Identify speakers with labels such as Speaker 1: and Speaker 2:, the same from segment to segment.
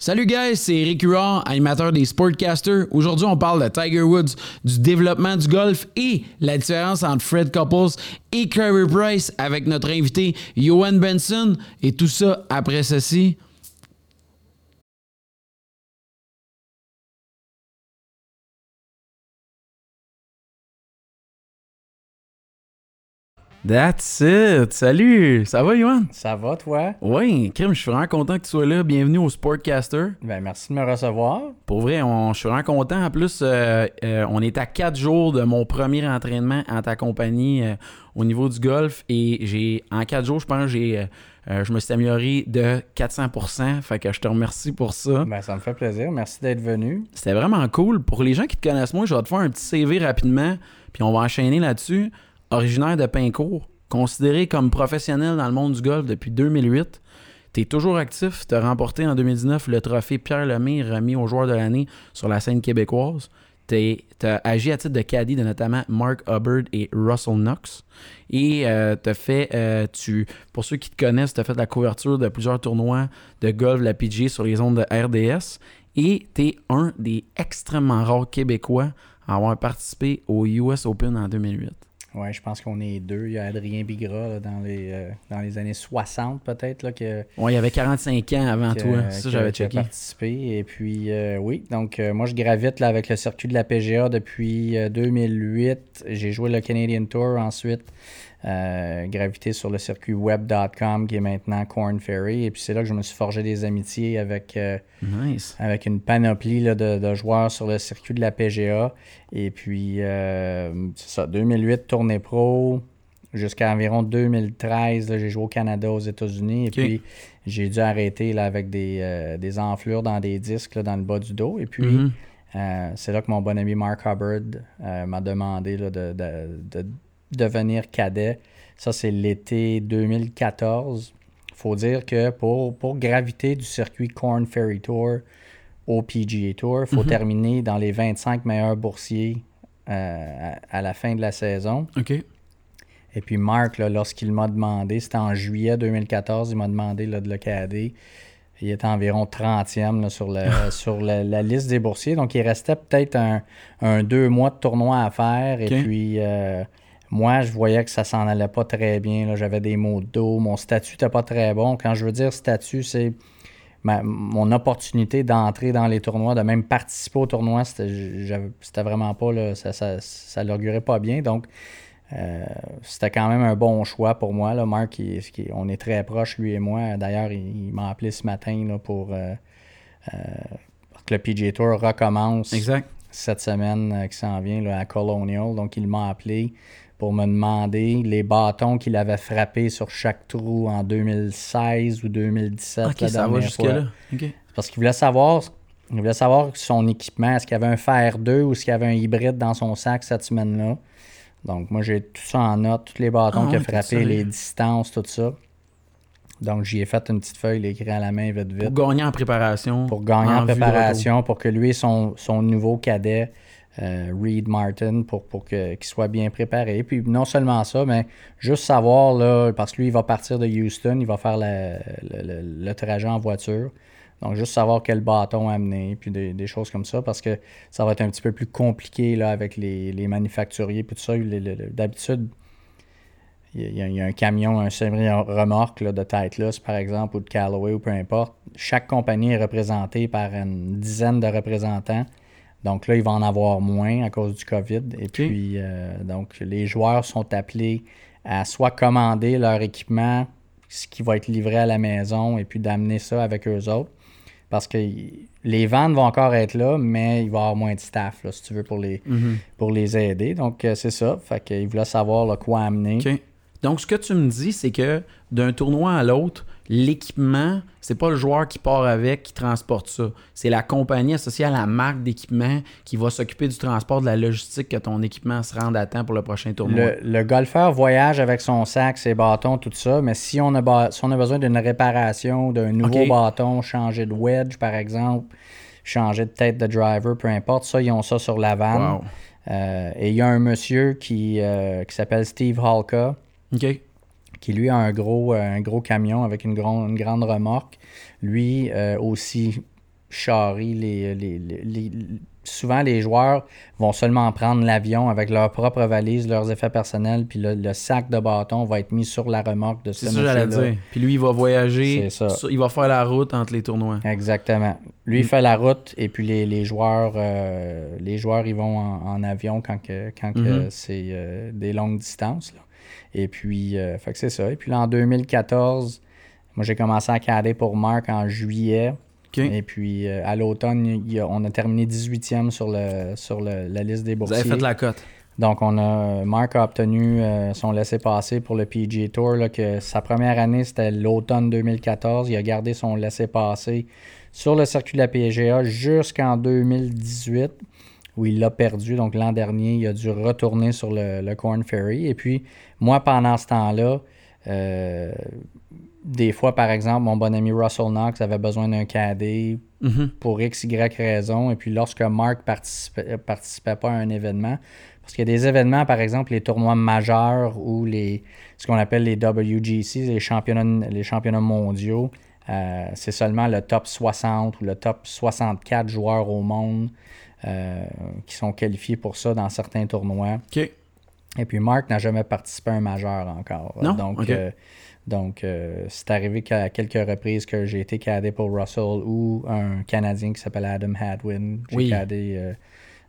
Speaker 1: Salut guys, c'est Eric Huard, animateur des Sportcasters. Aujourd'hui, on parle de Tiger Woods, du développement du golf et la différence entre Fred Couples et Carey Price avec notre invité Johan Benson et tout ça après ceci. That's it! Salut! Ça va, Johan?
Speaker 2: Ça va, toi?
Speaker 1: Oui, Kim, je suis vraiment content que tu sois là. Bienvenue au Sportcaster.
Speaker 2: Ben, merci de me recevoir.
Speaker 1: Pour vrai, on, je suis vraiment content. En plus, euh, euh, on est à quatre jours de mon premier entraînement en ta compagnie euh, au niveau du golf. Et j'ai en quatre jours, je pense j'ai je me suis amélioré de 400%. Fait que je te remercie pour ça.
Speaker 2: Ben, ça me fait plaisir. Merci d'être venu.
Speaker 1: C'était vraiment cool. Pour les gens qui te connaissent moi, je vais te faire un petit CV rapidement. Puis on va enchaîner là-dessus originaire de Pincourt, considéré comme professionnel dans le monde du golf depuis 2008. Tu es toujours actif, tu as remporté en 2019 le trophée Pierre Lemay remis aux joueurs de l'année sur la scène québécoise. Tu as agi à titre de caddie de notamment Mark Hubbard et Russell Knox. Et euh, tu fait, euh, tu, pour ceux qui te connaissent, tu as fait la couverture de plusieurs tournois de golf, la PGA sur les ondes de RDS. Et tu es un des extrêmement rares Québécois à avoir participé au US Open en 2008.
Speaker 2: Oui, je pense qu'on est deux. Il y a Adrien Bigra dans, les, euh, dans les années 60 peut-être. Que,
Speaker 1: oui, il y avait 45 ans avant toi. Ça, j'avais checké.
Speaker 2: participé. Et puis, euh, oui, donc euh, moi, je gravite là, avec le circuit de la PGA depuis 2008. J'ai joué le Canadian Tour ensuite. Euh, gravité sur le circuit web.com qui est maintenant Corn Ferry. Et puis c'est là que je me suis forgé des amitiés avec, euh, avec une panoplie de, joueurs sur le circuit de la PGA. Et puis, euh, c'est ça, 2008, tournée pro. Jusqu'à environ 2013, j'ai joué au Canada, aux États-Unis. Et puis, j'ai dû arrêter là, avec des, des enflures dans des disques dans le bas du dos. Et puis, mm-hmm. c'est là que mon bon ami Mark Hubbard m'a demandé de, de devenir cadet. Ça, c'est l'été 2014. faut dire que pour, pour graviter du circuit Corn Ferry Tour au PGA Tour, il faut mhm. terminer dans les 25 meilleurs boursiers euh, à, la fin de la saison.
Speaker 1: OK.
Speaker 2: Et puis Marc, lorsqu'il m'a demandé, c'était en juillet 2014, il m'a demandé de le cader. Il était environ 30e sur, sur la, liste des boursiers. Donc, il restait peut-être un, deux mois de tournoi à faire. Et puis, euh, moi, je voyais que ça s'en allait pas très bien. J'avais des maux de dos. Mon statut n'était pas très bon. Quand je veux dire statut, c'est mon opportunité d'entrer dans les tournois, de même participer au tournoi. C'était vraiment pas. Là, ça, ça, l'augurait pas bien. Donc, euh, c'était quand même un bon choix pour moi. Là. Marc, on est très proches, lui et moi. D'ailleurs, il, m'a appelé ce matin là, pour, euh, euh, que le PGA Tour recommence. Cette semaine qui s'en vient à Colonial. Donc, il m'a appelé pour me demander les bâtons qu'il avait frappés sur chaque trou en 2016 ou 2017.
Speaker 1: Ok, ça va jusque-là.
Speaker 2: Parce qu'il voulait savoir il voulait savoir son équipement, est-ce qu'il y avait un fer 2 ou est-ce qu'il y avait un hybride dans son sac cette semaine-là? Donc, moi, j'ai tout ça en note, tous les bâtons ah qu'il a frappés, les distances, tout ça. Donc, j'y ai fait une petite feuille, écrit à la main vite vite.
Speaker 1: Pour gagner en préparation.
Speaker 2: Pour gagner en, préparation, pour que lui et son, son nouveau cadet euh, Reed Martin pour, pour qu'il soit bien préparé. Puis non seulement ça, mais juste savoir, là, parce que lui, il va partir de Houston, il va faire le, trajet en voiture. Donc, juste savoir quel bâton amener, puis des, choses comme ça, parce que ça va être un petit peu plus compliqué là, avec les, manufacturiers, puis tout ça. D'habitude, il y, a, un camion, un semi-remorque de Titleist, par exemple, ou de Callaway, ou peu importe. Chaque compagnie est représentée par une dizaine de représentants. Donc là, il va en avoir moins à cause du COVID. Et puis, euh, donc, les joueurs sont appelés à soit commander leur équipement, ce qui va être livré à la maison, et puis d'amener ça avec eux autres. Parce que les ventes vont encore être là, mais il va y avoir moins de staff, si tu veux, pour les, mhm. pour les aider. Donc, euh, c'est ça. Fait qu'il voulait savoir quoi amener.
Speaker 1: Donc, ce que tu me dis, c'est que d'un tournoi à l'autre, l'équipement, c'est pas le joueur qui part avec qui transporte ça. C'est la compagnie associée à la marque d'équipement qui va s'occuper du transport, de la logistique que ton équipement se rende à temps pour le prochain tournoi.
Speaker 2: Le, golfeur voyage avec son sac, ses bâtons, tout ça, mais si on a, on a besoin d'une réparation, d'un nouveau bâton, changer de wedge par exemple, changer de tête de driver, peu importe, ça, ils ont ça sur la vanne. Euh, et il y a un monsieur qui, euh, qui s'appelle Steve Halka. Qui lui a un gros, euh, un gros camion avec une, une grande remorque. Lui euh, aussi charrie les, les, les, souvent les joueurs vont seulement prendre l'avion avec leur propre valise, leurs effets personnels, puis le, sac de bâton va être mis sur la remorque de ce
Speaker 1: C'est ça j'allais dire. Puis lui, il va voyager, il va faire la route entre les tournois.
Speaker 2: Exactement. Lui, il mm. fait la route, et puis les, les joueurs euh, les joueurs, ils vont en, avion quand, que, quand mm-hmm. c'est euh, des longues distances. Et puis, euh, fait que c'est ça. Et puis là, en 2014, moi, j'ai commencé à cader pour Marc en juillet. Et puis, euh, à l'automne, on a terminé 18e sur, le, sur la liste des boursiers.
Speaker 1: Vous avez fait la cote.
Speaker 2: Donc, on a, Marc a obtenu euh, son laissez-passer pour le PGA Tour. que sa première année, c'était l'automne 2014. Il a gardé son laissez-passer sur le circuit de la PGA jusqu'en 2018, où il l'a perdu. Donc, l'an dernier, il a dû retourner sur le, le Corn Ferry. Et puis, moi, pendant ce temps-là, euh, des fois, par exemple, mon bon ami Russell Knox avait besoin d'un cadet mhm. pour X, Y raison. Et puis lorsque Mark participait, participait pas à un événement, parce qu'il y a des événements, par exemple, les tournois majeurs ou les ce qu'on appelle les WGC, les championnats, les championnats mondiaux, euh, c'est seulement le top 60 ou le top 64 joueurs au monde euh, qui sont qualifiés pour ça dans certains tournois. Et puis Mark n'a jamais participé à un majeur encore.
Speaker 1: Non?
Speaker 2: Donc, euh, donc, euh, c'est arrivé qu'à quelques reprises que j'ai été cadé pour Russell ou un Canadien qui s'appelle Adam Hadwin. J'ai cadé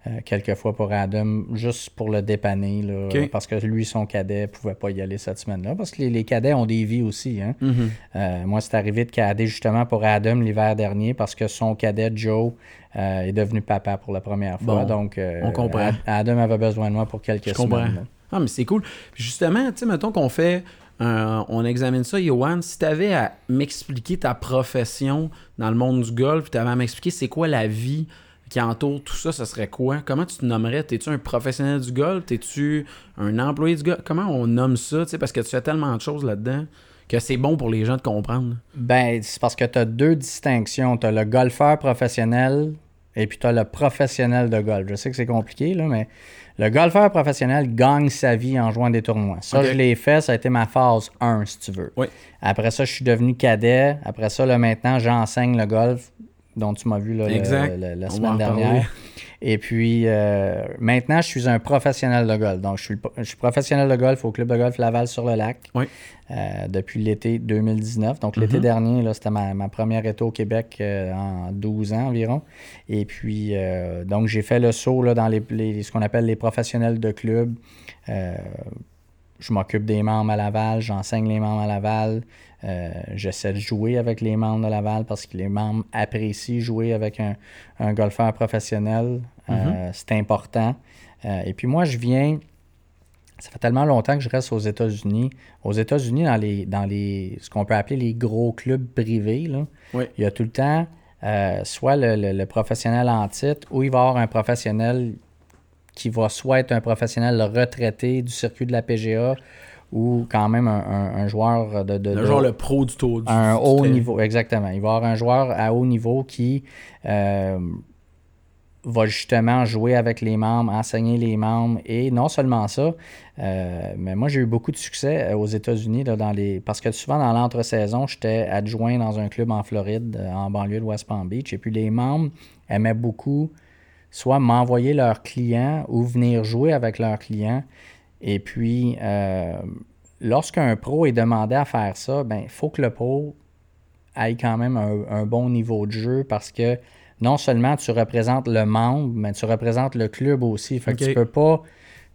Speaker 2: euh, euh, quelques fois pour Adam, juste pour le dépanner, là, parce que lui, son cadet, pouvait pas y aller cette semaine-là, parce que les, cadets ont des vies aussi. Hein. Mm-hmm. moi, c'est arrivé de cader justement pour Adam l'hiver dernier, parce que son cadet, Joe, est devenu papa pour la première fois. donc,
Speaker 1: on comprend.
Speaker 2: Adam avait besoin de moi pour quelques semaines.
Speaker 1: Ah, mais c'est cool. justement, tu sais, mettons qu'on fait euh, on examine ça, Johan. Si tu avais à m'expliquer ta profession dans le monde du golf, tu avais à m'expliquer c'est quoi la vie qui entoure tout ça, ce serait quoi? Comment tu te nommerais? T'es-tu un professionnel du golf? T'es-tu un employé du golf? Comment on nomme ça? parce que tu fais tellement de choses là-dedans que c'est bon pour les gens de comprendre.
Speaker 2: Ben, c'est parce que tu as deux distinctions. Tu as le golfeur professionnel et puis tu as le professionnel de golf. Je sais que c'est compliqué, là, mais le golfeur professionnel gagne sa vie en jouant des tournois. Ça, je l'ai fait, ça a été ma phase 1, si tu veux. Après ça, je suis devenu cadet. Après ça, là, maintenant, j'enseigne le golf, dont tu m'as vu la semaine dernière. Et puis, euh, maintenant, je suis un professionnel de golf. Donc, je suis, je suis, professionnel de golf au club de golf Laval sur le lac euh, depuis l'été 2019. Donc, l'été mhm. dernier, c'était ma, première été au Québec euh, en 12 ans environ. Et puis, donc, j'ai fait le saut là, dans les, ce qu'on appelle les professionnels de club. je m'occupe des membres à Laval, j'enseigne les membres à Laval. Euh, j'essaie de jouer avec les membres de Laval parce que les membres apprécient jouer avec un, golfeur professionnel. Euh, mhm. c'est important. Euh, et puis moi, je viens. Ça fait tellement longtemps que je reste aux États-Unis. Aux États-Unis, dans les, dans les ce qu'on peut appeler les gros clubs privés, là, il y a tout le temps soit le, professionnel en titre ou il va y avoir un professionnel qui va soit être un professionnel retraité du circuit de la PGA ou quand même un, joueur de, de,
Speaker 1: Un joueur le pro du tour.
Speaker 2: un haut niveau, exactement. Il va y avoir un joueur à haut niveau qui euh, va justement jouer avec les membres, enseigner les membres. Et non seulement ça, euh, mais moi j'ai eu beaucoup de succès euh, aux États-Unis dans les. Parce que souvent dans l'entre-saison, j'étais adjoint dans un club en Floride, en banlieue de West Palm Beach. Et puis les membres aimaient beaucoup soit m'envoyer leurs clients ou venir jouer avec leurs clients. Et puis, euh, lorsqu'un pro est demandé à faire ça, ben, il faut que le pro ait quand même un, bon niveau de jeu parce que non seulement tu représentes le membre, mais tu représentes le club aussi. Fait que tu peux pas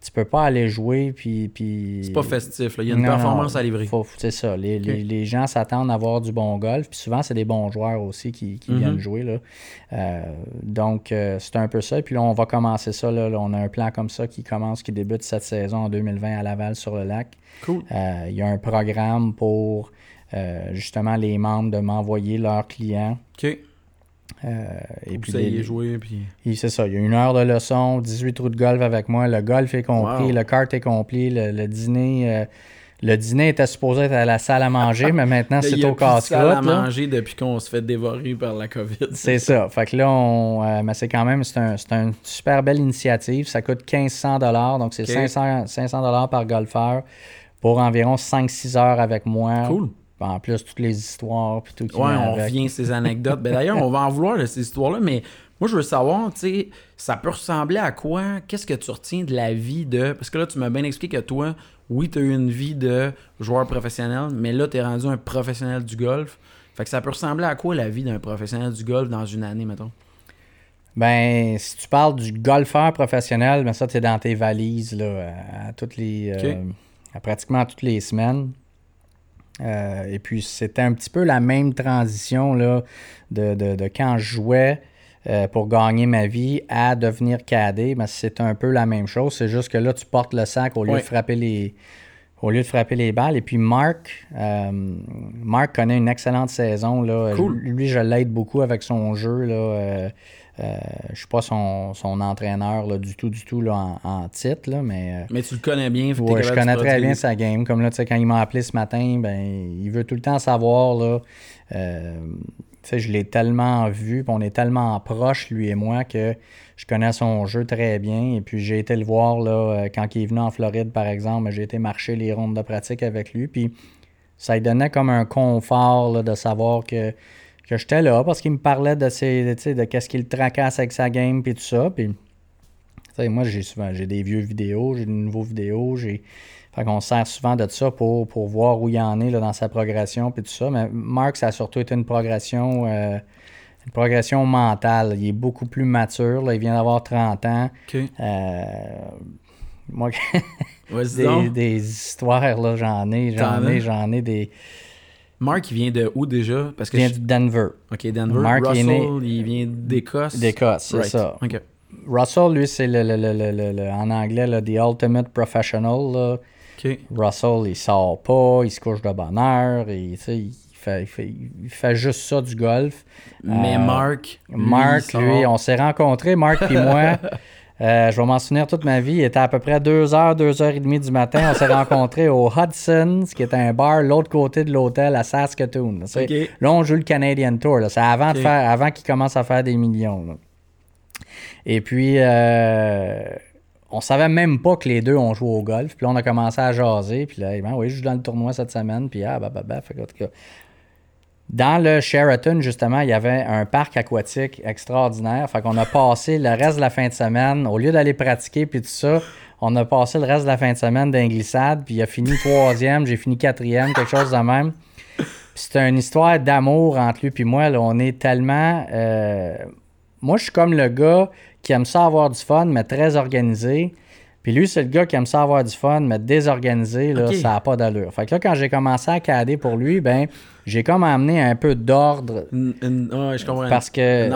Speaker 2: tu peux pas aller jouer puis. puis...
Speaker 1: C'est pas festif, il y a une performance à livrer.
Speaker 2: C'est ça. Les, gens s'attendent à avoir du bon golf, puis souvent, c'est des bons joueurs aussi qui, mhm. viennent jouer. Là. Euh, donc, euh, c'est un peu ça. Puis là, on va commencer ça. Là, on a un plan comme ça qui commence, qui débute cette saison en 2020 à Laval sur le lac.
Speaker 1: Cool.
Speaker 2: Euh, il y a un programme pour justement les membres de m'envoyer leurs clients.
Speaker 1: OK.
Speaker 2: Euh,
Speaker 1: et puis les, jouer, puis...
Speaker 2: C'est ça, il y a une heure de leçon, 18 trous de golf avec moi, le golf est compris, le kart est compris, le, dîner... Euh, le dîner était supposé être à la salle à manger, mais maintenant c'est au casse
Speaker 1: salle à manger depuis qu'on se fait dévorer par la COVID.
Speaker 2: C'est ça. Fait que là, on, euh, mais c'est quand même c'est un, une super belle initiative. Ça coûte 1500 donc c'est 500, 500 par golfeur pour environ 5-6 heures avec moi.
Speaker 1: Cool
Speaker 2: en plus, toutes les histoires. Puis tout qui
Speaker 1: Ouais, on
Speaker 2: avec.
Speaker 1: revient ces anecdotes. ben, D'ailleurs, on va en vouloir de ces histoires-là, mais moi, je veux savoir, tu sais, ça peut ressembler à quoi? Qu'est-ce que tu retiens de la vie de. Parce que là, tu m'as bien expliqué que toi, oui, tu as eu une vie de joueur professionnel, mais là, tu es rendu un professionnel du golf. Fait que ça peut ressembler à quoi la vie d'un professionnel du golf dans une année, mettons?
Speaker 2: Ben, si tu parles du golfeur professionnel, ben ça, tu es dans tes valises là, à, toutes les, euh, à pratiquement toutes les semaines. Euh, et puis, c'était un petit peu la même transition là, de, de- de quand je jouais euh, pour gagner ma vie à devenir cadet. Ben, c'est un peu la même chose. C'est juste que là, tu portes le sac au lieu de frapper les au lieu de frapper les balles. Et puis Marc, euh, Marc connaît une excellente saison. Là.
Speaker 1: Cool.
Speaker 2: Lui, je l'aide beaucoup avec son jeu. Là. Euh, je suis pas son, son entraîneur là, du tout, du tout là, en, en titre, là, mais euh,
Speaker 1: Mais tu le connais bien.
Speaker 2: ouais, je connais très bien sa game. Comme là, tu sais, quand il m'a appelé ce matin, ben, il veut tout le temps savoir. Là, euh, tu sais, je l'ai tellement vu, puis on est tellement proches, lui et moi, que je connais son jeu très bien. Et puis j'ai été le voir là, quand il est venu en Floride, par exemple. J'ai été marcher les rondes de pratique avec lui. Puis ça lui donnait comme un confort là, de savoir que, que j'étais là parce qu'il me parlait de ses, de qu'est-ce qu'il tracasse avec sa game puis tout ça. Puis, moi, j'ai souvent j'ai des vieux vidéos, j'ai des nouveaux vidéos, j'ai. Fait qu'on se sert souvent de ça pour, pour voir où il en est là, dans sa progression puis tout ça. Mais Marc, ça a surtout été une progression. euh, une progression mentale. Il est beaucoup plus mature. là. Il vient d'avoir 30 ans.
Speaker 1: Ok.
Speaker 2: Euh, moi, des, des histoires, là, j'en ai, j'en ai, j'en ai des.
Speaker 1: Marc, il vient de où déjà? Parce que
Speaker 2: Il vient
Speaker 1: je-
Speaker 2: de Denver,
Speaker 1: Ok, Denver.
Speaker 2: Est
Speaker 1: Russell,
Speaker 2: né-
Speaker 1: il vient d'Écosse.
Speaker 2: d'Écosse, c'est
Speaker 1: Right.
Speaker 2: ça.
Speaker 1: Ok.
Speaker 2: Russell, lui, c'est le, le- le- le- le- le- en anglais, là, The Ultimate Professional. là. Russell, il sort pas, il se couche de bonne heure, et, il, fait, il, fait, il fait juste ça du golf.
Speaker 1: Mais
Speaker 2: Euh,
Speaker 1: lui,
Speaker 2: Marc,
Speaker 1: il sort-
Speaker 2: lui, on s'est rencontrés, Marc et moi. euh, je vais m'en souvenir toute ma vie. Il était à peu près 2h, 2h30 du matin. On s'est rencontrés au Hudson's, qui est un bar l'autre côté de l'hôtel à Saskatoon. là, on joue le Canadian Tour. C'est avant, de
Speaker 1: Ok.
Speaker 2: faire, avant qu'il commence à faire des millions. là. Et puis, euh, on savait même pas que les deux ont joué au golf. Puis là, on a commencé à jaser. Puis là, ben oui, je joue dans le tournoi cette semaine. Puis ah, bah, bah, bah. Fait que, en tout cas, dans le Sheraton, justement, il y avait un parc aquatique extraordinaire. Fait qu'on a passé le reste de la fin de semaine, au lieu d'aller pratiquer puis tout ça, on a passé le reste de la fin de semaine d'un glissade. Puis il a fini troisième, j'ai fini quatrième, quelque chose de même. C'était une histoire d'amour entre lui et moi. On est tellement. euh, Moi, je suis comme le gars qui aime ça avoir du fun, mais très organisé. Puis lui, c'est le gars qui aime ça avoir du fun, mais désorganisé, là, ça n'a pas d'allure. Fait que là, quand j'ai commencé à cader pour lui, ben, j'ai comme amené un peu d'ordre
Speaker 1: ouais, je comprends.
Speaker 2: parce que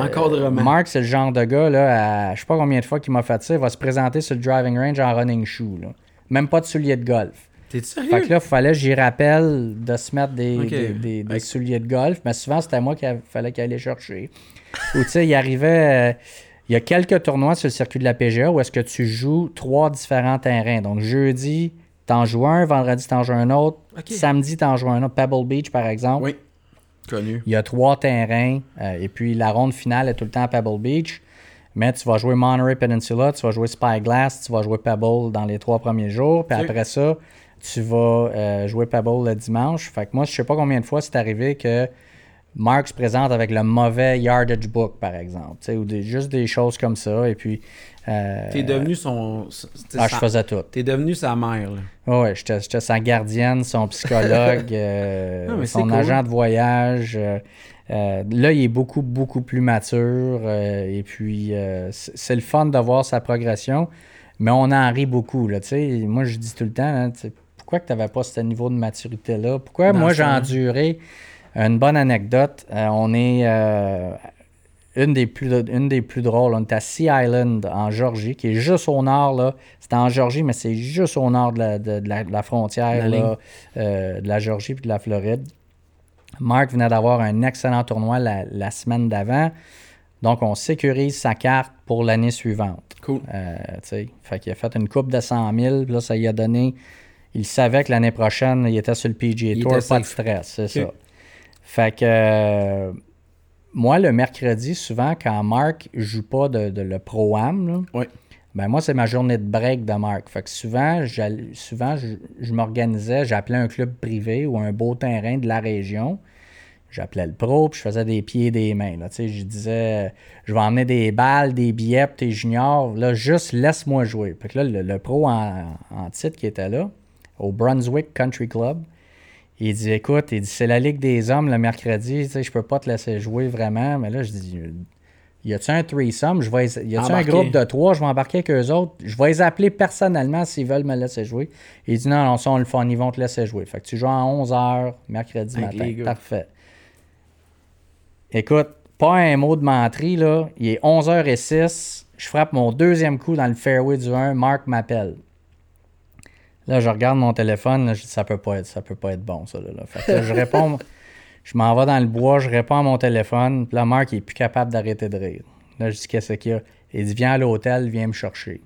Speaker 2: euh, Marc, c'est le genre de gars, là, à, je sais pas combien de fois qu'il m'a fait ça, il va se présenter sur le driving range en running shoe. là. Même pas de souliers de golf.
Speaker 1: T'es sérieux?
Speaker 2: Fait que là, il fallait que j'y rappelle de se mettre des, des- souliers de golf, mais souvent, c'était moi qu'il fallait qu'il allait chercher. Ou tu sais, il arrivait. euh, il y a quelques tournois sur le circuit de la PGA où est-ce que tu joues trois différents terrains. Donc, jeudi, t'en joues un, vendredi, t'en joues un autre, samedi, t'en joues un autre. Pebble Beach, par exemple.
Speaker 1: Oui. Connu.
Speaker 2: Il y a trois terrains, euh, et puis la ronde finale est tout le temps à Pebble Beach. Mais tu vas jouer Monterey Peninsula, tu vas jouer Spyglass, tu vas jouer Pebble dans les trois premiers jours. Puis après ça, tu vas euh, jouer Pebble le dimanche. Fait que moi, je sais pas combien de fois c'est arrivé que Mark se présente avec le mauvais yardage book, par exemple. Ou des- juste des choses comme ça. Et puis. euh,
Speaker 1: T'es devenu son.
Speaker 2: Ah, je
Speaker 1: sa-
Speaker 2: faisais tout.
Speaker 1: T'es devenu sa mère, là.
Speaker 2: Ouais, ouais, j'étais sa gardienne, son psychologue, euh, son
Speaker 1: cool.
Speaker 2: agent de voyage. euh, là, il est beaucoup, beaucoup plus mature. et puis, c'est le fun de voir sa progression. Mais on en rit beaucoup. Là, tu sais. moi, je dis tout le temps, sais, pourquoi tu n'avais pas ce niveau de maturité-là? Pourquoi
Speaker 1: Dans
Speaker 2: moi, j'ai enduré une bonne anecdote? euh, on est euh, une, des plus, une des plus drôles. On est à Sea Island, en Georgie, qui est juste au nord. là. C'est en Georgie, mais c'est juste au nord de la, de- de la- de la frontière
Speaker 1: La ligne.
Speaker 2: là, euh, de la Georgie puis de la Floride. Marc venait d'avoir un excellent tournoi la, la semaine d'avant. Donc, on sécurise sa carte pour l'année suivante.
Speaker 1: Cool.
Speaker 2: Euh, fait qu'il a fait une coupe de 100 000. puis Là, ça lui a donné. Il savait que l'année prochaine, il était sur le PGA
Speaker 1: Il
Speaker 2: Tour, pas de stress, c'est
Speaker 1: Ok.
Speaker 2: ça. Fait que euh, moi, le mercredi, souvent, quand Marc joue pas de, de le pro-am. Ben moi, c'est ma journée de break de Marc. Fait que souvent, souvent je, je m'organisais, j'appelais un club privé ou un beau terrain de la région. J'appelais le pro, puis je faisais des pieds et des mains. Là. Je disais, je vais emmener des balles, des billets pour tes juniors. Là, juste laisse-moi jouer. Fait que là, le, pro en, titre qui était là, au Brunswick Country Club, il dit Écoute, il dit c'est la Ligue des hommes le mercredi, tu sais, je peux pas te laisser jouer vraiment. Mais là, je dis Y a-tu un threesome? Je vais, Y a-tu un groupe de trois? Je vais embarquer avec eux autres. Je vais les appeler personnellement s'ils veulent me laisser jouer. Il dit Non, non, ça, on le fait, ils vont te laisser jouer. Fait que tu joues à 11h mercredi matin. Parfait. Écoute, pas un mot de menterie, là. Il est 11h06. Je frappe mon deuxième coup dans le fairway du 1. Marc m'appelle. Là, je regarde mon téléphone. je dis, ça peut pas être, ça peut pas être bon, ça. Là, Fait je réponds. je m'en vais dans le bois. Je réponds à mon téléphone. Puis là, Marc, il est plus capable d'arrêter de rire. Là, je dis, qu'est-ce qu'il y a? Il dit, viens à l'hôtel, viens me chercher.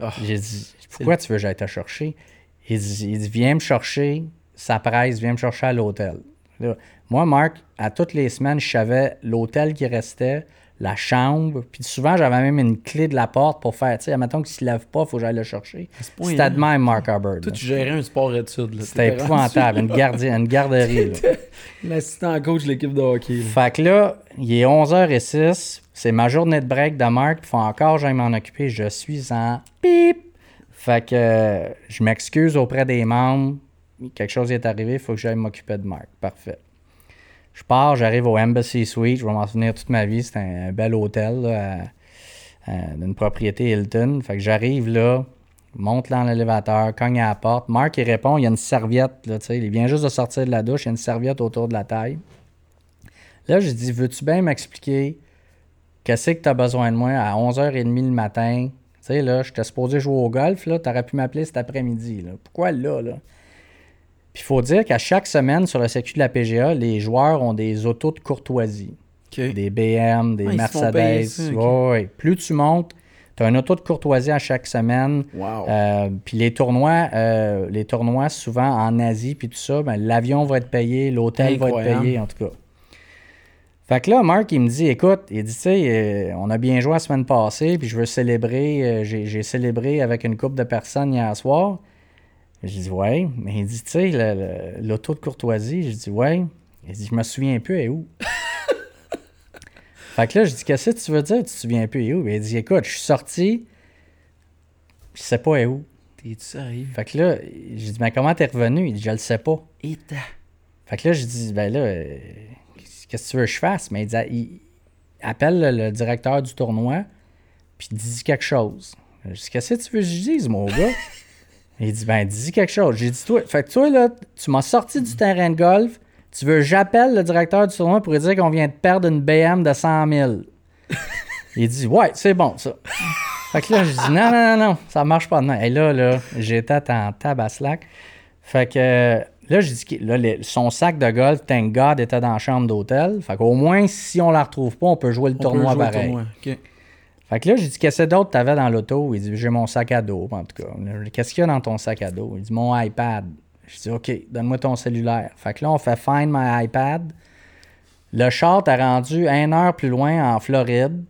Speaker 2: Ah. J'ai dit, pourquoi tu veux que j'aille te chercher? Il dit, il dit, viens me chercher. Ça presse, viens me chercher à l'hôtel. Moi, Marc, à toutes les semaines, je savais l'hôtel qui restait, la chambre. Puis souvent, j'avais même une clé de la porte pour faire, tu sais, admettons qu'il ne se lève pas, il faut que j'aille le chercher. C'était de même, Mark Hubbard.
Speaker 1: Toi, tu gérais un sport études.
Speaker 2: C'était épouvantable, une, gardienne, une garderie.
Speaker 1: L'assistant coach de l'équipe de hockey.
Speaker 2: Fait que là, il est 11h06, c'est ma journée de break de Marc, il faut encore que j'aille m'en occuper. Je suis en pip. Fait que euh, je m'excuse auprès des membres. Quelque chose est arrivé, il faut que j'aille m'occuper de Marc. Parfait. Je pars, j'arrive au Embassy Suite, je vais m'en souvenir toute ma vie. C'est un, bel hôtel d'une propriété Hilton. Fait que j'arrive là, monte dans l'élévateur, cogne à la porte. Marc, il répond, il y a une serviette, là, il vient juste de sortir de la douche, il y a une serviette autour de la taille. Là, je dis, veux-tu bien m'expliquer qu'est-ce que tu as besoin de moi à 11h30 le matin? Tu sais, là, je t'ai supposé jouer au golf, là, tu aurais pu m'appeler cet après-midi. Pourquoi là? Il faut dire qu'à chaque semaine sur le circuit de la PGA, les joueurs ont des autos de courtoisie. Des BM, des ah, Mercedes. Plus tu montes, tu as un auto de courtoisie à chaque semaine. Euh, puis les tournois, euh, les tournois, souvent en Asie, puis tout ça, ben, l'avion va être payé, l'hôtel va être payé, en tout cas. Fait que là, Marc, il me dit, écoute, il dit, tu sais, euh, on a bien joué la semaine passée, puis je veux célébrer, j'ai célébré avec une couple de personnes hier soir. J'ai dit, ouais. Mais il dit, tu sais, l'auto de courtoisie. J'ai dit, ouais. Il dit, je me souviens plus, et où? fait que là, je dis, qu'est-ce que tu veux dire, tu te souviens plus, et où? il dit, écoute, je suis sorti, je sais pas, et où.
Speaker 1: T'es sérieux?
Speaker 2: Fait que là, j'ai dit, mais comment t'es revenu? Il dit, je le sais pas.
Speaker 1: Et
Speaker 2: Fait que là, j'ai dit, ben là, euh, qu'est-ce que tu veux que je fasse? Mais il dit, il appelle le, directeur du tournoi, puis il dit quelque chose. Je dis, qu'est-ce que tu veux que je dise, mon gars? Il dit, ben, dis quelque chose. J'ai dit, toi, fait que toi, là, tu m'as sorti du terrain de golf. Tu veux j'appelle le directeur du tournoi pour lui dire qu'on vient de perdre une BM de 100 000. Il dit, ouais, c'est bon, ça. fait que là, je dis, non, non, non, non, ça marche pas. Non. Et là, là, j'étais en tabaslac. Fait que là, j'ai dit, là, son sac de golf, thank God, était dans la chambre d'hôtel. Fait qu'au moins, si on la retrouve pas, on peut jouer le tournoi pareil. Fait que là, j'ai dit, qu'est-ce que d'autre t'avais dans l'auto? Il dit, j'ai mon sac à dos, en tout cas. Qu'est-ce qu'il y a dans ton sac à dos? Il dit, mon iPad. Je dis, OK, donne-moi ton cellulaire. Fait que là, on fait Find My iPad. Le char t'a rendu une heure plus loin en Floride.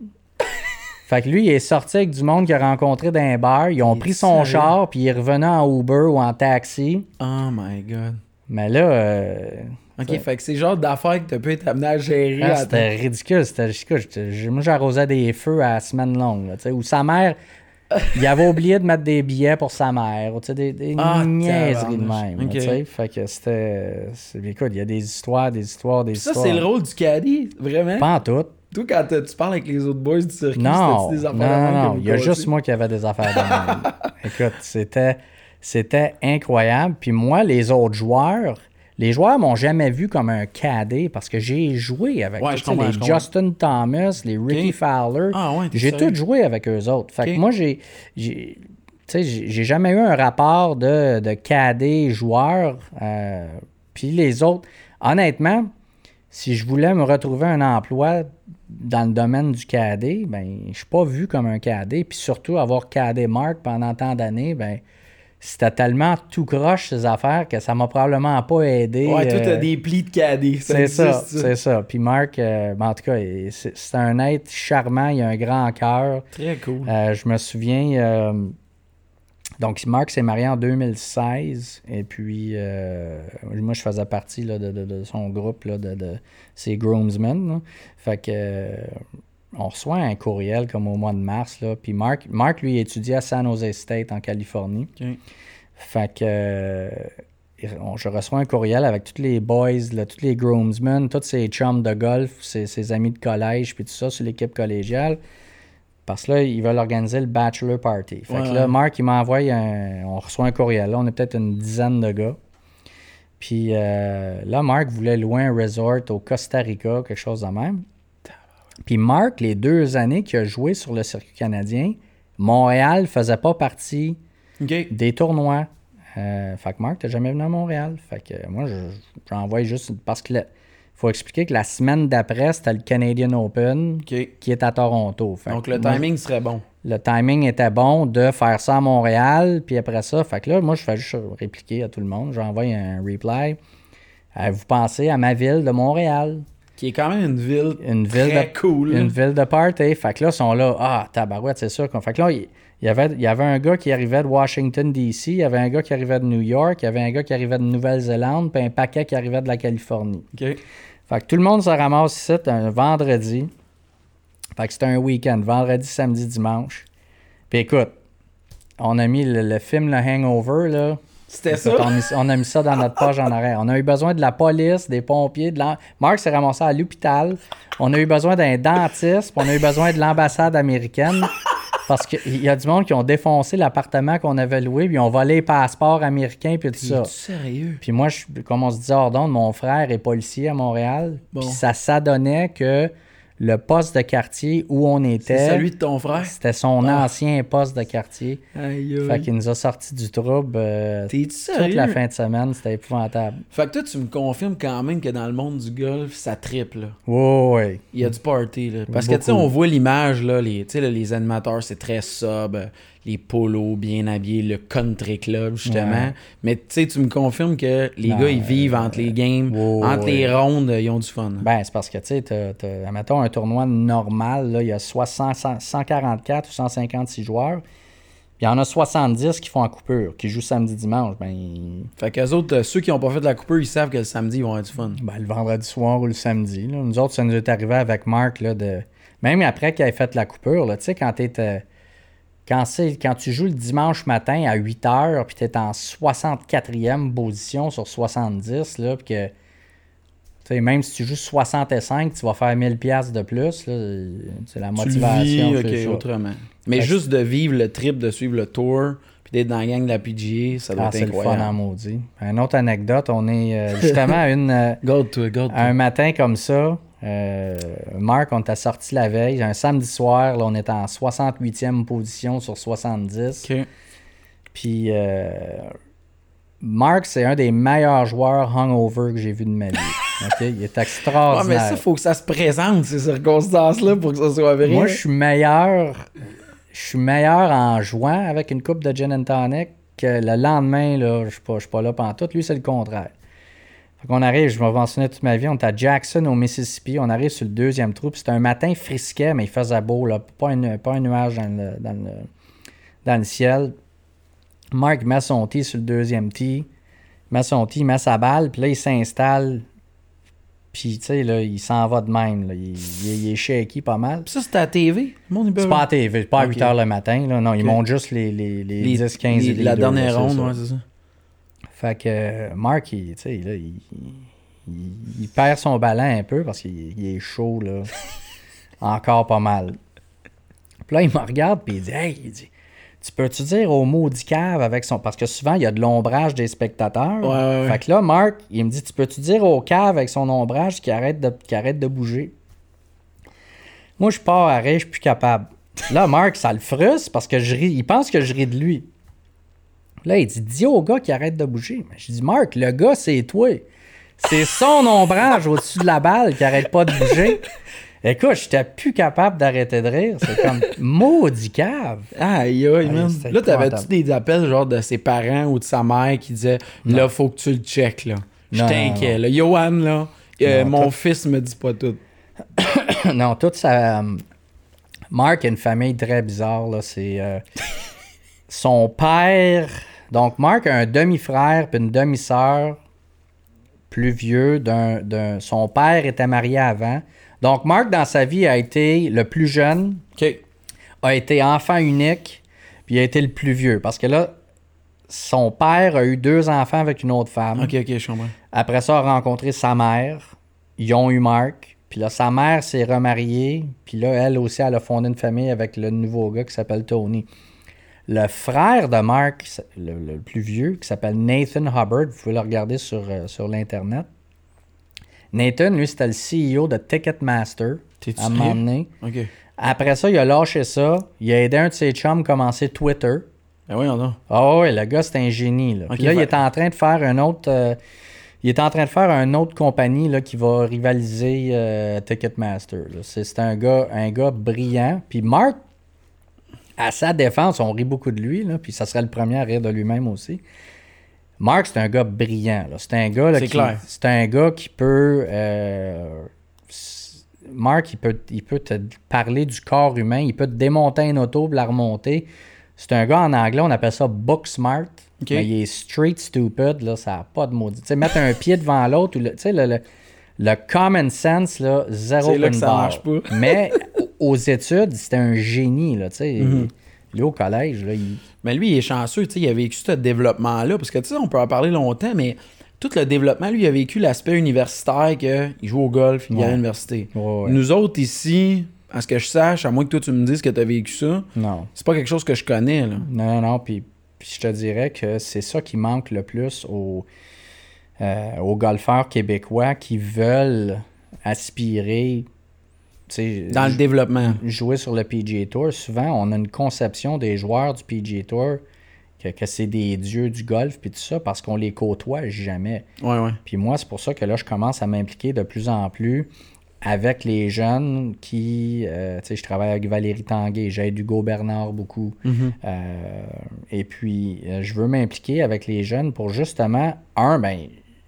Speaker 2: fait que lui, il est sorti avec du monde qu'il a rencontré dans un bar. Ils ont pris son char, puis il est revenu en Uber ou en taxi.
Speaker 1: Oh my God.
Speaker 2: Mais là, euh,
Speaker 1: OK, fait que c'est le genre d'affaires que tu peux être amené à gérer.
Speaker 2: Ah, c'était ridicule. C'était, moi, j'arrosais des feux à la semaine longue. Là, où sa mère, il avait oublié de mettre des billets pour sa mère. Des, des ah, niaiseries de même. fait que c'était. Écoute, il y a des histoires, des histoires, des histoires.
Speaker 1: Ça, c'est le rôle du caddie, vraiment?
Speaker 2: Pas en tout.
Speaker 1: Toi, quand tu parles avec les autres boys du circuit,
Speaker 2: non, des affaires non, non, non. Il y a juste moi qui avait des affaires de même. Écoute, c'était, c'était incroyable. Puis moi, les autres joueurs, les joueurs m'ont jamais vu comme un cadet parce que j'ai joué avec les Justin Thomas, les Ricky Fowler. Ah, j'ai tout joué avec eux autres. Fait que moi, j'ai. J'ai jamais eu un rapport de, de cadet joueur. Euh, puis les autres, honnêtement, si je voulais me retrouver un emploi dans le domaine du cadet, ben, je suis pas vu comme un cadet. Puis surtout, avoir cadet Mark pendant tant d'années, ben, c'était tellement tout croche ces affaires que ça m'a probablement pas aidé.
Speaker 1: Ouais, toi, t'as
Speaker 2: euh,
Speaker 1: des plis de cadet.
Speaker 2: c'est ça, c'est ça. Puis Marc, euh, ben, en tout cas, c'est un être charmant, il a un grand cœur.
Speaker 1: Très cool.
Speaker 2: Euh, je me souviens, euh, donc Marc s'est marié en 2016, et puis moi je faisais partie là, de, de- de son groupe, là, de, de ses groomsmen. là. Fait que on reçoit un courriel comme au mois de mars, là, puis Marc, Marc lui étudiait à San Jose State en Californie. Fait que euh, on- je reçois un courriel avec tous les boys, là, tous les groomsmen, tous ses chums de golf, ses, ses amis de collège, puis tout ça sur l'équipe collégiale. Parce que là, ils veulent organiser le bachelor party. Fait
Speaker 1: Ouais,
Speaker 2: que là. Marc, il m'envoie un. On reçoit un courriel. Là, on est peut-être une dizaine de gars. Puis euh, là, Marc voulait louer un resort au Costa Rica, quelque chose de même. Puis Marc, les deux années qu'il a joué sur le circuit canadien, Montréal faisait pas partie des tournois. Euh, fait que Marc, t'es jamais venu à Montréal. Fait que moi, je- j'envoie juste parce que le- faut expliquer que la semaine d'après, c'était le Canadian Open qui est à Toronto. Fait
Speaker 1: Donc le
Speaker 2: moi,
Speaker 1: timing serait bon.
Speaker 2: le timing était bon de faire ça à Montréal, puis après ça, fait que là, moi, je fais juste répliquer à tout le monde. J'envoie un reply. Euh, vous pensez à ma ville de Montréal?
Speaker 1: Qui est quand même une ville,
Speaker 2: Une ville
Speaker 1: très
Speaker 2: de,
Speaker 1: cool.
Speaker 2: Une ville de party. Fait que là, ils sont là. Ah, tabarouette, c'est sûr. qu'on- Fait que là, il y, avait, il y avait un gars qui arrivait de Washington, D.C., il y avait un gars qui arrivait de New York, il y avait un gars qui arrivait de Nouvelle-Zélande, puis un paquet qui arrivait de la Californie.
Speaker 1: Ok.
Speaker 2: Fait que tout le monde se ramasse ici un vendredi. Fait que c'était un week-end, vendredi, samedi, dimanche. Puis écoute, on a mis le, le film Le Hangover, là.
Speaker 1: C'était ça.
Speaker 2: On, a mis- on a mis ça dans notre page en arrière. On a eu besoin de la police, des pompiers, de Marc s'est ramassé à l'hôpital. On a eu besoin d'un dentiste, puis on a eu besoin de l'ambassade américaine. Parce qu'il y a du monde qui ont défoncé l'appartement qu'on avait loué, puis ils ont volé les passeports américains, puis tout ça.
Speaker 1: Sérieux?
Speaker 2: Puis moi, je, comme on se dit hors d'onde, mon frère est policier à Montréal.
Speaker 1: Bon.
Speaker 2: Puis ça s'adonnait que le poste de quartier où on
Speaker 1: C'est
Speaker 2: était,
Speaker 1: celui de ton frère?
Speaker 2: c'était son
Speaker 1: Ah.
Speaker 2: ancien poste de quartier.
Speaker 1: Aïe,
Speaker 2: Fait
Speaker 1: aïe.
Speaker 2: qu'il nous a sorti du trouble euh, toute
Speaker 1: sérieux?
Speaker 2: la fin de semaine. C'était épouvantable.
Speaker 1: Fait que toi, tu me confirmes quand même que dans le monde du golf, ça triple.
Speaker 2: Ouais, ouais.
Speaker 1: Il y a du party, là. Parce que, tu sais, on voit l'image, là, les, là, les animateurs, c'est très sub, euh, les polos bien habillés, le country club, justement.
Speaker 2: Ouais.
Speaker 1: Mais, tu sais, tu me confirmes que les
Speaker 2: Non,
Speaker 1: gars, ils vivent entre les games,
Speaker 2: ouais,
Speaker 1: entre les rondes, ils ont du fun.
Speaker 2: Ben, c'est parce que, tu sais, un tournoi normal, là, il y a 60, 100, 144 ou 156 joueurs. Puis il y en a 70 qui font en coupure, qui jouent samedi-dimanche. Ben, ils-
Speaker 1: Fait qu'eux autres, euh, ceux qui ont pas fait de la coupure, ils savent que le samedi, ils vont avoir du fun.
Speaker 2: Ben, le vendredi soir ou le samedi. là. Nous autres, ça nous est arrivé avec Marc, là, de... même après qu'il ait fait la coupure, tu sais, quand t'es, euh, Quand, tu joues le dimanche matin à 8 heures, puis t'es en 64e position sur 70, là, puis que... tu même si tu joues 65, tu vas faire 1000 pièces de plus. C'est la
Speaker 1: Tu le
Speaker 2: motivation.
Speaker 1: vis, ok,
Speaker 2: ça.
Speaker 1: autrement. Mais
Speaker 2: Fait
Speaker 1: juste de vivre le trip, de suivre le tour, puis d'être dans la gang de la PGA, ça doit
Speaker 2: Ah,
Speaker 1: être
Speaker 2: c'est le fun
Speaker 1: incroyable.
Speaker 2: en maudit. Une autre anecdote, on est euh, justement à une... euh. Un matin comme ça, euh, Marc, on t'a sorti la veille. Un samedi soir, là, on était en 68e position sur 70.
Speaker 1: Ok.
Speaker 2: Puis euh, Marc, c'est un des meilleurs joueurs hungover que j'ai vu de ma vie. Il est
Speaker 1: Ouais,
Speaker 2: extraordinaire.
Speaker 1: mais ça, faut que ça se présente, ces circonstances-là, pour que ça soit vrai.
Speaker 2: Moi, je suis meilleur. Je suis meilleur en jouant avec une coupe de gin and tonic que le lendemain, là, je suis pas, je suis pas là pantoute. Lui, c'est le contraire. Fait qu'on arrive, je me mentionnais toute ma vie, on est à Jackson au Mississippi, on arrive sur le deuxième trou, puis c'était un matin frisquet, mais il faisait beau, là, pas, un, pas un nuage dans le, dans le, dans le ciel. Marc met son tee sur le deuxième tee, met son tee, il met sa balle, puis là, il s'installe, puis tu sais, là, il s'en va de même, là. Il, il est- il est shaky pas mal.
Speaker 1: Puis ça, c'était à la TV.
Speaker 2: C'est pas à TV, c'est pas à
Speaker 1: Ok.
Speaker 2: 8 h le matin. Là. Non, ils
Speaker 1: Ok.
Speaker 2: montent juste les, les, les,
Speaker 1: les-
Speaker 2: 10, 15
Speaker 1: les- La
Speaker 2: deux,
Speaker 1: dernière
Speaker 2: c'est
Speaker 1: ronde, ouais, c'est ça.
Speaker 2: Fait que Mark, il, là, il, il- il perd son ballon un peu parce qu'il il est chaud, là. Encore pas mal. Puis là, il me regarde puis il dit Hey, il dit, tu peux-tu dire au maudit cave avec son. Parce que souvent, il y a de l'ombrage des spectateurs.
Speaker 1: Ouais, ouais, ouais.
Speaker 2: Fait que là, Mark, il me dit Tu peux-tu dire au cave avec son ombrage qu'il arrête de, qu'il arrête de bouger? Moi, je pars à rire, je suis plus capable. Là, Mark, ça le frustre parce que je ris. Il pense que je ris de lui. Là, il dit Dis au gars qui arrête de bouger. Mais je dis Mark, le gars, c'est toi. C'est son ombrage au-dessus de la balle qui arrête pas de bouger. Écoute, j'étais plus capable d'arrêter de rire. C'est comme maudit cave.
Speaker 1: Aïe, aïe, man. Là, t'avais-tu des appels genre de ses parents ou de sa mère qui disaient Là, faut que tu le checkes, là. Je t'inquiète, là. Johan, là, euh,
Speaker 2: Non,
Speaker 1: mon
Speaker 2: toi-
Speaker 1: fils me dit pas tout.
Speaker 2: non, toute sa. Marc a une famille très bizarre. Là. C'est. euh, son père. Donc, Marc a un demi-frère puis une demi-sœur plus vieux. d'un, d'un- Son père était marié avant. Donc, Marc, dans sa vie, a été le plus jeune,
Speaker 1: OK.
Speaker 2: a été enfant unique, puis il a été le plus vieux. Parce que là, son père a eu deux enfants avec une autre femme.
Speaker 1: OK, OK, je comprends.
Speaker 2: Après ça, a rencontré sa mère. Ils ont eu Marc. Puis là, sa mère s'est remariée. Puis là, elle aussi, elle a fondé une famille avec le nouveau gars qui s'appelle Tony. Le frère de Marc, le, le plus vieux, qui s'appelle Nathan Hubbard, vous pouvez le regarder sur, euh, sur l'Internet. Nathan, lui, c'était le CEO de Ticketmaster à un moment donné. Après ça, il a lâché ça. Il a aidé un de ses chums à commencer Twitter.
Speaker 1: Ben oui, on a.
Speaker 2: Ah ouais, le gars, c'est un génie. Là. Puis là, il
Speaker 1: fait-
Speaker 2: est en train de faire un autre. euh, il est en train de faire une autre compagnie là, qui va rivaliser euh, Ticketmaster. c'est un gars, un gars brillant. Puis Mark, à sa défense, on rit beaucoup de lui, là, puis ça serait le premier à rire de lui-même aussi. Mark, c'est un gars brillant. C'est un gars là, qui-
Speaker 1: clair.
Speaker 2: C'est un gars qui peut. euh, Mark, il peut, il peut te parler du corps humain, il peut te démonter une auto la remonter. C'est un gars en anglais, on appelle ça book smart. Mais il est street stupid, là, ça n'a pas de maudit. Tu sais, mettre un pied devant l'autre, ou le- tu sais, le, le, le common sense, là, zéro
Speaker 1: C'est là que ça marche pas.
Speaker 2: Mais aux études, c'était un génie, là, tu sais.
Speaker 1: Mhm.
Speaker 2: Lui, au collège, là, il...
Speaker 1: Mais lui, il est chanceux, tu sais, il a vécu ce développement-là. Parce que, tu sais, on peut en parler longtemps, mais tout le développement, lui, il a vécu l'aspect universitaire qu'il joue au golf, il est à
Speaker 2: Ouais.
Speaker 1: l'université.
Speaker 2: Ouais, ouais.
Speaker 1: Nous autres, ici, à ce que je sache, à moins que toi, tu me dises que tu as vécu ça,
Speaker 2: Non.
Speaker 1: c'est pas quelque chose que je connais, là.
Speaker 2: Non, non, non. Puis, puis je te dirais que c'est ça qui manque le plus aux, euh, aux golfeurs québécois qui veulent aspirer.
Speaker 1: Dans le développement.
Speaker 2: jouer sur le PGA Tour. Souvent, on a une conception des joueurs du PGA Tour que, que c'est des dieux du golf puis tout ça parce qu'on les côtoie jamais.
Speaker 1: Ouais, ouais.
Speaker 2: Puis moi, c'est pour ça que là, je commence à m'impliquer de plus en plus avec les jeunes qui, euh, tu sais, je travaille avec Valérie Tanguay, j'aide Hugo Bernard beaucoup.
Speaker 1: Mhm.
Speaker 2: Euh, et puis, euh, je veux m'impliquer avec les jeunes pour justement, un, ben,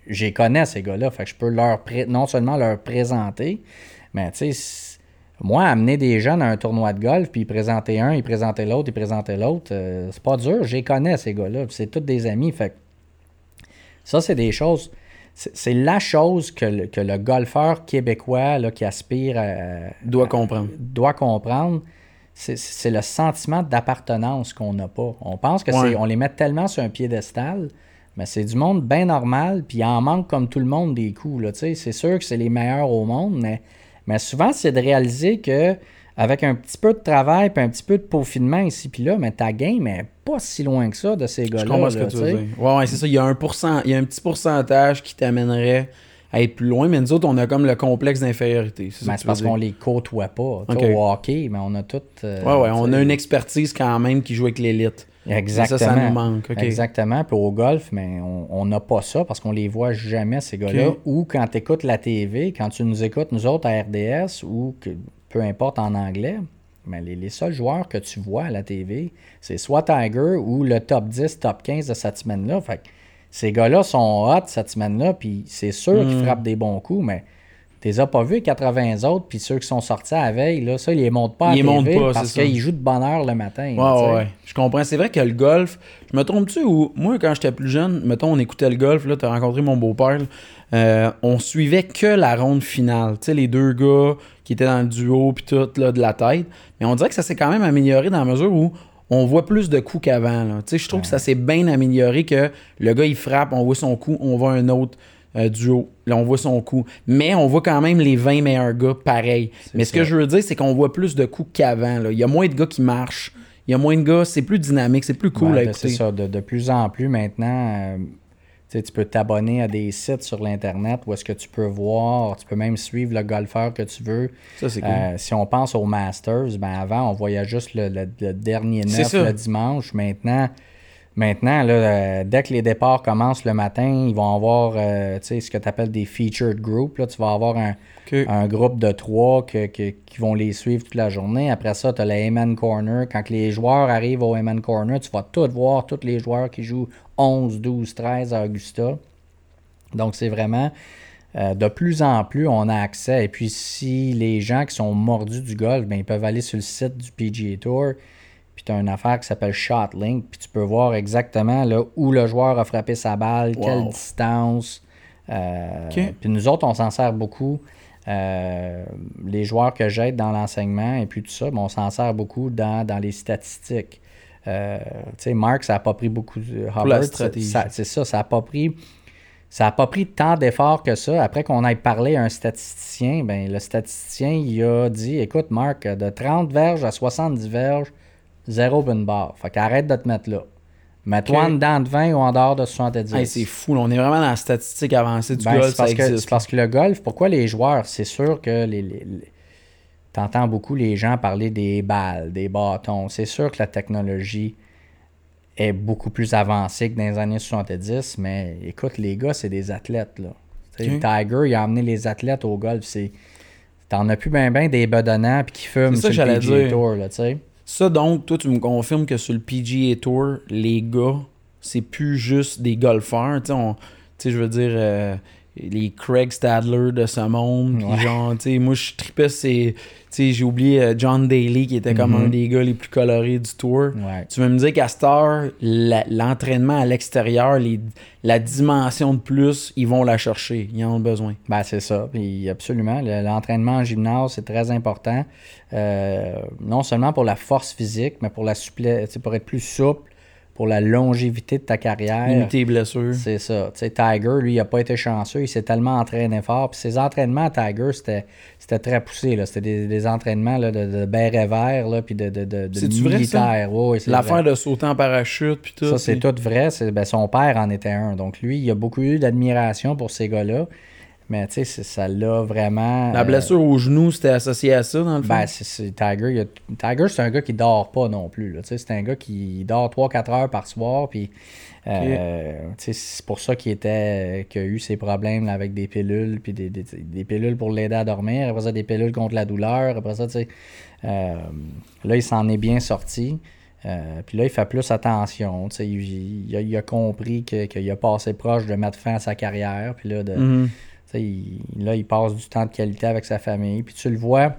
Speaker 2: j'y connais ces gars-là, fait que je peux leur non seulement leur présenter, mais tu sais, moi, amener des jeunes à un tournoi de golf, puis présenter un, y présenter l'autre, y présenter l'autre, euh, c'est pas dur, j'y connais ces gars-là, c'est tous des amis, fait que ça, c'est des choses. C'est la chose que le, que le golfeur québécois là, qui aspire à,
Speaker 1: Doit comprendre.
Speaker 2: doit comprendre, c'est- le sentiment d'appartenance qu'on n'a pas. On pense que
Speaker 1: Ouais.
Speaker 2: on les met tellement sur un piédestal, mais c'est du monde bien normal, puis il en manque comme tout le monde des coups. C'est sûr que c'est les meilleurs au monde, mais, mais souvent c'est de réaliser que avec un petit peu de travail puis un petit peu de peaufinement ici puis là, mais ta game n'est pas si loin que ça de ces
Speaker 1: Je
Speaker 2: gars-là.
Speaker 1: comprends ce que tu veux dire. Ouais, ouais, c'est ça. Il y a un pourcent, il y a un petit pourcentage qui t'amènerait à être plus loin, mais nous autres, on a comme le complexe d'infériorité. C'est
Speaker 2: c'est parce qu'on les côtoie pas. Tu
Speaker 1: Ok.
Speaker 2: sais, Au hockey, mais on a tout. euh,
Speaker 1: Ouais, ouais, on a une expertise quand même qui joue avec l'élite.
Speaker 2: Exactement.
Speaker 1: Ça, ça nous manque.
Speaker 2: Exactement. Puis au golf, mais on- n'a pas ça parce qu'on les voit jamais, ces gars-là. Ou quand tu écoutes la TV, quand tu nous écoutes, nous autres, à RDS, ou que, peu importe en anglais, mais les, les seuls joueurs que tu vois à la TV, c'est soit Tiger ou le top 10, top 15 de cette semaine-là. Fait que ces gars-là sont hot cette semaine-là, puis c'est sûr
Speaker 1: Hmm.
Speaker 2: qu'ils frappent des bons coups, mais tu les as pas vus, les 80 autres, puis ceux qui sont sortis à la veille, là, ça, ils les montent pas à
Speaker 1: Ils les
Speaker 2: la
Speaker 1: montent
Speaker 2: TV
Speaker 1: pas,
Speaker 2: parce qu'ils jouent de bonne heure le matin.
Speaker 1: Ouais,
Speaker 2: là,
Speaker 1: ouais. Je comprends. C'est vrai que le golf, je me trompe-tu ou moi, quand j'étais plus jeune, mettons, on écoutait le golf, là, t'as rencontré mon beau-père, euh, on suivait que la ronde finale. Tu sais, les deux gars qui étaient dans le duo, puis tout, là, de la tête. Mais on dirait que ça s'est quand même amélioré dans la mesure où on voit plus de coups qu'avant. là. Tu sais, je trouve que ça s'est bien amélioré que le gars, il frappe, on voit son coup, on voit un autre. Euh, duo, là on voit son coup. Mais on voit quand même les 20 meilleurs gars pareil. Mais ce que je veux dire, c'est qu'on voit plus de coups qu'avant. Il y a moins de gars qui marchent. Il y a moins de gars, c'est plus dynamique, c'est plus cool
Speaker 2: Ouais,
Speaker 1: à
Speaker 2: ben, c'est ça. De, de plus en plus maintenant, euh, tu peux t'abonner à des sites sur l'Internet où est-ce que tu peux voir, tu peux même suivre le golfeur que tu veux.
Speaker 1: Ça, c'est cool.
Speaker 2: Euh, si on pense aux Masters, ben avant, on voyait juste le, le- le dernier neuf le dimanche. Maintenant, Maintenant, là, euh, dès que les départs commencent le matin, ils vont avoir euh, ce que tu appelles des featured groups. Là. Tu vas avoir un, un groupe de trois que, qui vont les suivre toute la journée. Après ça, tu as le Amen Corner. Quand les joueurs arrivent au Amen Corner, tu vas tout voir, tous les joueurs qui jouent 11, 12, 13 à Augusta. Donc, c'est vraiment euh, de plus en plus, on a accès. Et puis, si les gens qui sont mordus du golf, ben, ils peuvent aller sur le site du PGA Tour puis tu as une affaire qui s'appelle ShotLink, puis tu peux voir exactement là, où le joueur a frappé sa balle, quelle distance. Euh, puis nous autres, on s'en sert beaucoup. Euh, les joueurs que j'aide dans l'enseignement et puis tout ça, on s'en sert beaucoup dans, les statistiques. Euh, tu sais, Mark, ça n'a pas pris beaucoup de. C'est ça, ça n'a pas pris. Ça n'a pas pris tant d'efforts que ça. Après qu'on ait parlé à un statisticien, ben, le statisticien il a dit Écoute, Marc, de 30 verges à 70 verges, zéro bin bar. Fait qu'arrête de te mettre là. Mets-toi en dedans de 20 ou en dehors de 70.
Speaker 1: c'est fou. On est vraiment dans la statistique avancée du ben, golf.
Speaker 2: C'est parce, que le golf, pourquoi les joueurs, c'est sûr que les, les, t'entends beaucoup les gens parler des balles, des bâtons. C'est sûr que la technologie est beaucoup plus avancée que dans les années 70, mais écoute, les gars, c'est des athlètes. Là. Tiger, il a amené les athlètes au golf. C'est... T'en as plus bien ben des bedonnants puis qui fument sur le PGA Tour, là, tu sais.
Speaker 1: Ça, donc, toi, tu me confirmes que sur le PGA Tour, les gars, c'est plus juste des golfeurs. Tu sais, je veux dire, euh, les Craig Stadler de ce monde. genre, tu sais, moi, je tripais, c'est. Tu sais, j'ai oublié euh, John Daly, qui était comme un mhm. des gars les plus colorés du tour. Tu veux me dire qu'à cette heure, l'entraînement à l'extérieur, la dimension de plus, ils vont la chercher. Ils en ont besoin.
Speaker 2: Ben, c'est ça. Puis, absolument. L'entraînement en gymnase, c'est très important. Euh, non seulement pour la force physique, mais pour la souplesse, pour être plus souple pour la longévité de ta carrière.
Speaker 1: Limiter les blessures.
Speaker 2: C'est ça. Tu sais, Tiger, lui, il n'a pas été chanceux. Il s'est tellement entraîné fort. Puis ses entraînements à Tiger, c'était très poussé. C'était des, des, entraînements là, de, de béret vert, là, puis de, de, de, de militaire.
Speaker 1: L'affaire de sauter en parachute, puis tout.
Speaker 2: Ça, c'est tout vrai. Ben, son père en était un. Donc, lui, il a beaucoup eu d'admiration pour ces gars-là. Mais tu sais, ça l'a vraiment.
Speaker 1: La blessure au genou, c'était associé à ça, dans le fond?
Speaker 2: Ben, c'est Tiger. Tiger, c'est un gars qui dort pas non plus. C'est un gars qui dort 3-4 heures par soir. Puis, euh, c'est pour ça qu'il était qu'il a eu ses problèmes avec des pilules. Puis des, des, pilules pour l'aider à dormir. Après ça, des pilules contre la douleur. Après ça, tu sais. Euh, là, il s'en est bien sorti. Euh, puis là, il fait plus attention. Il, il, a, il, a, compris qu'il a passé proche de mettre fin à sa carrière. Puis là, de. Là, il passe du temps de qualité avec sa famille. Puis tu le vois,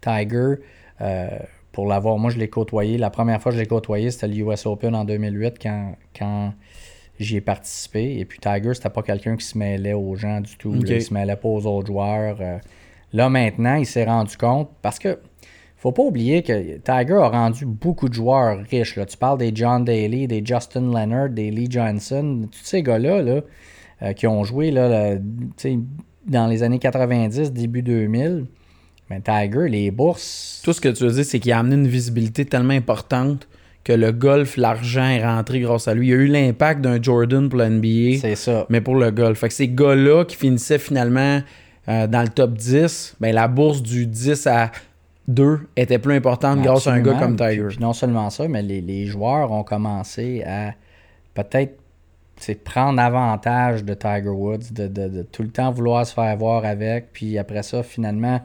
Speaker 2: Tiger, euh, pour l'avoir, moi je l'ai côtoyé. La première fois que je l'ai côtoyé, c'était l'US Open en 2008 quand, quand j'y ai participé. Et puis Tiger, c'était pas quelqu'un qui se mêlait aux gens du tout. il se mêlait pas aux autres joueurs. Euh. là maintenant, il s'est rendu compte parce que faut pas oublier que Tiger a rendu beaucoup de joueurs riches. Là. Tu parles des John Daly, des Justin Leonard, des Lee Johnson, tous ces gars-là, là euh, qui ont joué là, dans les années 90, début 2000. Mais Tiger, les bourses.
Speaker 1: Tout ce que tu veux dire, c'est qu'il a amené une visibilité tellement importante que le golf, l'argent est rentré grâce à lui. Il y a eu l'impact d'un Jordan pour l'NBA.
Speaker 2: C'est ça.
Speaker 1: Mais pour le golf. Fait que ces gars-là qui finissaient finalement euh, dans le top 10, ben, la bourse du 10 à 2 était plus importante grâce à un gars comme Tiger.
Speaker 2: Puis, non seulement ça, mais les, les joueurs ont commencé à peut-être prendre avantage de Tiger Woods, de, tout le temps vouloir se faire voir avec. Puis après ça, finalement,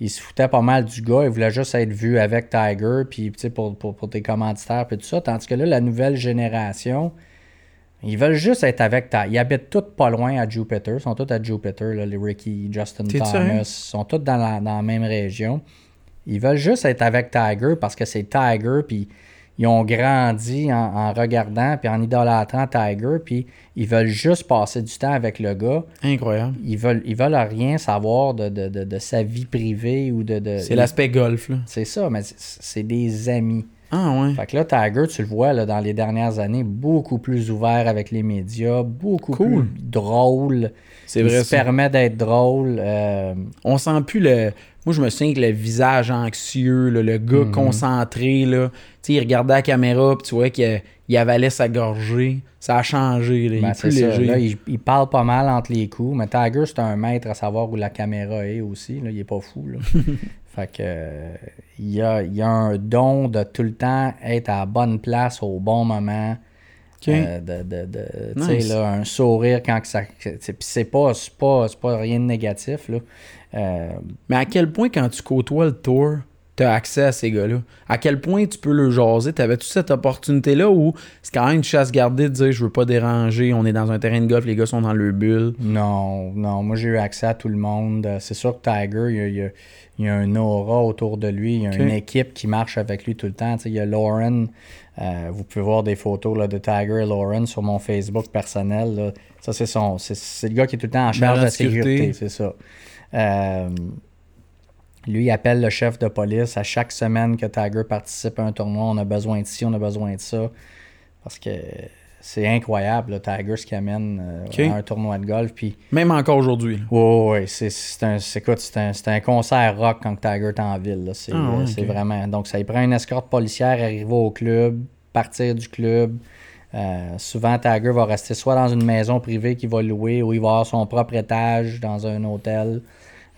Speaker 2: il se foutait pas mal du gars. Il voulait juste être vu avec Tiger, puis pour, pour, pour tes commanditaires, puis tout ça. Tandis que là, la nouvelle génération, ils veulent juste être avec Tiger. Ils habitent tous pas loin à Jupiter. Ils sont tous à Jupiter, les Ricky, Justin Thomas. Ils sont tous dans la, dans la même région. Ils veulent juste être avec Tiger parce que c'est Tiger, puis ils ont grandi en, regardant puis en idolâtrant Tiger, puis ils veulent juste passer du temps avec le gars.
Speaker 1: Incroyable.
Speaker 2: Ils veulent, ils veulent rien savoir de, sa vie privée ou de.
Speaker 1: c'est l'aspect golf, là.
Speaker 2: C'est ça, mais c'est des amis.
Speaker 1: Ah ouais.
Speaker 2: Fait que là, Tiger, tu le vois là, dans les dernières années, beaucoup plus ouvert avec les médias, beaucoup plus drôle. C'est vrai. Il se permet d'être drôle. Euh,
Speaker 1: On sent plus le. Moi, je me souviens que le visage anxieux, le gars mhm. concentré, là, il regardait la caméra, puis tu vois qu'il avalait sa gorgée. Ça a changé. il
Speaker 2: ben, est plus léger. il, parle pas mal entre les coups. Mais Tiger, c'est un maître à savoir où la caméra est aussi. Là. Il est pas fou. Fait que euh, il y a, il y a un don de tout le temps être à la bonne place au bon moment.
Speaker 1: Ok.
Speaker 2: Euh, de, de,
Speaker 1: Nice. là,
Speaker 2: un sourire quand que ça. c'est- Puis c'est pas, pas, pas rien de négatif. Là. Euh,
Speaker 1: Mais à quel point, quand tu côtoies le tour, tu as accès à ces gars-là? À quel point tu peux le jaser? T'avais-tu cette opportunité-là ou c'est quand même une chasse gardée de dire je veux pas déranger, on est dans un terrain de golf, les gars sont dans leur bulle?
Speaker 2: Non, non, moi j'ai eu accès à tout le monde. C'est sûr que Tiger, il y a, il y a- il y a un aura autour de lui, il y a une équipe qui marche avec lui tout le temps. Il y a Lauren, euh, vous pouvez voir des photos là, de Tiger et Lauren sur mon Facebook personnel. là. Ça, c'est son. C'est, le gars qui est tout le temps en charge de la
Speaker 1: sécurité,
Speaker 2: c'est ça. Euh, lui, il appelle le chef de police à chaque semaine que Tiger participe à un tournoi. On a besoin de ci, on a besoin de ça. Parce que c'est incroyable, là, Tiger, ce qu'il amène euh, à un tournoi de golf. Puis
Speaker 1: Même encore aujourd'hui.
Speaker 2: oui, oui, c'est un, c'est- écoute, c'est un, c'est un concert rock quand Tiger est en ville. C'est
Speaker 1: Ah
Speaker 2: vraiment. Donc, ça il prend une escorte policière, arriver au club, partir du club. Euh, souvent, Tiger va rester soit dans une maison privée qu'il va louer ou il va avoir son propre étage dans un hôtel.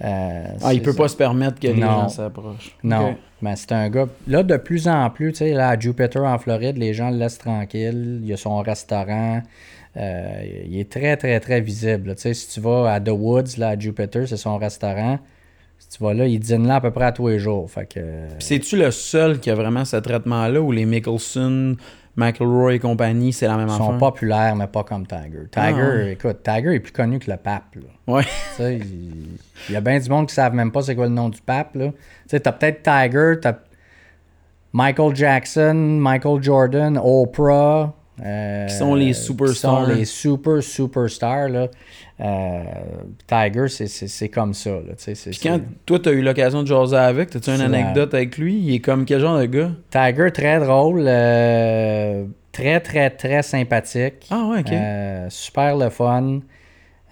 Speaker 2: Euh,
Speaker 1: Ah, il peut pas se permettre que les
Speaker 2: Non.
Speaker 1: gens s'approchent.
Speaker 2: non, mais c'est un gars. Là, de plus en plus, tu sais, là, à Jupiter en Floride, les gens le laissent tranquille. Il y a son restaurant. Euh, il est très, très, très visible. Tu sais, si tu vas à The Woods, là, à Jupiter, c'est son restaurant. Si tu vas là, il dîne là à peu près à tous les jours. Fait que.
Speaker 1: Puis C'est-tu le seul qui a vraiment ce traitement-là ou les Mickelson, McElroy et compagnie, c'est la même
Speaker 2: Ils sont
Speaker 1: affaire?
Speaker 2: populaires, mais pas comme Tiger. Tiger,
Speaker 1: Ah ouais.
Speaker 2: écoute, Tiger est plus connu que le pape. là.
Speaker 1: Ouais.
Speaker 2: Il, il y a bien du monde qui ne savent même pas c'est quoi le nom du pape. Tu sais, t'as peut-être Tiger, t'as Michael Jackson, Michael Jordan, Oprah. Euh,
Speaker 1: Qui sont les
Speaker 2: Qui
Speaker 1: superstars.
Speaker 2: sont les super superstars. Là. Euh, Tiger, c'est- comme ça. Là, tu
Speaker 1: Puis quand toi, t'as eu l'occasion de jaser avec, t'as-tu une anecdote avec lui? Il est comme quel genre de gars?
Speaker 2: Tiger, très drôle. euh, très, très, très sympathique.
Speaker 1: Ah ouais, ok.
Speaker 2: Super le fun.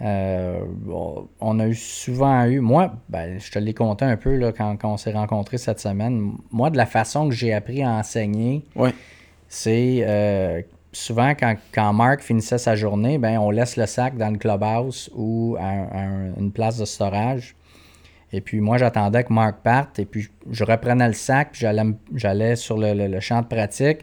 Speaker 2: On a eu souvent eu, moi, ben, je te l'ai conté un peu là, quand, quand on s'est rencontrés cette semaine. Moi, de la façon que j'ai appris à enseigner,
Speaker 1: Ouais.
Speaker 2: c'est souvent quand, quand Marc finissait sa journée, ben, on laisse le sac dans le clubhouse ou à, un- à un- une place de storage. Et puis moi, j'attendais que Marc parte et puis je, reprenais le sac, puis j'allais, sur le, le- le champ de pratique,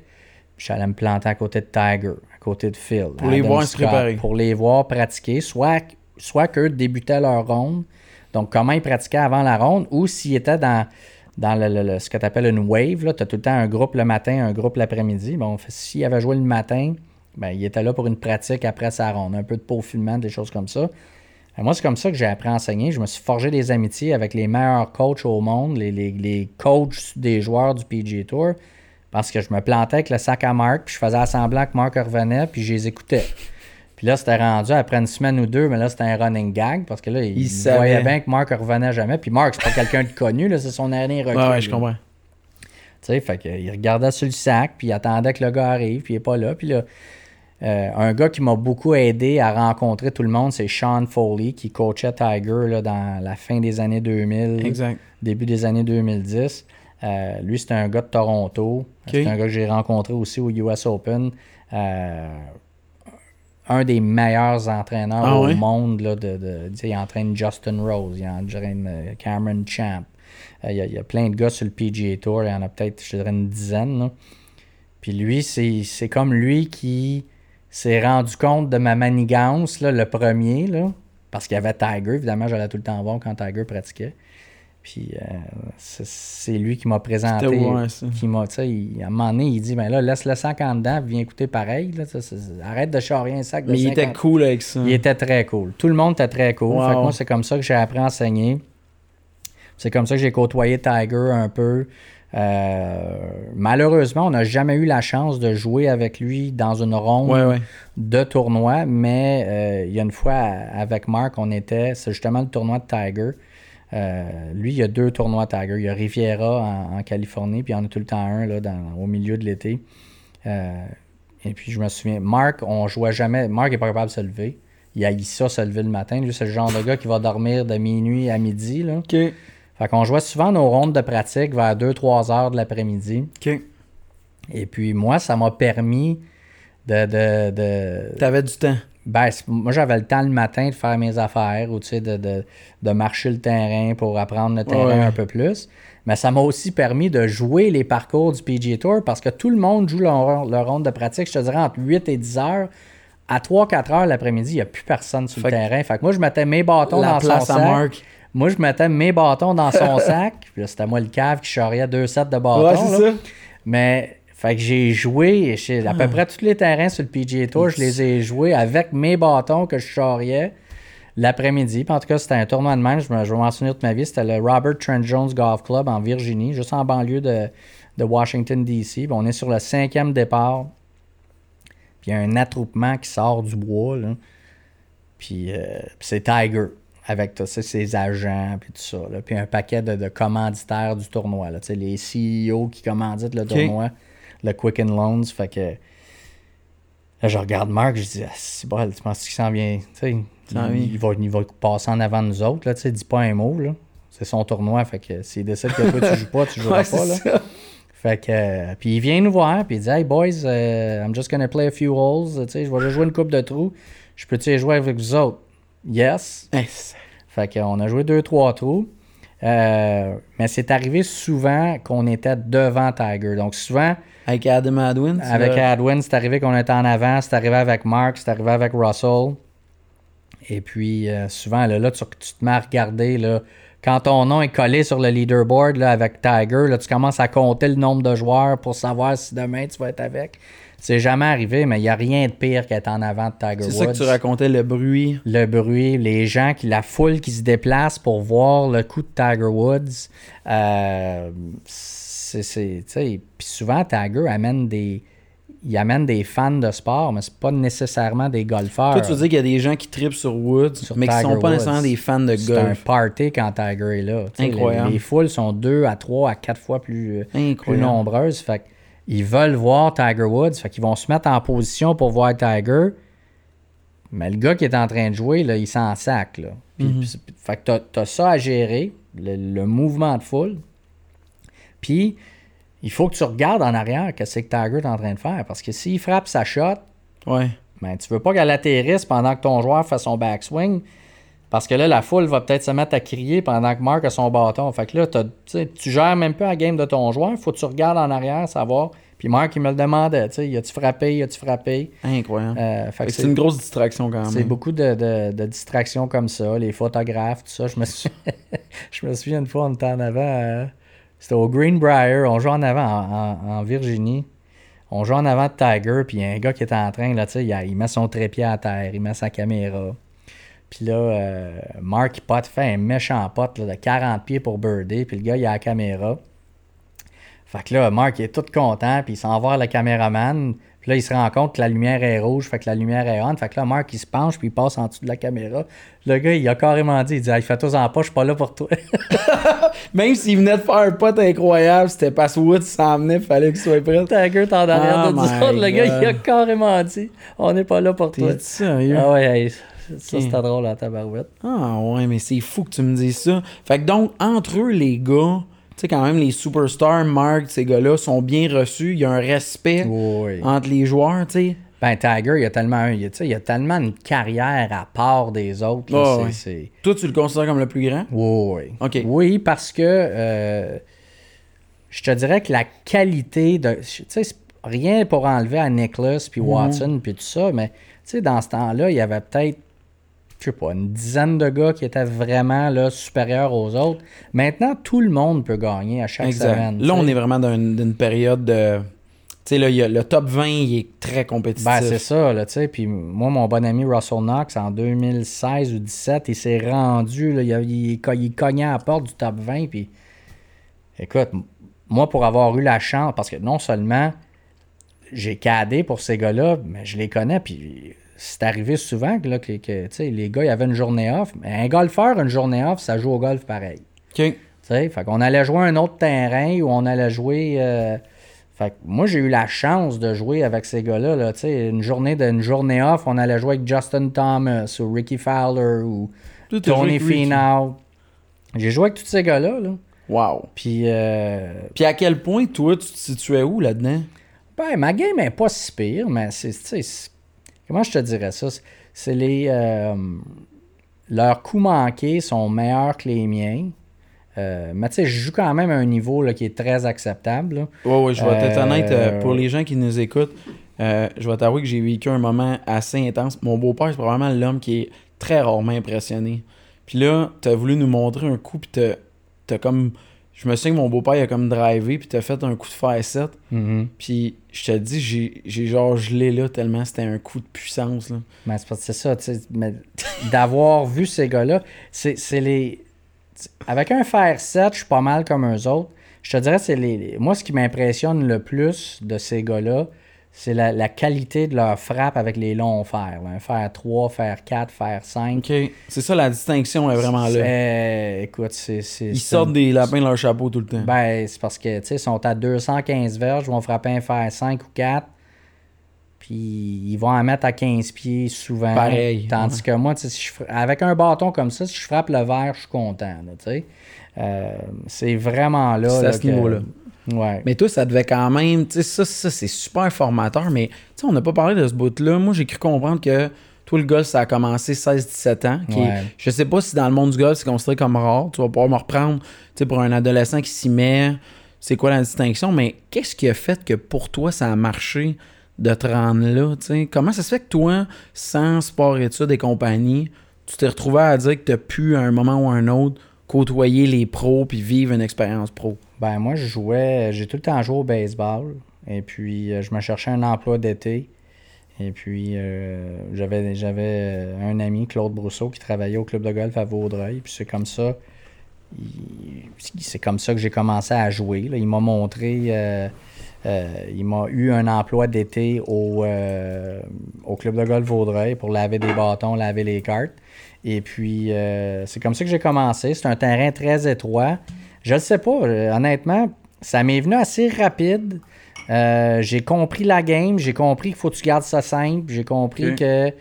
Speaker 2: puis j'allais me planter à côté de Tiger, à côté de Phil.
Speaker 1: Pour les voir se préparer.
Speaker 2: Pour les voir pratiquer, soit, soit qu'eux débutaient leur ronde, donc comment ils pratiquaient avant la ronde, ou s'ils étaient dans, dans le, le- ce que tu appelles une wave, tu as tout le temps un groupe le matin, un groupe l'après-midi. Bon, s'il avait joué le matin, ben, il était là pour une pratique après sa ronde, un peu de peaufinement, des choses comme ça. Et moi, c'est comme ça que j'ai appris à enseigner. Je me suis forgé des amitiés avec les meilleurs coachs au monde, les, les, les coachs des joueurs du PGA Tour, parce que je me plantais avec le sac à Marc, puis je faisais semblant que Marc revenait, puis je les écoutais. Puis là, c'était rendu après une semaine ou deux, mais là, c'était un running gag, parce que là, il,
Speaker 1: Il
Speaker 2: voyait bien que Marc revenait jamais. Puis Marc, c'est pas quelqu'un de connu, là, c'est son année recul.
Speaker 1: Ouais, ouais, je comprends.
Speaker 2: Tu sais, fait que, il regardait sur le sac, puis il attendait que le gars arrive, puis il est pas là. Puis là, euh, un gars qui m'a beaucoup aidé à rencontrer tout le monde, c'est Sean Foley, qui coachait Tiger là, dans la fin des années 2000,
Speaker 1: Exact.
Speaker 2: début des années 2010. Euh, lui, c'était un gars de Toronto. C'est un gars que j'ai rencontré aussi au US Open. Euh, un des meilleurs entraîneurs
Speaker 1: Ah
Speaker 2: au monde. Là, de, de- il entraîne Justin Rose, il entraîne euh, Cameron Champ. Euh, il, y a, il y a plein de gars sur le PGA Tour. Il y en a peut-être, je dirais, une dizaine. là. Puis lui, c'est c'est comme lui qui s'est rendu compte de ma manigance, là, le premier, là, parce qu'il y avait Tiger. Évidemment, j'allais tout le temps voir quand Tiger pratiquait. Puis euh, c'est- lui qui m'a présenté.
Speaker 1: Ouais, ça.
Speaker 2: Qui m'a, tu sais, il- à un moment donné, il dit ben là, laisse le sac en dedans, viens écouter pareil. Là, arrête de charrier un sac de
Speaker 1: Mais il
Speaker 2: 50.
Speaker 1: était cool avec ça.
Speaker 2: Il était très cool. Tout le monde était très cool.
Speaker 1: Wow.
Speaker 2: Fait que moi, c'est comme ça que j'ai appris à enseigner. C'est comme ça que j'ai côtoyé Tiger un peu. Euh, malheureusement, on n'a jamais eu la chance de jouer avec lui dans une ronde
Speaker 1: Ouais, ouais.
Speaker 2: de tournoi, mais euh, il y a une fois avec Marc, on était, c'est justement le tournoi de Tiger. Euh, lui, il y a deux tournois Tiger. Il y a Riviera en, en Californie, puis il y en a tout le temps un là, dans- au milieu de l'été. Euh, et puis je me souviens, Marc, on jouait jamais. Marc n'est pas capable de se lever. Il a ça se lever le matin. Lui, c'est le genre de gars qui va dormir de minuit à midi. Là.
Speaker 1: OK.
Speaker 2: Fait qu'on jouait souvent nos rondes de pratique vers 2-3 heures de l'après-midi.
Speaker 1: OK.
Speaker 2: Et puis moi, ça m'a permis de, de, de-
Speaker 1: T'avais du temps.
Speaker 2: Ben, moi, j'avais le temps le matin de faire mes affaires ou de, de, de marcher le terrain pour apprendre le terrain
Speaker 1: Ouais.
Speaker 2: un peu plus. Mais ça m'a aussi permis de jouer les parcours du PGA Tour parce que tout le monde joue leur, leur ronde de pratique, je te dirais, entre 8 et 10 heures. À 3-4 heures l'après-midi, il n'y a plus personne sur
Speaker 1: Fait
Speaker 2: le terrain. Fait que moi, je mettais mes bâtons
Speaker 1: La
Speaker 2: dans
Speaker 1: place
Speaker 2: son sac. Moi, je mettais mes bâtons dans son sac. Puis là, c'était moi le cave qui charriait deux sets de bâtons.
Speaker 1: Ouais, c'est ça.
Speaker 2: Mais, fait que j'ai joué à peu près tous les terrains sur le PGA Tour, je les ai joués avec mes bâtons que je charriais l'après-midi. En tout cas, c'était un tournoi de même, je, me, je vais m'en souvenir toute ma vie. C'était le Robert Trent Jones Golf Club en Virginie, juste en banlieue de, de Washington, D.C. On est sur le cinquième départ. Puis il y a un attroupement qui sort du bois, là. Puis, euh, puis c'est Tiger avec ses agents, puis tout ça. là. Puis un paquet de, de commanditaires du tournoi. Là. Les CEO qui commanditent le tournoi, le Quicken Loans. Fait que là, je regarde Marc, je dis, ah, c'est bon, tu penses qu'il s'en vient? Tu sais, il, va, il va passer en avant de nous autres. Là, tu sais, dis pas un mot. Là. C'est son tournoi. Fait que s'il décide que toi, tu joues pas, tu joueras
Speaker 1: Ouais,
Speaker 2: pas. Là.
Speaker 1: ça.
Speaker 2: Fait que, euh, puis il vient nous voir, puis il dit Hey boys, euh, I'm just gonna play a few holes. Tu sais, je vais juste jouer une coupe de trous. Je peux-tu jouer avec vous autres? Yes.
Speaker 1: C'est-
Speaker 2: Fait qu'on a joué deux, trois trous. Euh, mais c'est arrivé souvent qu'on était devant Tiger. Donc souvent,
Speaker 1: Avec Adam Adwin.
Speaker 2: avec Adwin, c'est arrivé qu'on était en avant, c'est arrivé avec Mark, c'est arrivé avec Russell. Et puis euh, souvent, là, là, tu, tu te mets à regarder, là, quand ton nom est collé sur le leaderboard là, avec Tiger, là, tu commences à compter le nombre de joueurs pour savoir si demain tu vas être avec. C'est jamais arrivé, mais il n'y a rien de pire qu'être en avant de Tiger
Speaker 1: C'est
Speaker 2: Woods
Speaker 1: ça que tu racontais, le bruit.
Speaker 2: le bruit, les gens, qui, la foule qui se déplace pour voir le coup de Tiger Woods. Euh, c'est, c'est- puis souvent, Tiger amène des, il amène des fans de sport, mais c'est pas nécessairement des golfeurs.
Speaker 1: Toi, tu veux dire qu'il y a des gens qui tripent sur Woods,
Speaker 2: Sur
Speaker 1: mais qui sont pas
Speaker 2: Woods.
Speaker 1: nécessairement des fans de
Speaker 2: c'est un
Speaker 1: golf.
Speaker 2: party quand Tiger est là.
Speaker 1: Incroyable.
Speaker 2: Les, les foules sont deux à trois à quatre fois plus, euh, plus
Speaker 1: Incroyable.
Speaker 2: nombreuses. Fait que ils veulent voir Tiger Woods. Fait qu'ils vont se mettre en position pour voir Tiger. Mais le gars qui est en train de jouer, là, il s'en sac. Là. Puis-
Speaker 1: Mhm.
Speaker 2: fait que t'as, t'as ça à gérer, le, le mouvement de foule. Puis, il faut que tu regardes en arrière qu'est-ce que Tiger est en train de faire. Parce que s'il frappe sa shot,
Speaker 1: Ouais.
Speaker 2: ben, tu veux pas qu'elle atterrisse pendant que ton joueur fait son backswing. Parce que là, la foule va peut-être se mettre à crier pendant que Marc a son bâton. Fait que là, tu gères même pas la game de ton joueur. Faut que tu regardes en arrière, savoir. Puis Marc, il me le demandait. Tu sais, y a-tu frappé, y a-tu frappé?
Speaker 1: Incroyable.
Speaker 2: Euh,
Speaker 1: c'est une grosse distraction quand
Speaker 2: c'est
Speaker 1: même.
Speaker 2: beaucoup de, de- de distractions comme ça, les photographes, tout ça. Je me, suis... je me souviens une fois, on était en avant. euh, C'était au Greenbrier, on joue en avant en, en- en Virginie. On joue en avant de Tiger, puis il y a un gars qui est en train, là, tu sais, il met son trépied à terre, il met sa caméra. Puis là, euh, Mark Pot fait un méchant pot là, de 40 pieds pour Birdie, puis le gars, il a la caméra. Fait que là, Mark il est tout content, puis il s'en va voir le caméraman. Puis là, il se rend compte que la lumière est rouge, fait que la lumière est on. Fait que là, Mark, il se penche, puis il passe en dessous de la caméra. Le gars, il a carrément dit, il dit, hey, fais-toi en pas, je suis pas là pour toi.
Speaker 1: Même s'il venait de faire un pote incroyable, c'était parce que Woods s'en venait, fallait qu'il soit prêt.
Speaker 2: Tiger t'en arrière
Speaker 1: Oh
Speaker 2: de nous
Speaker 1: my
Speaker 2: autres. Le gars, il a carrément dit, on n'est pas là pour toi.
Speaker 1: T'es sérieux?
Speaker 2: Ah ouais, hey, ça, c'était drôle à tabarouette.
Speaker 1: Ah ouais, mais c'est fou que tu me dises ça. Fait que donc, entre eux, les gars, tu sais, quand même, les superstars, Mark, ces gars-là, sont bien reçus. Il y a un respect
Speaker 2: Oui.
Speaker 1: entre les joueurs, tu sais.
Speaker 2: Ben, Tiger, il a tellement, il, a- il a tellement une carrière à part des autres. là, c'est- c'est...
Speaker 1: Toi, tu le considères comme le plus grand?
Speaker 2: Oui, oui.
Speaker 1: OK.
Speaker 2: Oui, parce que euh, je te dirais que la qualité de. Tu sais, rien pour enlever à Nicholas puis Watson puis tout ça, mais tu sais, dans ce temps-là, il y avait peut-être, je sais pas, une dizaine de gars qui étaient vraiment là, supérieurs aux autres. Maintenant, tout le monde peut gagner à chaque
Speaker 1: Exact.
Speaker 2: semaine.
Speaker 1: Là, on est vraiment dans une, période de. Tu sais, là, y a le top 20, il est très compétitif.
Speaker 2: Ben, c'est ça, là, tu sais. Puis moi, mon bon ami Russell Knox, en 2016 ou 2017, il s'est rendu, là, il, il, co- il cognait à la porte du top 20. Puis, écoute, moi, pour avoir eu la chance, parce que non seulement j'ai cadé pour ces gars-là, mais je les connais, puis c'est arrivé souvent que, là, que, que, les gars, il y avait une journée off. Mais un golfeur, une journée off, ça joue au golf pareil.
Speaker 1: OK.
Speaker 2: Tu sais, fait qu'on allait jouer un autre terrain où on allait jouer. euh, fait que moi, j'ai eu la chance de jouer avec ces gars-là. Là, une journée de, une journée off, on allait jouer avec Justin Thomas ou Ricky Fowler ou Tony. Finau. J'ai joué avec tous ces gars-là. Là.
Speaker 1: Wow.
Speaker 2: Puis, euh,
Speaker 1: Puis à quel point, toi, tu te situais où là-dedans?
Speaker 2: ben, Ben, ma game est pas si pire, mais c'est. Comment je te dirais ça? C'est les. Euh, leurs coups manqués sont meilleurs que les miens. Euh, mais tu sais, je joue quand même à un niveau là, qui est très acceptable.
Speaker 1: Oui, oui, je vais être honnête. pour les gens qui nous écoutent, je vais t'avouer que j'ai vécu un moment assez intense. Mon beau-père, c'est probablement l'homme qui est très rarement impressionné. Puis là, t'as voulu nous montrer un coup, puis t'as, t'as comme je me souviens que mon beau-père a comme drivé puis t'as fait un coup de fer 7.
Speaker 2: Mm-hmm.
Speaker 1: Puis je te dis, j'ai genre gelé là tellement c'était un coup de puissance. Là.
Speaker 2: Mais c'est ça, tu sais. Mais d'avoir vu ces gars-là, c'est les. Avec un fer 7, je suis pas mal comme eux autres. Je te dirais, c'est les. Moi, ce qui m'impressionne le plus de ces gars-là, c'est la, qualité de leur frappe avec les longs fers. Un fer 3, fer 4, fer 5.
Speaker 1: OK. C'est ça, la distinction est vraiment là.
Speaker 2: écoute, c'est...
Speaker 1: Ils sortent des lapins de leur chapeau tout le temps.
Speaker 2: Ben, c'est parce que, tu sais, ils sont à 215 verges, ils vont frapper un fer 5 ou 4, puis ils vont en mettre à 15 pieds souvent.
Speaker 1: Pareil.
Speaker 2: Tandis que moi, si je, avec un bâton comme ça, si je frappe le verre, je suis content, tu sais. Euh, c'est vraiment là.
Speaker 1: C'est à ce niveau-là.
Speaker 2: Ouais.
Speaker 1: Mais toi, ça devait quand même. Tu sais, ça, ça c'est super formateur, mais tu sais, on n'a pas parlé de ce bout-là. Moi, j'ai cru comprendre que toi, le golf, ça a commencé 16-17 ans. Qui je sais pas si dans le monde du golf, c'est considéré comme rare. Tu vas pouvoir me reprendre tu sais, pour un adolescent qui s'y met. C'est quoi la distinction? Mais qu'est-ce qui a fait que pour toi, ça a marché de te rendre là? sais? Comment ça se fait que toi, sans sport études et compagnie, tu t'es retrouvé à dire que tu as pu, à un moment ou à un autre, côtoyer les pros puis vivre une expérience pro?
Speaker 2: Ben moi, je jouais, j'ai tout le temps joué au baseball. Et puis, euh, je me cherchais un emploi d'été. Et puis, euh, j'avais, euh, un ami, Claude Brousseau, qui travaillait au club de golf à Vaudreuil. Puis c'est comme ça, c'est comme ça que j'ai commencé à jouer. Il m'a montré, il m'a eu un emploi d'été au, au club de golf Vaudreuil pour laver des bâtons, laver les cartes. Et puis, c'est comme ça que j'ai commencé. C'est un terrain très étroit. Je ne sais pas, euh, honnêtement, ça m'est venu assez rapide. Euh, j'ai compris la game, j'ai compris qu'il faut que tu gardes ça simple, j'ai compris que,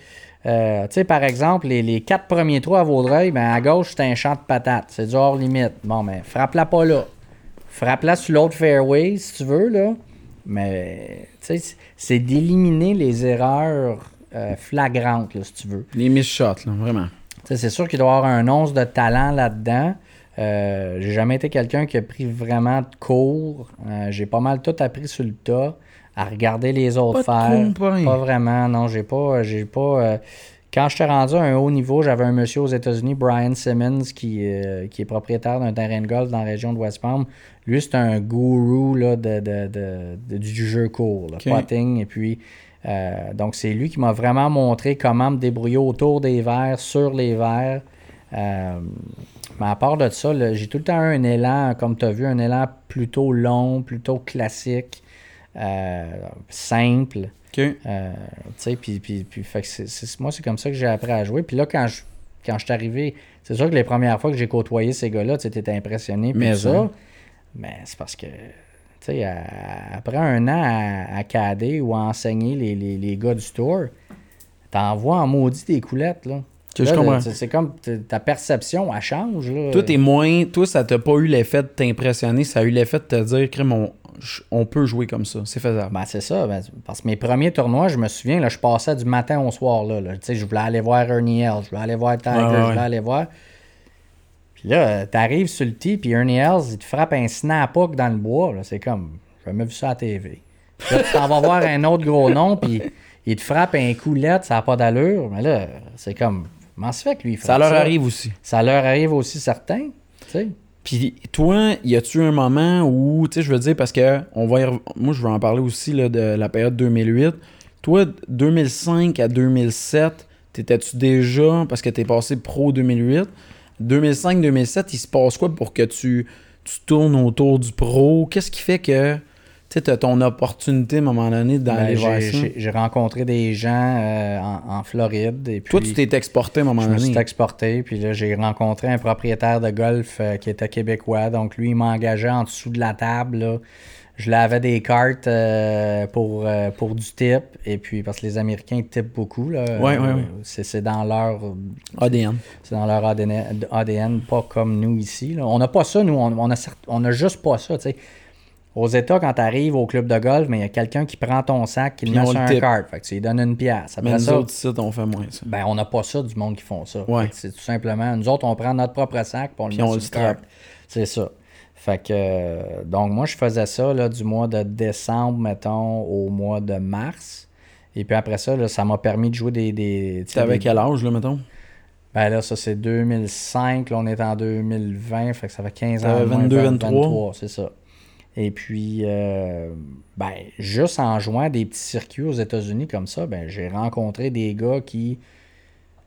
Speaker 2: euh, tu sais, par exemple, les, quatre premiers trous à Vaudreuil, ben, à gauche, c'est un champ de patates, c'est du hors limite. Bon, mais ben, frappe-la pas là. Frappe-la sur l'autre fairway, si tu veux, là. Mais, tu sais, c'est d'éliminer les erreurs flagrantes, là, si tu veux.
Speaker 1: Les miss shots, là, vraiment.
Speaker 2: C'est sûr qu'il doit y avoir un once de talent là-dedans. Euh, j'ai jamais été quelqu'un qui a pris vraiment de cours. Euh, j'ai pas mal tout appris sur le tas, à regarder les autres faire. Pas vraiment, non, j'ai pas. J'ai pas euh, quand je suis rendu à un haut niveau, j'avais un monsieur aux États-Unis, Brian Simmons, qui, qui est propriétaire d'un terrain de golf dans la région de West Palm. Lui, c'est un gourou là, de, du jeu court, le potting. Et puis, donc, c'est lui qui m'a vraiment montré comment me débrouiller autour des verres, sur les verres. Mais à part de ça, j'ai tout le temps un élan, comme tu as vu, un élan plutôt long, plutôt classique, euh, simple.
Speaker 1: Euh,
Speaker 2: puis, puis, moi, c'est comme ça que j'ai appris à jouer. Puis là, quand je, quand je suis arrivé, c'est sûr que les premières fois que j'ai côtoyé ces gars-là, tu étais impressionné. Mais ça, mais c'est parce que, après un an à, à cader ou à enseigner les, les, les gars du tour, t'envoies en maudit des coulettes, là. C'est comme ta perception, elle change. Là.
Speaker 1: Toi, t'es moins. Toi, ça t'a pas eu l'effet de t'impressionner, ça a eu l'effet de te dire, crème, on, peut jouer comme ça. C'est faisable.
Speaker 2: Ben, c'est ça. Ben, parce que mes premiers tournois, je me souviens, là, je passais du matin au soir. Là, Je voulais aller voir Ernie Els, je voulais aller voir Tiger, je voulais aller voir. Puis là, t'arrives sur le tee, puis Ernie Els, il te frappe un snap hook dans le bois. C'est comme, j'ai jamais vu ça à la TV. Puis là, tu t'en vas voir un autre gros nom, puis il te frappe un coulette, ça n'a pas d'allure. Mais là, c'est comme, Fait que lui,
Speaker 1: ça leur arrive aussi.
Speaker 2: Ça leur arrive aussi, certains. sais.
Speaker 1: Puis toi, y a-tu un moment où, tu sais, je veux dire, parce que on va moi, je veux en parler aussi là, de la période 2008. Toi, 2005 à 2007, t'étais-tu déjà, parce que t'es passé pro 2008, 2005-2007, il se passe quoi pour que tu, tu tournes autour du pro? Qu'est-ce qui fait que tu as ton opportunité à un moment donné d'aller ben, voir ça.
Speaker 2: J'ai rencontré des gens euh, en, Floride. Et puis,
Speaker 1: Toi, tu t'es exporté à un moment donné.
Speaker 2: Je me suis exporté, puis là, j'ai rencontré un propriétaire de golf euh, qui était québécois. Donc, lui, il m'engageait en dessous de la table. Je l'avais des cartes euh, pour, pour du tip. Et puis, parce que les Américains tipent beaucoup.
Speaker 1: Oui, oui, oui.
Speaker 2: C'est dans leur
Speaker 1: ADN.
Speaker 2: C'est dans leur ADN, pas comme nous ici. On n'a pas ça, nous. On, on, a, on a juste pas ça. tu sais Aux États, quand tu arrives au club de golf, mais il y a quelqu'un qui prend ton sac, qui le met sur un cart. Fait que tu lui donnes une pièce. Après
Speaker 1: Mais nous
Speaker 2: ça,
Speaker 1: autres, ici, on fait moins ça.
Speaker 2: ben, on n'a pas ça du monde qui font ça.
Speaker 1: Ouais.
Speaker 2: C'est tout simplement, nous autres, on prend notre propre sac on le met
Speaker 1: on
Speaker 2: sur
Speaker 1: le
Speaker 2: cart. C'est ça. Fait que, euh, donc moi, je faisais ça là, du mois de décembre, mettons, au mois de mars. Et puis après ça, là, ça m'a permis de jouer des. des
Speaker 1: T'avais
Speaker 2: des-
Speaker 1: quel âge, là, mettons?
Speaker 2: Ben là, ça c'est 2005, là on est en 2020, fait que ça fait 15 ans.
Speaker 1: T'avais
Speaker 2: de moins,
Speaker 1: 22,
Speaker 2: 20,
Speaker 1: 23.
Speaker 2: c'est ça. Et puis, euh, ben, juste en jouant des petits circuits aux États-Unis comme ça, ben, j'ai rencontré des gars qui.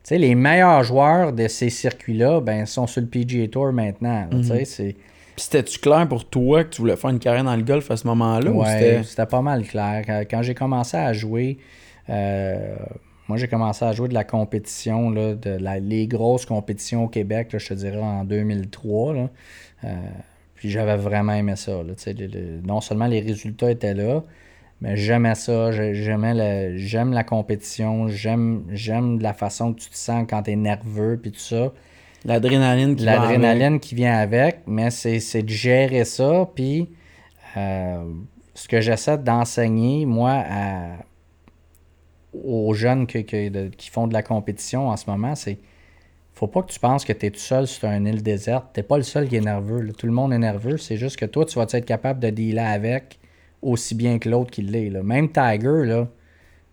Speaker 2: Tu sais, les meilleurs joueurs de ces circuits-là, ben, sont sur le PGA Tour maintenant. tu sais, c'est.
Speaker 1: Puis c'était-tu clair pour toi que tu voulais faire une carrière dans le golf à ce moment-là? ou
Speaker 2: Ouais,
Speaker 1: c'était...
Speaker 2: pas mal clair. Quand, quand j'ai commencé à jouer, euh, moi j'ai commencé à jouer de la compétition, là, de la- les grosses compétitions au Québec, là, je te dirais en 2003. là. Euh, puis j'avais vraiment aimé ça. là, le- le- non seulement les résultats étaient là, mais j'aimais ça. j'ai- J'aimais j'aime la compétition, j'aime j'aime la façon que tu te sens quand tu es nerveux, puis tout ça
Speaker 1: L'adrénaline qui
Speaker 2: l'adrénaline qui vient avec, mais c'est c'est de gérer ça. Puis, euh, ce que j'essaie d'enseigner, moi, à- aux jeunes que- que- de- qui font de la compétition en ce moment, c'est faut pas que tu penses que tu es tout seul sur une île déserte. Tu pas le seul qui est nerveux. là. Tout le monde est nerveux. C'est juste que toi, tu vas être capable de dealer avec aussi bien que l'autre qui l'est. là? Même Tiger, là,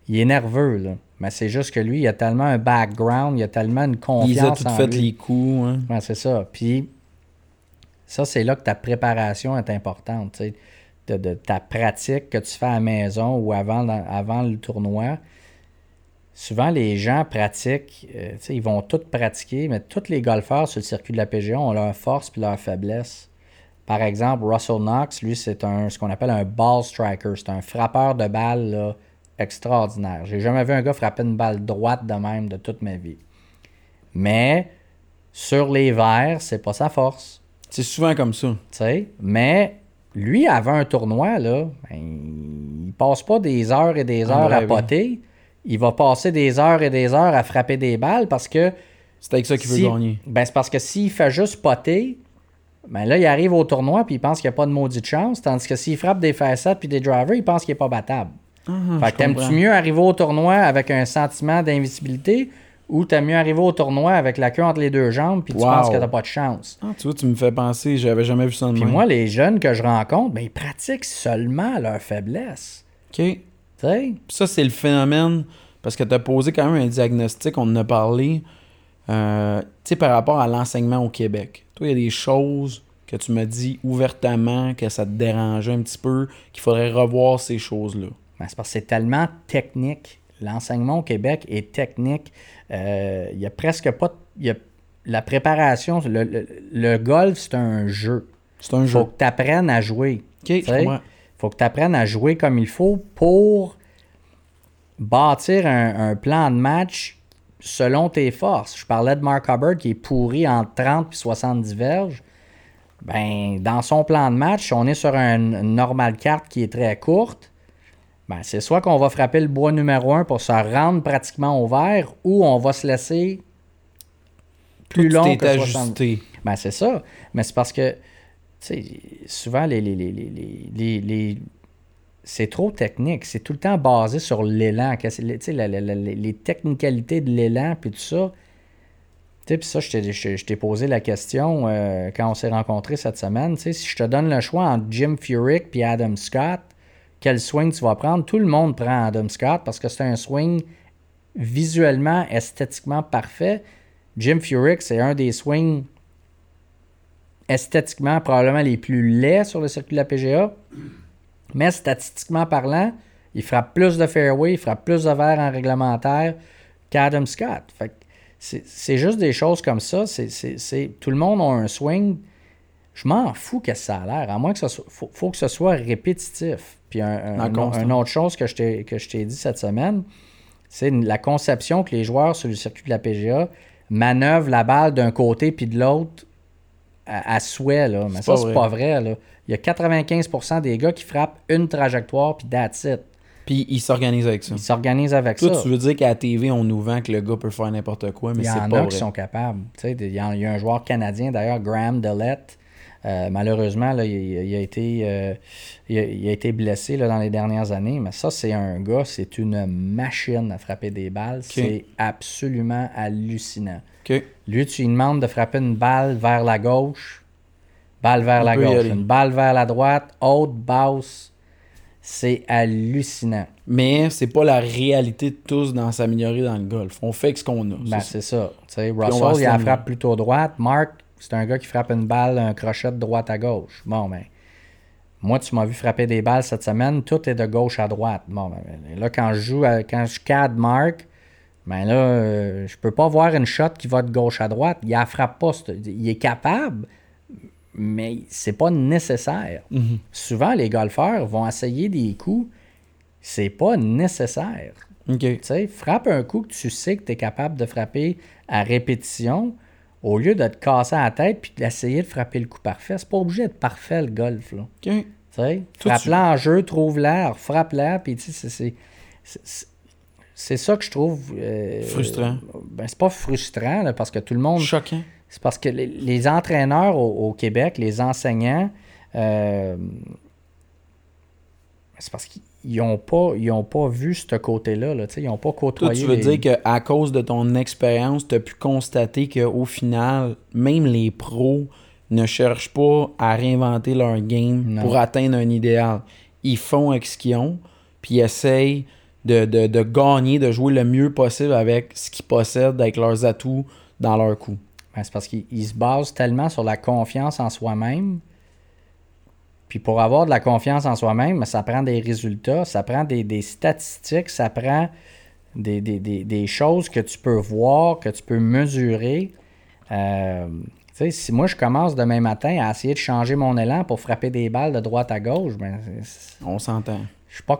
Speaker 2: il est nerveux. Là. Mais c'est juste que lui, il a tellement un background, il a tellement une confiance
Speaker 1: ont tout
Speaker 2: en
Speaker 1: fait
Speaker 2: lui.
Speaker 1: les coups. hein.
Speaker 2: Ouais, c'est ça. Puis, ça, c'est là que ta préparation est importante. De, de ta pratique que tu fais à la maison ou avant, dans- avant le tournoi. Souvent, les gens pratiquent, euh, ils vont tous pratiquer, mais tous les golfeurs sur le circuit de la PGA ont leur force puis leur faiblesse. Par exemple, Russell Knox, lui, c'est un ce qu'on appelle un ball striker. C'est un frappeur de balle là, extraordinaire. J'ai jamais vu un gars frapper une balle droite de même de toute ma vie. Mais sur les verts, c'est pas sa force.
Speaker 1: C'est souvent comme ça.
Speaker 2: Mais lui, avant un tournoi, là, ben, il passe pas des heures et des heures à poter. Il va passer des heures et des heures à frapper des balles parce que.
Speaker 1: C'est avec ça qu'il veut gagner.
Speaker 2: Ben, c'est parce que s'il fait juste poter, ben là, il arrive au tournoi puis il pense qu'il n'y a pas de maudite chance. Tandis que s'il frappe des facettes puis des drivers, il pense qu'il n'est pas battable.
Speaker 1: Ah,
Speaker 2: Fait que t'aimes-tu mieux arriver au tournoi avec un sentiment d'invisibilité ou t'aimes mieux arriver au tournoi avec la queue entre les deux jambes puis tu
Speaker 1: Wow.
Speaker 2: penses que t'as pas de chance?
Speaker 1: Ah, tu vois, tu me fais penser, j'avais jamais vu ça de
Speaker 2: Puis moi, les jeunes que je rencontre, ben, ils pratiquent seulement leur faiblesse.
Speaker 1: OK. Ça, c'est le phénomène, parce que tu as posé quand même un diagnostic, on en a parlé, euh, tu sais, par rapport à l'enseignement au Québec. Toi, il y a des choses que tu m'as dit ouvertement que ça te dérangeait un petit peu, qu'il faudrait revoir ces choses-là.
Speaker 2: Ben, c'est parce que c'est tellement technique. L'enseignement au Québec est technique. Euh, Il y a presque pas. de- y a la préparation, le, le- le golf, c'est un jeu.
Speaker 1: C'est un
Speaker 2: Il
Speaker 1: jeu.
Speaker 2: faut que tu apprennes à jouer.
Speaker 1: OK,
Speaker 2: faut que tu apprennes à jouer comme il faut pour bâtir un, un plan de match selon tes forces. Je parlais de Mark Hubbard qui est pourri en 30 puis 70 verges. Ben, dans son plan de match, on est sur un- une normale carte qui est très courte. Ben, c'est soit qu'on va frapper le bois numéro 1 pour se rendre pratiquement au vert ou on va se laisser plus
Speaker 1: Toi,
Speaker 2: long que
Speaker 1: t'es
Speaker 2: 60.
Speaker 1: ajusté.
Speaker 2: Ben, c'est ça. Mais c'est parce que, sais, souvent, les, les, les, les, c'est trop technique. C'est tout le temps basé sur l'élan. les technicalités de l'élan, puis tout ça. Tu sais, puis ça, je t'ai- je je t'ai posé la question euh, quand on s'est rencontrés cette semaine. Tu sais, si je te donne le choix entre Jim Furyk puis Adam Scott, quel swing tu vas prendre? Tout le monde prend Adam Scott parce que c'est un swing visuellement, esthétiquement parfait. Jim Furyk, c'est un des swings esthétiquement probablement les plus laids sur le circuit de la PGA. Mais statistiquement parlant, il frappe plus de fairway, il frappe plus de verre en réglementaire qu'Adam Scott. Fait que c'est juste des choses comme ça. C'est, tout le monde a un swing. Je m'en fous que ça a l'air. À moins que ça soit. Faut, faut que ce soit répétitif. Puis un, un- un- autre chose que je t'ai, que je t'ai dit cette semaine, c'est la conception que les joueurs sur le circuit de la PGA manœuvrent la balle d'un côté puis de l'autre à, à souhait. Là. Mais
Speaker 1: C'est
Speaker 2: ça,
Speaker 1: pas
Speaker 2: c'est
Speaker 1: vrai.
Speaker 2: pas vrai. Là. Il y a 95% des gars qui frappent une trajectoire puis that's it.
Speaker 1: Puis il s'organise avec ça.
Speaker 2: Ils s'organisent avec
Speaker 1: Toi,
Speaker 2: ça.
Speaker 1: tu veux dire qu'à la TV, on nous vend que le gars peut faire n'importe quoi, mais
Speaker 2: Il y
Speaker 1: c'est
Speaker 2: en
Speaker 1: pas
Speaker 2: a
Speaker 1: vrai.
Speaker 2: qui sont capables. Il y, a un joueur canadien, d'ailleurs, Graham Dellette, Euh, malheureusement, là, il, a été, euh, il, a, été blessé là, dans les dernières années, mais ça, c'est un gars, c'est une machine à frapper des balles. C'est absolument hallucinant. Lui, tu lui demandes de frapper une balle vers la gauche, balle vers la gauche, une balle vers la droite, haute, basse. C'est hallucinant.
Speaker 1: Mais c'est pas la réalité de tous dans s'améliorer dans le golf. On fait ce qu'on a.
Speaker 2: Ben, c'est ça. Russell, il a frappe plutôt droite. Mark, c'est un gars qui frappe une balle, un crochet de droite à gauche. Bon, ben, moi, tu m'as vu frapper des balles cette semaine, tout est de gauche à droite. Bon, ben, là, quand je joue, quand je cadre Mark, ben là, euh, je peux pas voir une shot qui va de gauche à droite. Il la frappe pas. Il est capable, mais c'est pas nécessaire.
Speaker 1: Mhm.
Speaker 2: Souvent, les golfeurs vont essayer des coups, c'est pas nécessaire.
Speaker 1: Tu
Speaker 2: sais, frappe un coup que tu sais que tu es capable de frapper à répétition au lieu de te casser la tête puis d'essayer de frapper le coup parfait, c'est pas obligé d'être parfait le golf. Là.
Speaker 1: OK.
Speaker 2: Frappe-la en jeu, trouve-la, frappe-la, puis tu sais, c'est. C'est ça que je trouve. Euh,
Speaker 1: frustrant.
Speaker 2: Ben, c'est pas frustrant, parce que tout le monde.
Speaker 1: Choquant.
Speaker 2: C'est parce que les, entraîneurs au, Québec, les enseignants, euh, c'est parce qu'ils ils n'ont pas, pas vu ce côté-là. Là, ils n'ont pas côtoyé.
Speaker 1: tu veux dire qu'à cause de ton expérience, tu as pu constater qu'au final, même les pros ne cherchent pas à réinventer leur game pour atteindre un idéal. Ils font avec ce qu'ils ont, puis ils essayent de, de, gagner, de jouer le mieux possible avec ce qu'ils possèdent, avec leurs atouts dans leur coup.
Speaker 2: Ben, c'est parce qu'ils se basent tellement sur la confiance en soi-même puis pour avoir de la confiance en soi-même, ça prend des résultats, ça prend des, statistiques, ça prend des, choses que tu peux voir, que tu peux mesurer. Euh, si moi je commence demain matin à essayer de changer mon élan pour frapper des balles de droite à gauche, ben,
Speaker 1: on s'entend.
Speaker 2: Je suis pas,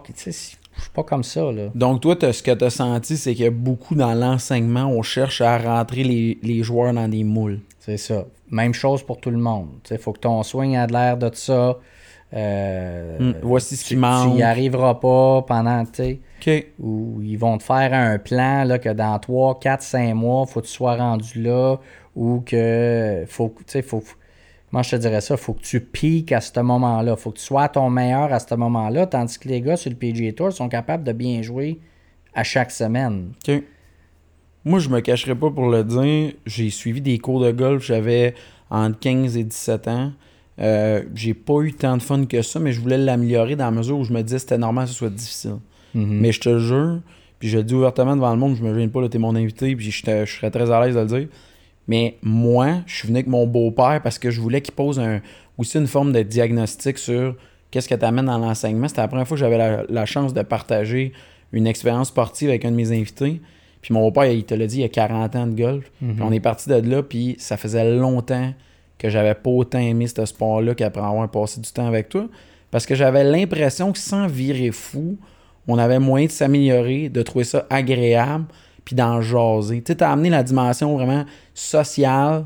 Speaker 2: je suis pas comme ça. Là.
Speaker 1: Donc, toi, ce que tu as senti, c'est qu'il y a beaucoup dans l'enseignement, on cherche à rentrer les, les joueurs dans des moules.
Speaker 2: C'est ça. Même chose pour tout le monde. Il faut que ton swing ait l'air de ça. Euh,
Speaker 1: hmm, voici ce qui manque.
Speaker 2: Tu n'y arriveras pas pendant, tu sais. Ou ils vont te faire un plan là, que dans 3, 4, 5 mois, faut que tu sois rendu là. Ou que, faut, faut. Comment je te dirais ça? Faut que tu piques à ce moment-là. Faut que tu sois à ton meilleur à ce moment-là. Tandis que les gars sur le PGA Tour sont capables de bien jouer à chaque semaine.
Speaker 1: OK. Moi, je me cacherai pas pour le dire. J'ai suivi des cours de golf. J'avais entre 15 et 17 ans. Euh, j'ai pas eu tant de fun que ça, mais je voulais l'améliorer dans la mesure où je me disais que c'était normal que ce soit difficile.
Speaker 2: Mhm.
Speaker 1: Mais je te jure, puis je le dis ouvertement devant le monde, je me viens pas, là, t'es mon invité, puis je, serais très à l'aise de le dire. Mais moi, je suis venu avec mon beau-père parce que je voulais qu'il pose un, aussi une forme de diagnostic sur qu'est-ce que tu amènes dans l'enseignement. C'était la première fois que j'avais la, chance de partager une expérience sportive avec un de mes invités. Puis mon beau-père, il te l'a dit, il y a 40 ans de golf.
Speaker 2: Mhm.
Speaker 1: Puis on est parti de là, puis ça faisait longtemps que j'avais pas autant aimé ce sport-là qu'après avoir passé du temps avec toi. Parce que j'avais l'impression que sans virer fou, on avait moyen de s'améliorer, de trouver ça agréable, puis d'en jaser. Tu sais, t'as amené la dimension vraiment sociale,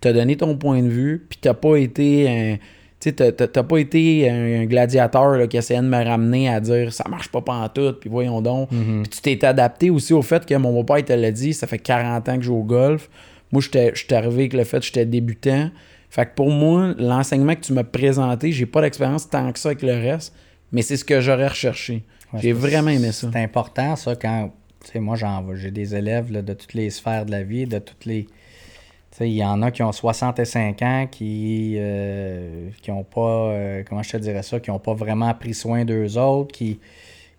Speaker 1: t'as donné ton point de vue, puis t'as pas été un. Tu sais, t'as pas été un, gladiateur qui essayait de me ramener à dire ça marche pas tout, puis voyons donc.
Speaker 2: Mm-hmm.
Speaker 1: Puis tu t'es adapté aussi au fait que mon beau-père te l'a dit, ça fait 40 ans que je joue au golf. Moi, j'étais arrivé avec le fait que j'étais débutant. Fait que pour moi, l'enseignement que tu m'as présenté, j'ai pas d'expérience tant que ça avec le reste, mais c'est ce que j'aurais recherché. j'ai vraiment aimé ça.
Speaker 2: C'est important, ça, quand. Sais, moi, j'ai des élèves de toutes les sphères de la vie, de toutes les. Il y en a qui ont 65 ans, qui euh, qui ont pas, euh, comment je te dirais ça, qui ont pas vraiment pris soin d'eux autres, qui,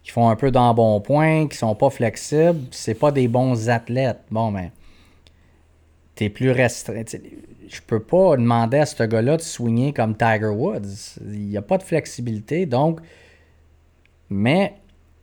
Speaker 2: qui font un peu d'embonpoint, qui sont pas flexibles, c'est pas des bons athlètes. Bon, ben, t'es plus restreint je peux pas demander à ce gars-là de swinger comme Tiger Woods. Il n'y a pas de flexibilité. Donc, mais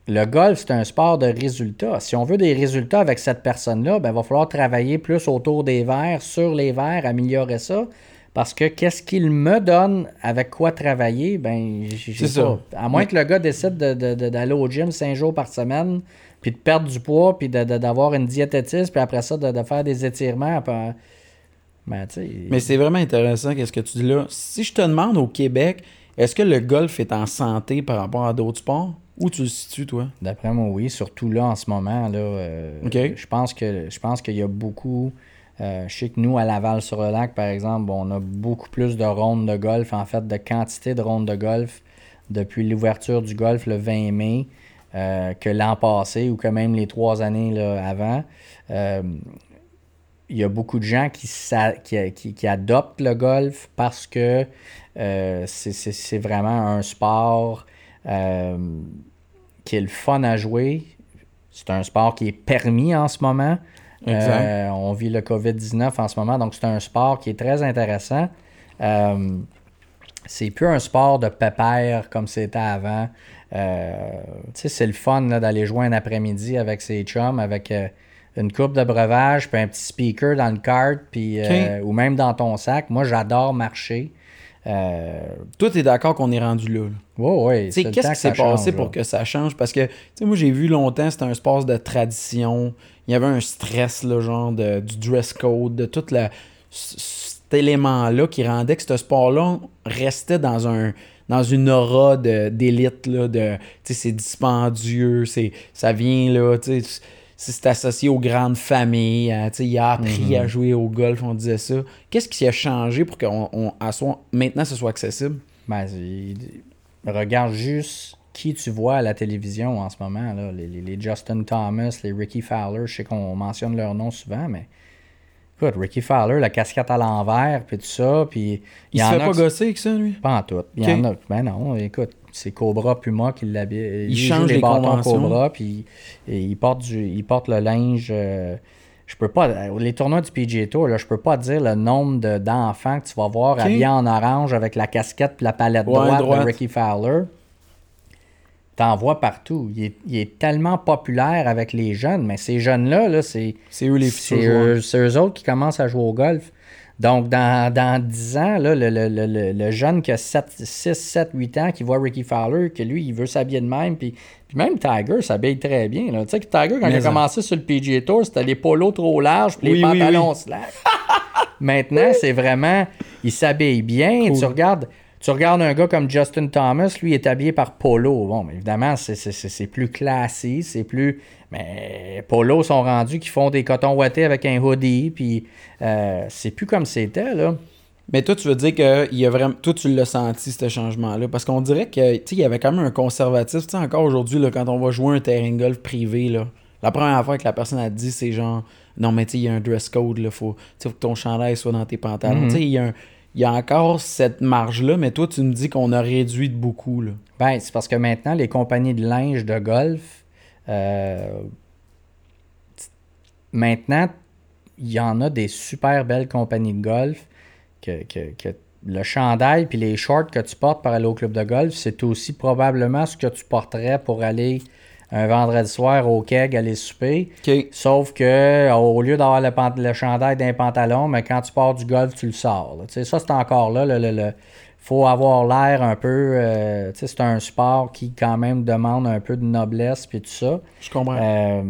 Speaker 2: le golf, c'est un sport de résultats. Si on veut des résultats avec cette personne-là, ben, il va falloir travailler plus autour des verres, sur les verres, améliorer ça. Parce que qu'est-ce qu'il me donne avec quoi travailler, ben, j'ai
Speaker 1: ça.
Speaker 2: À moins que le gars décide d'aller au gym cinq jours par semaine, puis de perdre du poids, puis d'avoir une diététiste, puis après ça, de, faire des étirements. Ben,
Speaker 1: Mais c'est vraiment intéressant qu'est-ce que tu dis là. Si je te demande au Québec, est-ce que le golf est en santé par rapport à d'autres sports? Où tu le situes, toi?
Speaker 2: D'après moi, oui. Surtout là, en ce moment, là, euh, je pense que je pense qu'il y a beaucoup Euh, je sais que nous, à Laval-sur-le-Lac, par exemple, on a beaucoup plus de rondes de golf, en fait, de quantité de rondes de golf depuis l'ouverture du golf le 20 mai euh, que l'an passé ou que même les trois années là, avant. Il y a beaucoup de gens qui, qui, qui, adoptent le golf parce que c'est vraiment un sport qui est le fun à jouer. C'est un sport qui est permis en ce moment. Euh, on vit le COVID-19 en ce moment, donc c'est un sport qui est très intéressant. Euh, c'est plus un sport de pépère comme c'était avant. Euh, c'est le fun d'aller jouer un après-midi avec ses chums, avec une coupe de breuvage, puis un petit speaker dans le cart, puis, ou même dans ton sac. Moi, j'adore marcher.
Speaker 1: Euh, Toi, tu es d'accord qu'on est rendu là.
Speaker 2: Oui,
Speaker 1: oui. Qu'est-ce qui s'est passé pour que ça change? Parce que, moi, j'ai vu longtemps, c'était un sport de tradition. Il y avait un stress, là, genre, de, du dress code, de tout la, cet élément-là qui rendait que ce sport-là restait dans un dans une aura d'élite, là, de, c'est dispendieux, c'est, ça vient, là, tu sais, c'est associé aux grandes familles. Hein, il a appris à mhm. jouer au golf, on disait ça. Qu'est-ce qui a changé pour que on, maintenant ce soit accessible?
Speaker 2: Ben, regarde juste qui tu vois à la télévision en ce moment. Là. Les, Justin Thomas, les Ricky Fowler, je sais qu'on mentionne leur nom souvent, mais écoute, Ricky Fowler, la casquette à l'envers, puis tout ça. Puis,
Speaker 1: il, se fait pas gosser avec ça, lui?
Speaker 2: Pas en tout. Il y en a. Ben non, écoute, c'est Cobra Puma qui l'habille.
Speaker 1: Il, change les, bâtons Cobra,
Speaker 2: puis il porte, du, il porte le linge. Euh, je peux pas. Les tournois du PGA Tour, là, je peux pas dire le nombre d'enfants que tu vas voir habillés en orange avec la casquette et la palette droite, de Ricky Fowler. T'en vois partout. Il est, tellement populaire avec les jeunes, mais ces jeunes-là, -là, c'est.
Speaker 1: C'est eux les
Speaker 2: C'est eux autres qui commencent à jouer au golf. Donc, dans, dans 10 ans, là, le, le, le, le, jeune qui a 7, 6, 7, 8 ans, qui voit Ricky Fowler, que lui, il veut s'habiller de même, puis, puis même Tiger s'habille très bien. Tu sais que Tiger, quand il a commencé sur le PGA Tour, c'était les polos trop larges, puis les pantalons slack. Maintenant, c'est vraiment, il s'habille bien. Tu regardes, tu regardes un gars comme Justin Thomas, lui, il est habillé par Polo. Bon, évidemment, c'est plus classique, c'est plus. Mais Polo sont rendus qui font des cotons ouatés avec un hoodie, puis euh, c'est plus comme c'était, là.
Speaker 1: Mais toi, tu veux dire que il y a vraiment. Toi, tu l'as senti, ce changement-là? Parce qu'on dirait qu'il y avait quand même un conservatisme. Tu sais, encore aujourd'hui, quand on va jouer un terrain golf privé, là, la première fois que la personne a dit, c'est genre. Non, mais tu sais, il y a un dress code, là. Faut, faut que ton chandail soit dans tes pantalons. Mm-hmm. Tu sais, il y a un il y a encore cette marge-là, mais toi, tu me dis qu'on a réduit de beaucoup. Là.
Speaker 2: Ben, c'est parce que maintenant, les compagnies de linge de golf, euh, maintenant, il y en a des super belles compagnies de golf que, que le chandail puis les shorts que tu portes pour aller au club de golf, c'est aussi probablement ce que tu porterais pour aller un vendredi soir au keg aller souper. Sauf que au lieu d'avoir le, chandail d'un pantalon, mais quand tu pars du golf, tu le sors. Ça, c'est encore là. Il faut avoir l'air un peu. Euh, c'est un sport qui, quand même, demande un peu de noblesse puis tout ça.
Speaker 1: Je comprends.
Speaker 2: Euh,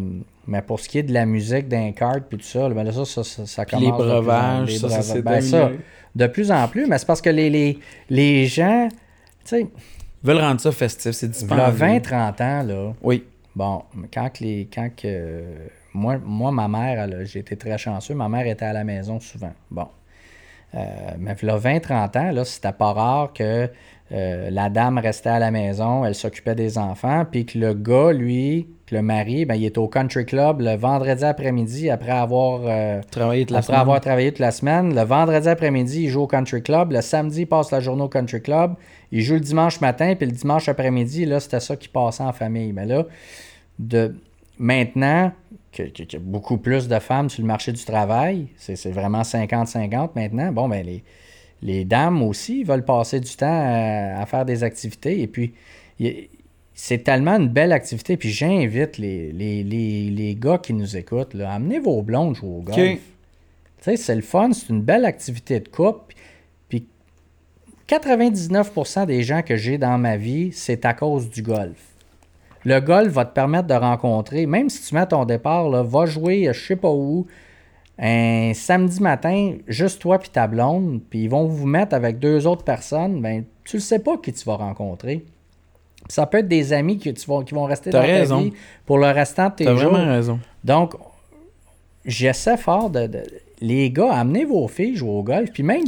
Speaker 2: mais pour ce qui est de la musique d'un cart puis tout ça, ben ça, ça, ça, commence.
Speaker 1: Les breuvages, ça, c'est
Speaker 2: ben ça, De plus en plus, mais c'est parce que les, les, les gens.
Speaker 1: veulent rendre ça festif, c'est
Speaker 2: disponible. Il y a 20-30 ans, là.
Speaker 1: Oui.
Speaker 2: Bon, quand les. Quand que, moi, moi, ma mère, j'ai été très chanceux. Ma mère était à la maison souvent. Bon. Euh, mais là, 20-30 ans, là, c'était pas rare que euh, la dame restait à la maison, elle s'occupait des enfants, puis que le gars, lui, que le mari, ben, il est au country club le vendredi après-midi après avoir, euh,
Speaker 1: travaillé, toute la
Speaker 2: après avoir travaillé toute la semaine. Le vendredi après-midi, il joue au country club. Le samedi, il passe la journée au country club. Il joue le dimanche matin, puis le dimanche après-midi, là, c'était ça qui passait en famille. Mais là, de maintenant, qu'il y a beaucoup plus de femmes sur le marché du travail, c'est vraiment 50-50 maintenant, bon, ben les, les dames aussi veulent passer du temps à, faire des activités. Et puis, c'est tellement une belle activité. Puis j'invite les, les, gars qui nous écoutent, là, amenez vos blondes jouer au golf. Tu sais, c'est le fun, c'est une belle activité de couple. 99% des gens que j'ai dans ma vie, c'est à cause du golf. Le golf va te permettre de rencontrer, même si tu mets ton départ, là, va jouer je sais pas où, un samedi matin, juste toi puis ta blonde, puis ils vont vous mettre avec deux autres personnes, ben tu ne sais pas qui tu vas rencontrer. Ça peut être des amis qui, tu qui vont rester dans ta vie pour le restant de tes jours.
Speaker 1: T'as vraiment raison.
Speaker 2: Donc, j'essaie fort de les gars, amenez vos filles jouer au golf, puis même.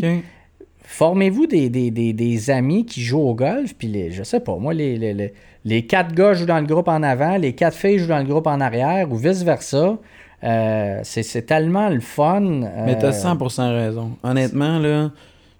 Speaker 2: Formez-vous des, amis qui jouent au golf, puis les, je sais pas, moi, les, les, quatre gars jouent dans le groupe en avant, les quatre filles jouent dans le groupe en arrière, ou vice-versa. Euh, c'est tellement le fun.
Speaker 1: Mais t'as
Speaker 2: euh,
Speaker 1: 100% raison. Honnêtement, là,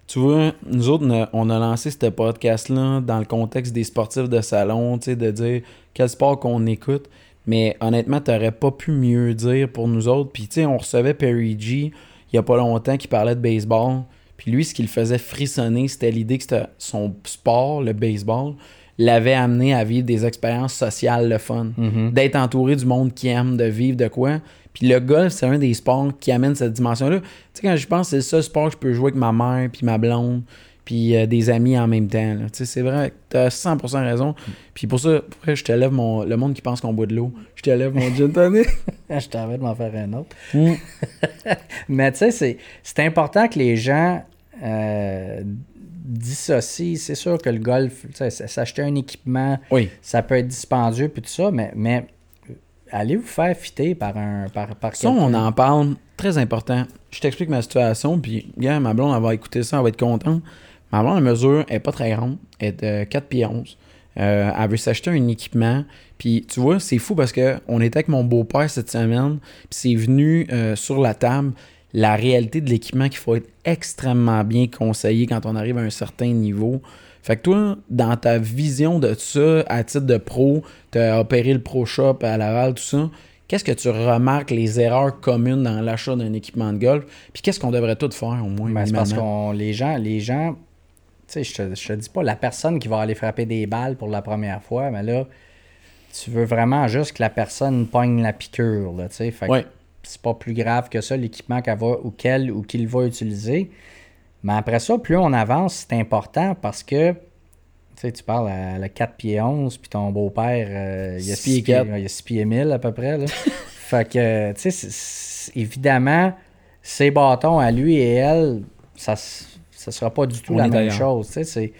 Speaker 1: tu vois, nous autres, on a, on a lancé ce podcast-là dans le contexte des sportifs de salon, tu sais, de dire quel sport qu'on écoute. Mais honnêtement, t'aurais pas pu mieux dire pour nous autres. Puis, tu sais, on recevait Perry G il y a pas longtemps qui parlait de baseball. Puis lui, ce qui le faisait frissonner, c'était l'idée que son sport, le baseball, l'avait amené à vivre des expériences sociales le fun.
Speaker 2: mhm.
Speaker 1: D'être entouré du monde qui aime, de vivre de quoi. Puis le golf, c'est un des sports qui amène cette dimension-là. Tu sais, quand je pense, c'est le seul sport que je peux jouer avec ma mère, puis ma blonde, puis euh, des amis en même temps. Tu c'est vrai, t'as 100% raison. Puis pour ça, après, je te lève mon... Le monde qui pense qu'on boit de l'eau, je te lève mon gin tonic.
Speaker 2: Je t'avais de m'en faire un autre.
Speaker 1: Mm.
Speaker 2: Mais tu sais, c'est- c'est important que les gens euh, dissocient. C'est sûr que le golf, tu s'acheter un équipement,
Speaker 1: Oui.
Speaker 2: ça peut être dispendieux puis tout ça, mais, mais allez vous faire fitter par un par, par
Speaker 1: Ça, on en parle. Très important. Je t'explique ma situation, puis, gars, ma blonde, elle va écouter ça, elle va être contente. Ma blonde, la mesure, elle est pas très grande. Elle est de 4 pieds 11. Euh, elle veut s'acheter un équipement. Puis, tu vois, c'est fou parce que on était avec mon beau-père cette semaine, puis c'est venu euh, sur la table la réalité de l'équipement qu'il faut être extrêmement bien conseillé quand on arrive à un certain niveau. Fait que toi, dans ta vision de ça, à titre de pro, tu as opéré le Pro Shop à Laval, tout ça, qu'est-ce que tu remarques les erreurs communes dans l'achat d'un équipement de golf? Puis qu'est-ce qu'on devrait tout faire au moins?
Speaker 2: Ben, parce qu'on les gens, les gens, sais, je te, je te dis pas la personne qui va aller frapper des balles pour la première fois, mais là, tu veux vraiment juste que la personne pogne la piqûre, là, tu sais. Fait
Speaker 1: Ouais.
Speaker 2: c'est pas plus grave que ça, l'équipement qu'elle va ou qu'elle ou qu'il va utiliser. Mais après ça, plus on avance, c'est important parce que tu sais, tu parles à le 4 pieds 11, puis ton beau-père, euh, il, a
Speaker 1: Six pieds
Speaker 2: 6 pieds, il a 6 pieds 1000 à peu près. Là. fait que, tu sais, évidemment, ses bâtons à lui et elle, ça ne sera pas du tout
Speaker 1: On
Speaker 2: la même chose. C'est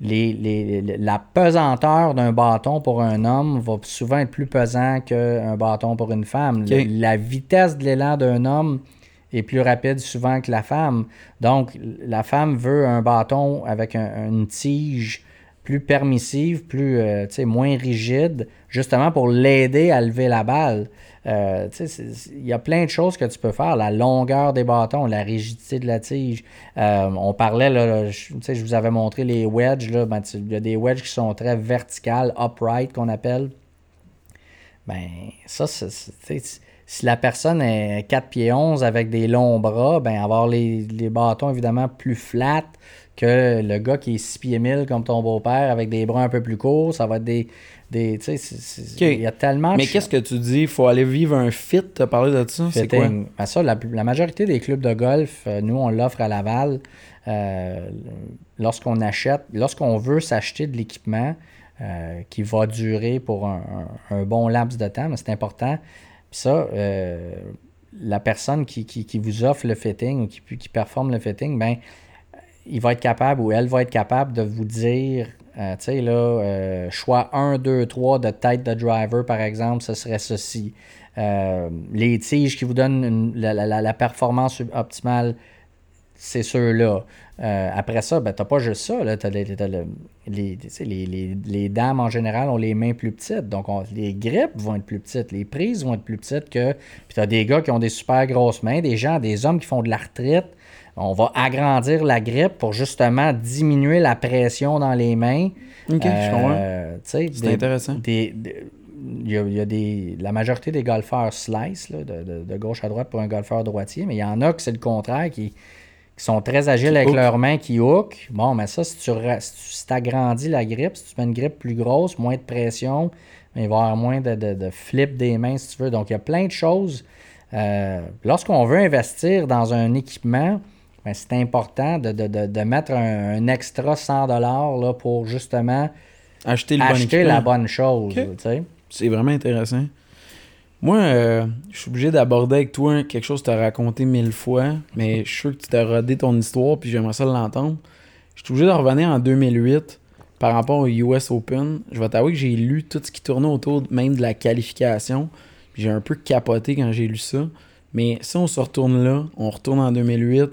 Speaker 2: les, les- les- la pesanteur d'un bâton pour un homme va souvent être plus pesant qu'un bâton pour une femme. La vitesse de l'élan d'un homme est plus rapide souvent que la femme. Donc, la femme veut un bâton avec un- une tige plus permissive, plus, euh, moins rigide, justement pour l'aider à lever la balle. Euh, Il y a plein de choses que tu peux faire. La longueur des bâtons, la rigidité de la tige. Euh, on parlait, là, je, vous avais montré les wedges. Ben, il y a des wedges qui sont très verticales, upright qu'on appelle. Ben, ça, si la personne est 4 pieds 11 avec des longs bras, ben, avoir les, les bâtons évidemment plus flats que le gars qui est 6 pieds 1000 comme ton beau-père avec des bras un peu plus courts, ça va être des. des tu sais, il y a tellement
Speaker 1: Mais qu'est-ce que tu dis? Il faut aller vivre un fit, t'as parlé de ça? C'est quoi?
Speaker 2: Ben ça, la, la majorité des clubs de golf, euh, nous, on l'offre à Laval. Euh, lorsqu'on achète, lorsqu'on veut s'acheter de l'équipement euh, qui va durer pour un, un- un bon laps de temps, mais c'est important. Puis ça, euh, la personne qui, qui- qui vous offre le fitting ou qui, qui performe le fitting, ben, il va être capable ou elle va être capable de vous dire, euh, tu sais, là, euh, choix 1, 2, 3 de tête de driver, par exemple, ce serait ceci. Euh, les tiges qui vous donnent la, la- la- la performance optimale, c'est ceux-là. Après ça, ben, t'as pas juste ça. Là, les, les, tu les, les- les dames, en général, ont les mains plus petites. Donc, on- les grippes vont être plus petites. Les prises vont être plus petites que... Puis t'as des gars qui ont des super grosses mains, des gens, des hommes qui font de l'arthrite. On va agrandir la grippe pour justement diminuer la pression dans les mains.
Speaker 1: Ok, je comprends.
Speaker 2: Euh,
Speaker 1: C'est intéressant.
Speaker 2: des- des- il y a, il y a des, la majorité des golfeurs slice là, de, de- de gauche à droite pour un golfeur droitier, mais il y en a que c'est le contraire, qui, qui sont très agiles avec
Speaker 1: hook.
Speaker 2: leurs mains, qui hook. Bon, mais ça, si tu si tu agrandis la grippe, si tu mets une grippe plus grosse, moins de pression, il va y avoir moins de, de, de flip des mains, si tu veux. Donc, il y a plein de choses. Euh, Lorsqu'on veut investir dans un équipement, c'est important de, de- de- de mettre un, un extra 100$ là, pour justement
Speaker 1: Acheter le
Speaker 2: acheter la bonne chose.
Speaker 1: C'est vraiment intéressant. Moi, euh, je suis obligé d'aborder avec toi quelque chose que tu as raconté mille fois, mais je suis sûr que tu t'as rodé ton histoire, puis j'aimerais ça l'entendre. Je suis obligé de revenir en 2008 par rapport au US Open. Je vais t'avouer que j'ai lu tout ce qui tournait autour même de la qualification, j'ai un peu capoté quand j'ai lu ça. Mais si on se retourne là, on retourne en 2008,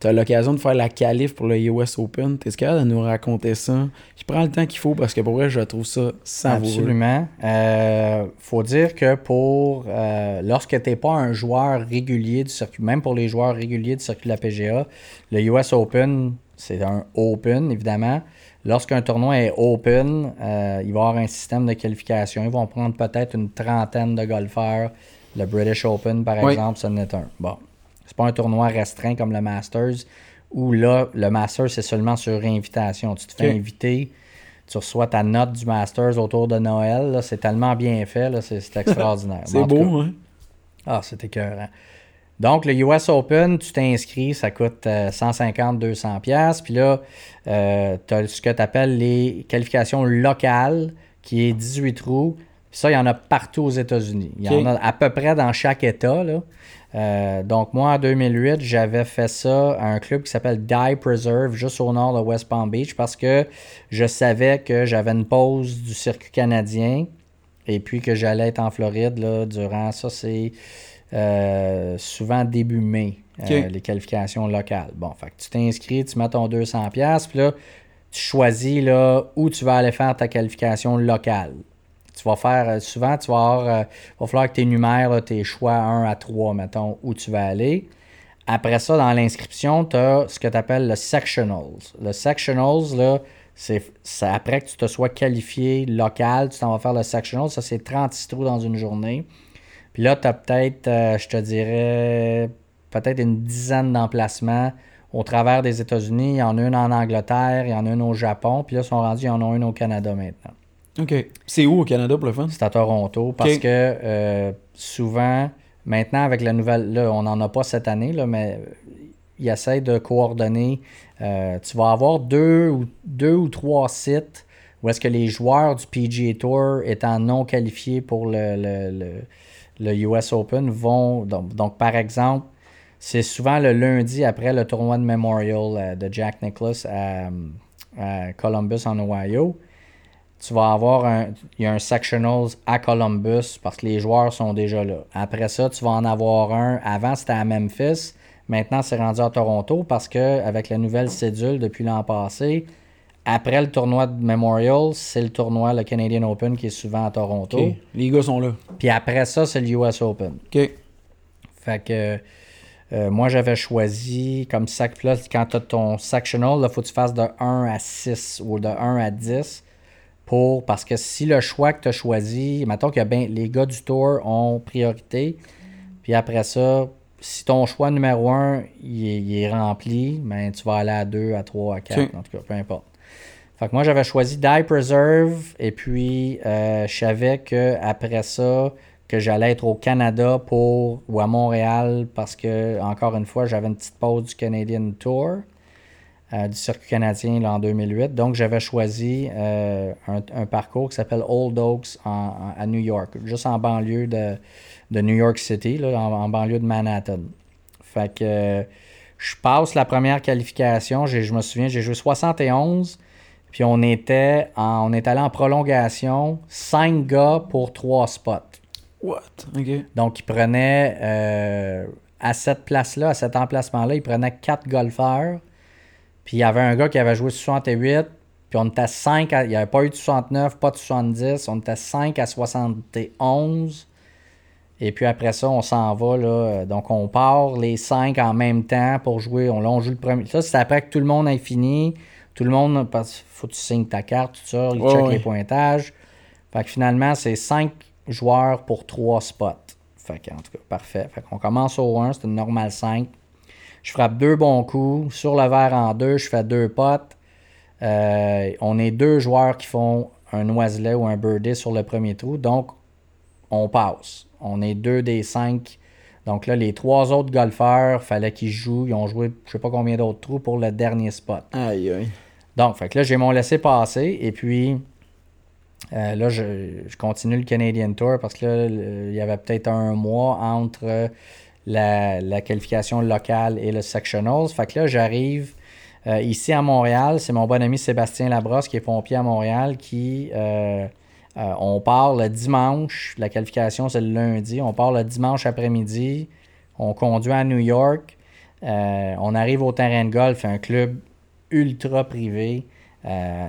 Speaker 1: tu as l'occasion de faire la qualif pour le US Open. T'es capable de nous raconter ça? Je prends le temps qu'il faut parce que pour vrai, je trouve ça savoureux.
Speaker 2: Absolument. Euh, faut dire que pour euh, lorsque tu n'es pas un joueur régulier du circuit, même pour les joueurs réguliers du circuit de la PGA, le US Open, c'est un Open, évidemment. Lorsqu'un tournoi est open, euh, il va y avoir un système de qualification. Ils vont prendre peut-être une trentaine de golfeurs. Le British Open, par exemple, ce n'est un. Bon. C'est pas un tournoi restreint comme le Masters, où là, le Masters, c'est seulement sur invitation. Tu te fais inviter, tu reçois ta note du Masters autour de Noël. C'est tellement bien fait, c'est extraordinaire.
Speaker 1: c'est beau, hein?
Speaker 2: Ah, c'est écœurant. Donc, le US Open, tu t'inscris, ça coûte 150-200$. Euh, Puis là, euh, tu as ce que tu appelles les qualifications locales, qui est 18 trous. ça, il y en a partout aux États-Unis. Il y en a à peu près dans chaque État. Euh, donc, moi, en 2008, j'avais fait ça à un club qui s'appelle Die Preserve, juste au nord de West Palm Beach, parce que je savais que j'avais une pause du circuit canadien et puis que j'allais être en Floride là, durant ça, c'est euh, souvent début mai, euh, les qualifications locales. Bon, fait que tu t'inscris, tu mets ton 200$, puis là, tu choisis là, où tu vas aller faire ta qualification locale. Tu vas faire, euh, souvent, tu vas avoir, va falloir que tu énumères tes choix 1 à 3, mettons, où tu vas aller. Après ça, dans l'inscription, tu as ce que tu appelles le sectionals. Le sectionals, là, c'est après que tu te sois qualifié local, tu t'en vas faire le sectional. Ça, c'est 36 trous dans une journée. Puis là, tu as peut-être, euh, je te dirais, peut-être une dizaine d'emplacements au travers des États-Unis. Il y en a une en Angleterre, il y en a une au Japon, puis là, ils sont rendus, il y en a une au Canada maintenant.
Speaker 1: OK. C'est où au Canada pour le fun?
Speaker 2: C'est à Toronto, parce que euh, souvent, maintenant, avec la nouvelle, là, on n'en a pas cette année, là, mais ils essayent de coordonner. Euh, tu vas avoir deux ou, deux ou trois sites où est-ce que les joueurs du PGA Tour étant non qualifiés pour le le US Open vont. Donc, par exemple, c'est souvent le lundi après le tournoi de Memorial euh, de Jack Nicklaus à, Columbus en Ohio. Tu vas avoir un. Il y a un sectionals à Columbus parce que les joueurs sont déjà là. Après ça, tu vas en avoir un. Avant, c'était à Memphis. Maintenant, c'est rendu à Toronto parce que avec la nouvelle cédule depuis l'an passé, après le tournoi de Memorial, c'est le tournoi, le Canadian Open, qui est souvent à Toronto.
Speaker 1: Les gars sont là.
Speaker 2: Puis après ça, c'est le US Open.
Speaker 1: OK.
Speaker 2: Fait que euh, moi, j'avais choisi comme sac. quand tu as ton sectional, il faut que tu fasses de 1 à 6 ou de 1 à 10. Pour, parce que si le choix que tu as choisi, mettons que ben, les gars du tour ont priorité, puis après ça, si ton choix numéro 1 il est, rempli, ben, tu vas aller à 2, à 3, à 4, en tout cas, peu importe. Fait que moi, j'avais choisi Die Preserve et puis euh, je savais qu'après ça, que j'allais être au Canada pour ou à Montréal parce que, encore une fois, j'avais une petite pause du Canadian Tour, du circuit canadien en 2008. Donc, j'avais choisi euh, un, parcours qui s'appelle Old Oaks à New York, juste en banlieue de, New York City, là, en, banlieue de Manhattan. Fait que je passe la première qualification. Je me souviens, j'ai joué 71. Puis on était on est allé en prolongation, cinq gars pour trois spots.
Speaker 1: What? OK.
Speaker 2: Donc, ils prenaient, euh, à cette place-là, à cet emplacement-là, ils prenaient quatre golfeurs. Puis il y avait un gars qui avait joué 68, puis on était 5 à, Il n'y avait pas eu de 69, pas de 70. On était 5 à 71. Et puis après ça, on s'en va. Là, donc on part les 5 en même temps pour jouer. On, on joue le premier. Ça, c'est après que tout le monde ait fini. Tout le monde, parce faut que tu signes ta carte, tout ça, ils checkent les pointages. Fait que finalement, c'est 5 joueurs pour 3 spots. Fait que, en tout cas, parfait. Fait qu'on commence au 1, c'est une normale 5. Je frappe deux bons coups. Sur le verre en deux, je fais deux potes. Euh, on est deux joueurs qui font un oiselet ou un birdie sur le premier trou. Donc, on passe. On est deux des cinq. Donc là, les trois autres golfeurs, fallait qu'ils jouent. Ils ont joué je sais pas combien d'autres trous pour le dernier spot.
Speaker 1: Aïe, aïe.
Speaker 2: Donc, fait que là, j'ai mon laissé-passer et puis euh, là, je, continue le Canadian Tour parce que là, il y avait peut-être un mois entre la, qualification locale et le Sectionals. Fait que là, j'arrive euh, ici à Montréal. C'est mon bon ami Sébastien Labrosse qui est pompier à Montréal qui. Euh, on part le dimanche. La qualification, c'est le lundi. On part le dimanche après-midi. On conduit à New York. Euh, on arrive au terrain de golf, un club ultra privé. Euh,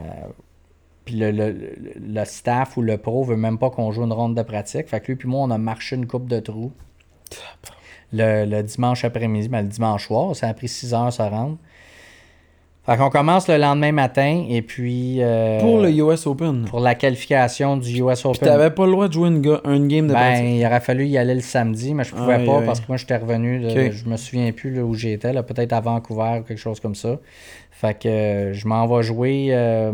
Speaker 2: puis le staff ou le pro veut même pas qu'on joue une ronde de pratique. Fait que lui puis moi, on a marché une coupe de trous. Le, le dimanche après-midi, ben, le dimanche soir, ça a pris 6 heures se rendre. Fait qu'on commence le lendemain matin et puis euh,
Speaker 1: Pour le US Open.
Speaker 2: pour la qualification du US Open.
Speaker 1: t'avais pas le droit de jouer une, ga- une game de
Speaker 2: Ben, il aurait fallu y aller le samedi, mais je pouvais
Speaker 1: Aïe,
Speaker 2: pas
Speaker 1: aïe.
Speaker 2: parce que moi, j'étais revenu. de-
Speaker 1: Ok.
Speaker 2: Je me souviens plus là, où j'étais, là, peut-être à Vancouver ou quelque chose comme ça. Fait que euh, je m'en vais jouer. euh,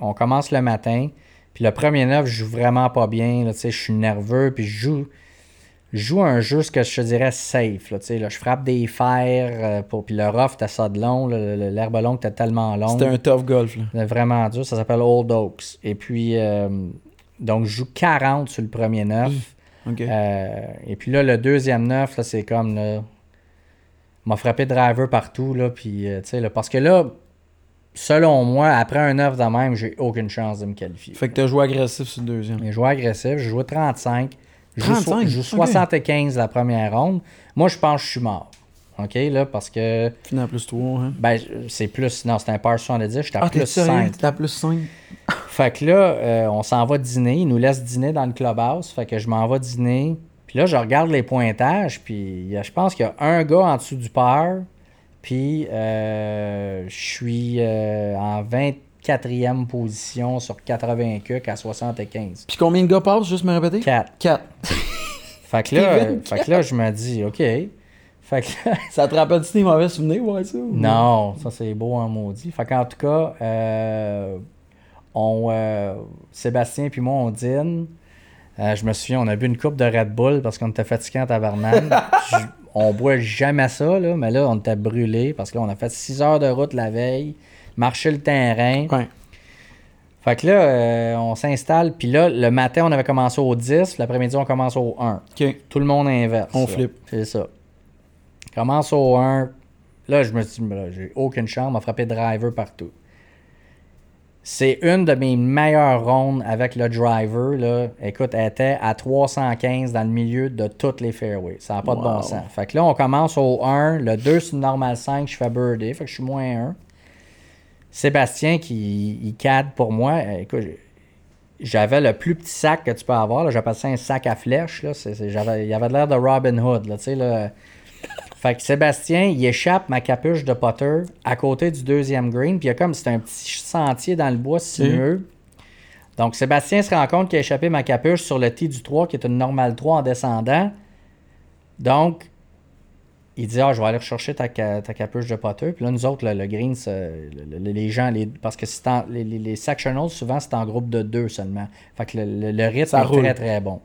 Speaker 2: on commence le matin. Puis le premier neuf, je joue vraiment pas bien. là, tu sais, Je suis nerveux. Puis je joue, je joue un jeu, ce que je te dirais, safe. Là, je frappe des fers. euh, pour, puis le rough, t'as ça de long. L'herbe longue, t'as tellement long.
Speaker 1: C'était un tough golf. Là.
Speaker 2: C'est vraiment dur. Ça s'appelle Old Oaks. Et puis, euh, donc, je joue 40 sur le premier neuf.
Speaker 1: OK.
Speaker 2: Euh, et puis là, le deuxième neuf, là, c'est comme, là, m'a frappé driver partout, là, puis, euh, tu sais, là, parce que là, selon moi, après un neuf de même, j'ai aucune chance de me qualifier.
Speaker 1: Fait que t'as joué agressif sur le deuxième.
Speaker 2: J'ai joué agressif, j'ai joué 35. Je joue
Speaker 1: 35?
Speaker 2: so- Je joue
Speaker 1: Ok.
Speaker 2: 75 la première ronde. Moi, je pense que je suis mort. OK, là, parce que,
Speaker 1: Final plus 3. Hein.
Speaker 2: ben, c'est plus, non, c'était un par 70, j'étais à
Speaker 1: Ah, t'es
Speaker 2: plus
Speaker 1: sérieux?
Speaker 2: 5.
Speaker 1: T'étais à plus 5.
Speaker 2: Fait que là, euh, on s'en va dîner. Ils nous laissent dîner dans le clubhouse. Fait que je m'en vais dîner. Puis là, je regarde les pointages. Puis il je pense qu'il y a un gars en dessous du par. Puis euh, je suis euh, en 24e position sur 80 cucs à 75.
Speaker 1: Puis combien de gars passent, juste me répéter?
Speaker 2: 4.
Speaker 1: 4.
Speaker 2: Fait que là,
Speaker 1: T'es
Speaker 2: fait que là je me dis, OK. Fait que là,
Speaker 1: Ça te rappelle-tu tes mauvais souvenirs, ouais, ça? ou-
Speaker 2: Non, ça c'est beau en maudit. Fait qu'en tout cas, euh, on, euh, Sébastien puis moi, on dîne. Euh, je me souviens, on a bu une coupe de Red Bull parce qu'on était fatigué en tabarnak. Je- on boit jamais ça, là, mais là, on était brûlés parce que là, on a fait 6 heures de route la veille, marché le terrain.
Speaker 1: Ouais.
Speaker 2: Fait que là, euh, on s'installe. Puis là, le matin, on avait commencé au 10. L'après-midi, on commence au 1.
Speaker 1: OK.
Speaker 2: Tout le monde inverse.
Speaker 1: On
Speaker 2: là.
Speaker 1: flippe.
Speaker 2: C'est ça. Commence au 1. Là, je me suis dit, là, j'ai aucune chance, m'a frappé driver partout. C'est une de mes meilleures rondes avec le driver. Là. Écoute, elle était à 315 dans le milieu de toutes les fairways. Ça n'a pas de bon sens. Fait que là, on commence au 1. Le 2 sur le normal 5, je fais birdie. Fait que je suis moins 1. Sébastien qui il cadre pour moi. euh, Écoute, j'avais le plus petit sac que tu peux avoir. là. J'appelle ça un sac à flèche. Là. J'avais, il avait l'air de Robin Hood. Là, là. Fait que Sébastien, il échappe ma capuche de putter à côté du deuxième green. Puis il y a comme c'est un petit sentier dans le bois sinueux. Donc Sébastien se rend compte qu'il a échappé ma capuche sur le tee du 3, qui est une normale 3 en descendant. Donc, il dit Ah, je vais aller rechercher ta, ca- ta capuche de putter. Puis là, nous autres, le, le green, le- le- les gens, les, parce que en- les, les, sectionals, souvent, c'est en groupe de deux seulement. Fait que le, le- le rythme
Speaker 1: Ça
Speaker 2: est
Speaker 1: roule.
Speaker 2: très, très bon.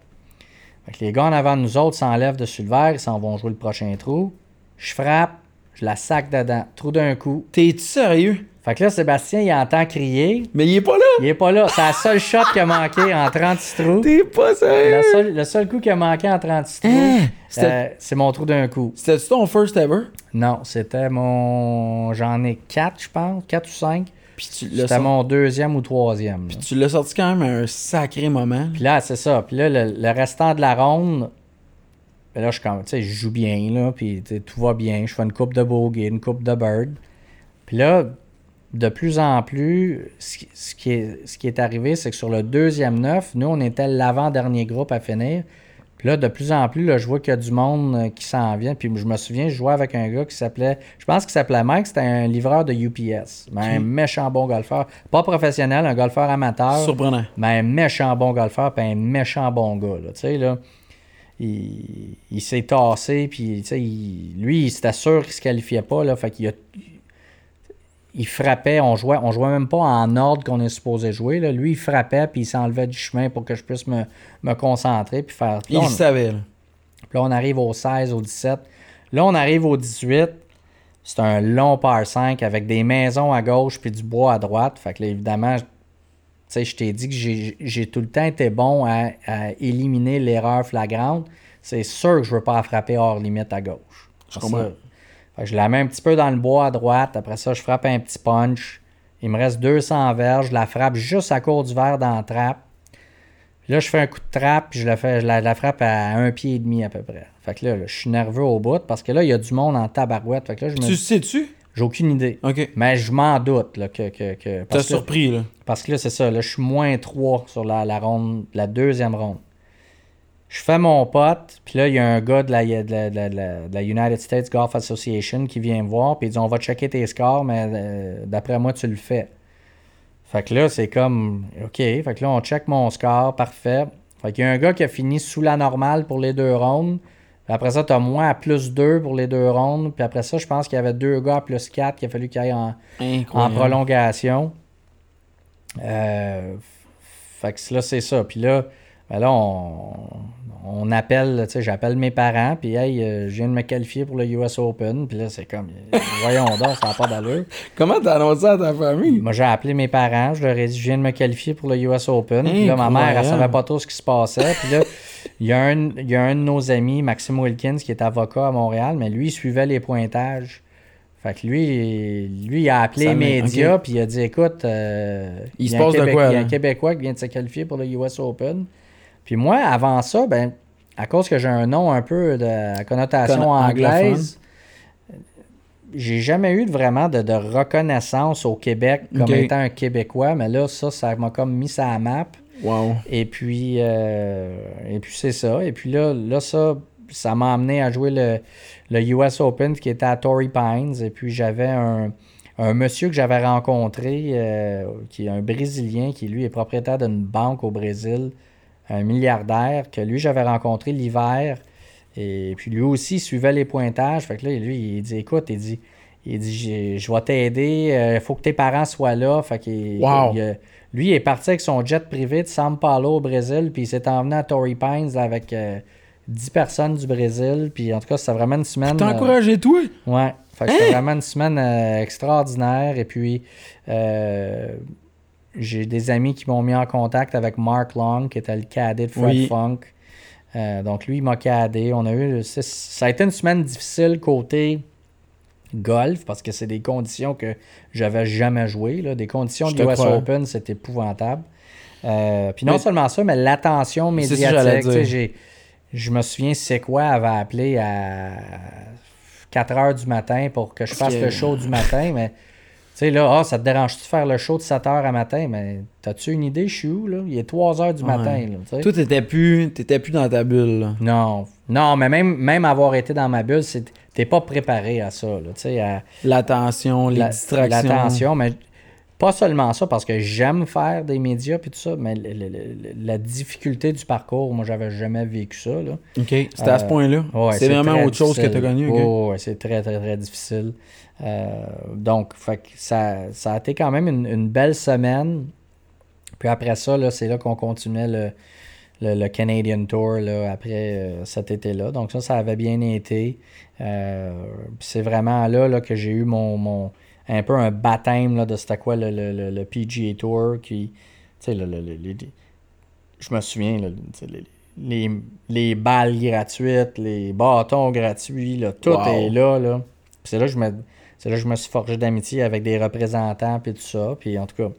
Speaker 2: Fait que les gars en avant de nous autres s'enlèvent dessus le verre, ils s'en vont jouer le prochain trou. Je frappe, je la sac dedans, trou d'un coup.
Speaker 1: T'es-tu sérieux?
Speaker 2: Fait que là, Sébastien, il entend crier.
Speaker 1: Mais il est pas là!
Speaker 2: Il est pas là. C'est la seule shot qui a manqué en 36 trous.
Speaker 1: T'es pas sérieux!
Speaker 2: Le seul, le seul coup qui a manqué en 36 trous,
Speaker 1: Hein?
Speaker 2: euh, c'est mon trou d'un coup.
Speaker 1: C'était-tu ton first ever?
Speaker 2: Non, c'était mon. J'en ai 4, je pense. 4 ou 5.
Speaker 1: Puis tu l'as
Speaker 2: C'était
Speaker 1: sorti,
Speaker 2: mon deuxième ou troisième. là.
Speaker 1: tu l'as sorti quand même à un sacré moment.
Speaker 2: Puis là, c'est ça. Puis là, le, le restant de la ronde, ben là, je, comme- je joue bien, là, puis tout va bien. Je fais une coupe de bogey, une coupe de bird. Puis là, de plus en plus, ce qui, ce qui est, ce qui est arrivé, c'est que sur le deuxième neuf, nous, on était l'avant-dernier groupe à finir. Puis là, de plus en plus, là, je vois qu'il y a du monde euh, qui s'en vient. Puis je me souviens, je jouais avec un gars qui s'appelait, je pense qu'il s'appelait Mike, c'était un livreur de UPS. Mais un méchant bon golfeur. Pas professionnel, un golfeur amateur.
Speaker 1: Surprenant.
Speaker 2: Mais un méchant bon golfeur, puis un méchant bon gars, là, tu sais, là. Il, il s'est tassé, puis, tu sais, il- lui, c'était sûr qu'il se qualifiait pas, là, fait qu'il a... Il frappait, on jouait, on jouait même pas en ordre qu'on est supposé jouer, là. Lui, il frappait, puis il s'enlevait du chemin pour que je puisse me, me concentrer, puis faire... Puis là,
Speaker 1: Il
Speaker 2: on-
Speaker 1: savait, là.
Speaker 2: puis là, on arrive au 16, au 17. Là, on arrive au 18. C'est un long par 5 avec des maisons à gauche puis du bois à droite. Fait que là, évidemment, tu sais, je t'ai dit que j'ai j'ai tout le temps été bon à, à éliminer l'erreur flagrante. C'est sûr que je veux pas frapper hors limite à gauche.
Speaker 1: Je comprends.
Speaker 2: Ça. Fait que je la mets un petit peu dans le bois à droite. Après ça, je frappe un petit punch. Il me reste 200 verges. Je la frappe juste à court du verre dans la trappe. Là, je fais un coup de trappe, puis je la, fais, je la, la frappe à un pied et demi à peu près. Fait que là, là, je suis nerveux au bout parce que là, il y a du monde en tabarouette. Fait que là, je me
Speaker 1: Tu sais-tu?
Speaker 2: J'ai aucune idée. Mais je m'en doute là, que. que, que
Speaker 1: T'as surpris, là.
Speaker 2: parce que là, c'est ça. Là, je suis moins 3 sur la, la ronde, la deuxième ronde. Je fais mon pote, puis là, il y a un gars de la, de, la, de la- de United States Golf Association qui vient me voir, puis il dit On va checker tes scores, mais euh, d'après moi, tu le fais. Fait que là, c'est comme OK. Fait que là, on check mon score, parfait. Fait qu'il y a un gars qui a fini sous la normale pour les deux rondes. Puis après ça, t'as moi à plus 2 pour les deux rondes. Puis après ça, je pense qu'il y avait deux gars à plus 4 qu'il a fallu qu'ils aillent en, en prolongation. Euh, fait que là, c'est ça. Puis là, là, on, on appelle, tu sais, j'appelle mes parents, puis hey, euh, je viens de me qualifier pour le US Open. Puis là, c'est comme, voyons donc, ça n'a pas d'allure.
Speaker 1: Comment t'as annoncé ça à ta famille?
Speaker 2: Moi, j'ai appelé mes parents, je leur ai dit, je viens de me qualifier pour le US Open. Puis là, ma mère, elle savait pas trop ce qui se passait. Puis là, il y, a un, il y a un de nos amis, Maxime Wilkins, qui est avocat à Montréal, mais lui, il suivait les pointages. Fait que lui, lui, il a appelé les médias, puis il a dit écoute, euh,
Speaker 1: Il se
Speaker 2: y a un
Speaker 1: passe de quoi,
Speaker 2: Il y a un Québécois qui vient de se qualifier pour le US Open. Puis moi, avant ça, ben, à cause que j'ai un nom un peu de connotation
Speaker 1: Con-
Speaker 2: anglaise, j'ai jamais eu vraiment de, de reconnaissance au Québec comme étant un Québécois, mais là, ça, ça m'a comme mis ça à la map.
Speaker 1: Wow.
Speaker 2: Et puis, euh, et puis c'est ça. Et puis là, là ça, ça m'a amené à jouer le, le US Open qui était à Torrey Pines. Et puis j'avais un, un monsieur que j'avais rencontré, euh, qui est un Brésilien, qui lui est propriétaire d'une banque au Brésil, un milliardaire, que lui j'avais rencontré l'hiver. Et puis lui aussi il suivait les pointages. Fait que là, lui, il dit écoute, il dit. Il dit Je vais t'aider, il faut que tes parents soient là. Fait qu'il
Speaker 1: Wow.
Speaker 2: a- lui, il est parti avec son jet privé de São Paulo au Brésil, puis il s'est emmené à Torrey Pines là, avec euh, 10 personnes du Brésil. Puis en tout cas, c'était vraiment une semaine.
Speaker 1: T'as
Speaker 2: euh,
Speaker 1: encouragé, toi?
Speaker 2: Ouais. Fait que c'était vraiment une semaine euh, extraordinaire. Et puis, euh, j'ai des amis qui m'ont mis en contact avec Mark Long, qui était le cadet de Fred
Speaker 1: Oui.
Speaker 2: Funk. Euh, donc, lui, il m'a cadé. On a eu. Ça a été une semaine difficile côté golf parce que c'est des conditions que j'avais jamais joué. Là. Des conditions de
Speaker 1: te
Speaker 2: US
Speaker 1: crois.
Speaker 2: Open, c'est épouvantable. Euh, puis non
Speaker 1: Mais-
Speaker 2: seulement ça, mais l'attention médiatique. Je me souviens, c'est quoi avait appelé à 4 heures du matin pour que je fasse
Speaker 1: que-
Speaker 2: le show du matin, mais sais, là, ah, ça te dérange-tu de faire le show de 7 heures à matin? Mais t'as-tu une idée, je suis où, là? Il est 3 heures du
Speaker 1: Ouais.
Speaker 2: matin, là, tu.
Speaker 1: Toi, t'étais plus, t'étais plus dans ta bulle, là.
Speaker 2: Non, non, mais même, même avoir été dans ma bulle, c'est t'es pas préparé à ça, là, tu sais, à
Speaker 1: L'attention, les
Speaker 2: la-
Speaker 1: distractions.
Speaker 2: l'attention, mais pas seulement ça, parce que j'aime faire des médias puis tout ça, mais le- le- le- la difficulté du parcours, moi, j'avais jamais vécu ça, là.
Speaker 1: OK. C'était à ce
Speaker 2: Euh,
Speaker 1: point-là?
Speaker 2: Ouais,
Speaker 1: c'est vraiment autre chose que t'as connu, OK?
Speaker 2: Oh, ouais, c'est très, très, très difficile. Euh, donc, fait que ça, ça a été quand même une, une belle semaine. Puis après ça, là, c'est là qu'on continuait le, le, le Canadian Tour là, après euh, cet été-là. Donc ça, ça avait bien été. Euh, c'est vraiment là, là que j'ai eu mon, mon un peu un baptême là, de c'était quoi le, le, le, le PGA Tour qui. Tu sais, le- le- le- les- je me souviens, là, les, les, les balles gratuites, les bâtons gratuits, là, tout
Speaker 1: Wow.
Speaker 2: est là. là. Puis c'est là que je me. C'est là que je me suis forgé d'amitié avec des représentants puis tout ça. Puis en tout cas,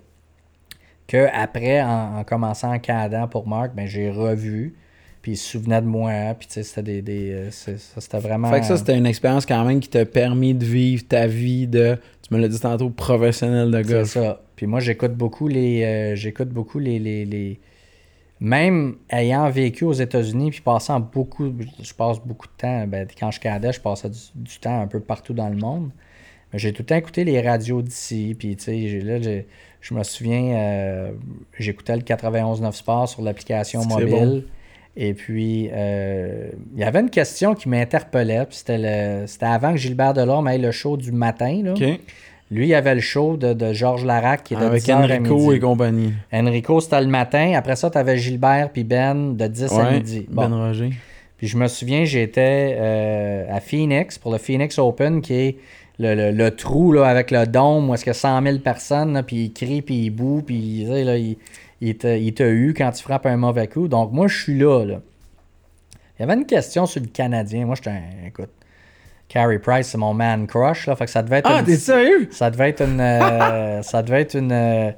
Speaker 2: que après, en, en commençant en Canada pour Marc, ben, j'ai revu. Puis il se souvenait de moi. Puis tu sais, c'était des. des euh, c'est- ça, c'était vraiment.
Speaker 1: Fait que ça, c'était une expérience quand même qui t'a permis de vivre ta vie de, tu me l'as dit tantôt, professionnel de
Speaker 2: C'est
Speaker 1: golf.
Speaker 2: ça. Puis moi, j'écoute beaucoup les. euh, j'écoute beaucoup les, les, les- Même ayant vécu aux États-Unis, puis passant beaucoup. Je passe beaucoup de temps. Ben, quand je cadais, je passais du, du temps un peu partout dans le monde. J'ai tout le temps écouté les radios d'ici. Puis, tu sais, là, je me souviens, euh, j'écoutais le 91.9 Sport sur l'application mobile.
Speaker 1: bon.
Speaker 2: Et puis, euh, il y avait une question qui m'interpellait. puis C'était le- c'était avant que Gilbert Delorme ait le show du matin. Là. Lui, il avait le show de, de Georges Larac qui est de
Speaker 1: Avec
Speaker 2: 10h à
Speaker 1: Enrico
Speaker 2: midi.
Speaker 1: et compagnie.
Speaker 2: Enrico, c'était le matin. Après ça, tu avais Gilbert puis Ben de 10 à midi. Bon.
Speaker 1: Ben Roger.
Speaker 2: Puis je me souviens, j'étais euh, à Phoenix pour le Phoenix Open, qui est le, le- le trou là, avec le dôme où est-ce a 100 000 personnes, puis il crie, puis il boue, puis là, il, il t'a il t'a eu quand tu frappes un mauvais coup. Donc moi, je suis là, là. Il y avait une question sur le Canadien. Moi, j'étais un... Écoute, Carey Price, c'est mon man crush, là. Fait que ça devait être
Speaker 1: Ah,
Speaker 2: une-
Speaker 1: t'es sérieux?
Speaker 2: ça devait être une, euh, ça devait être une, euh,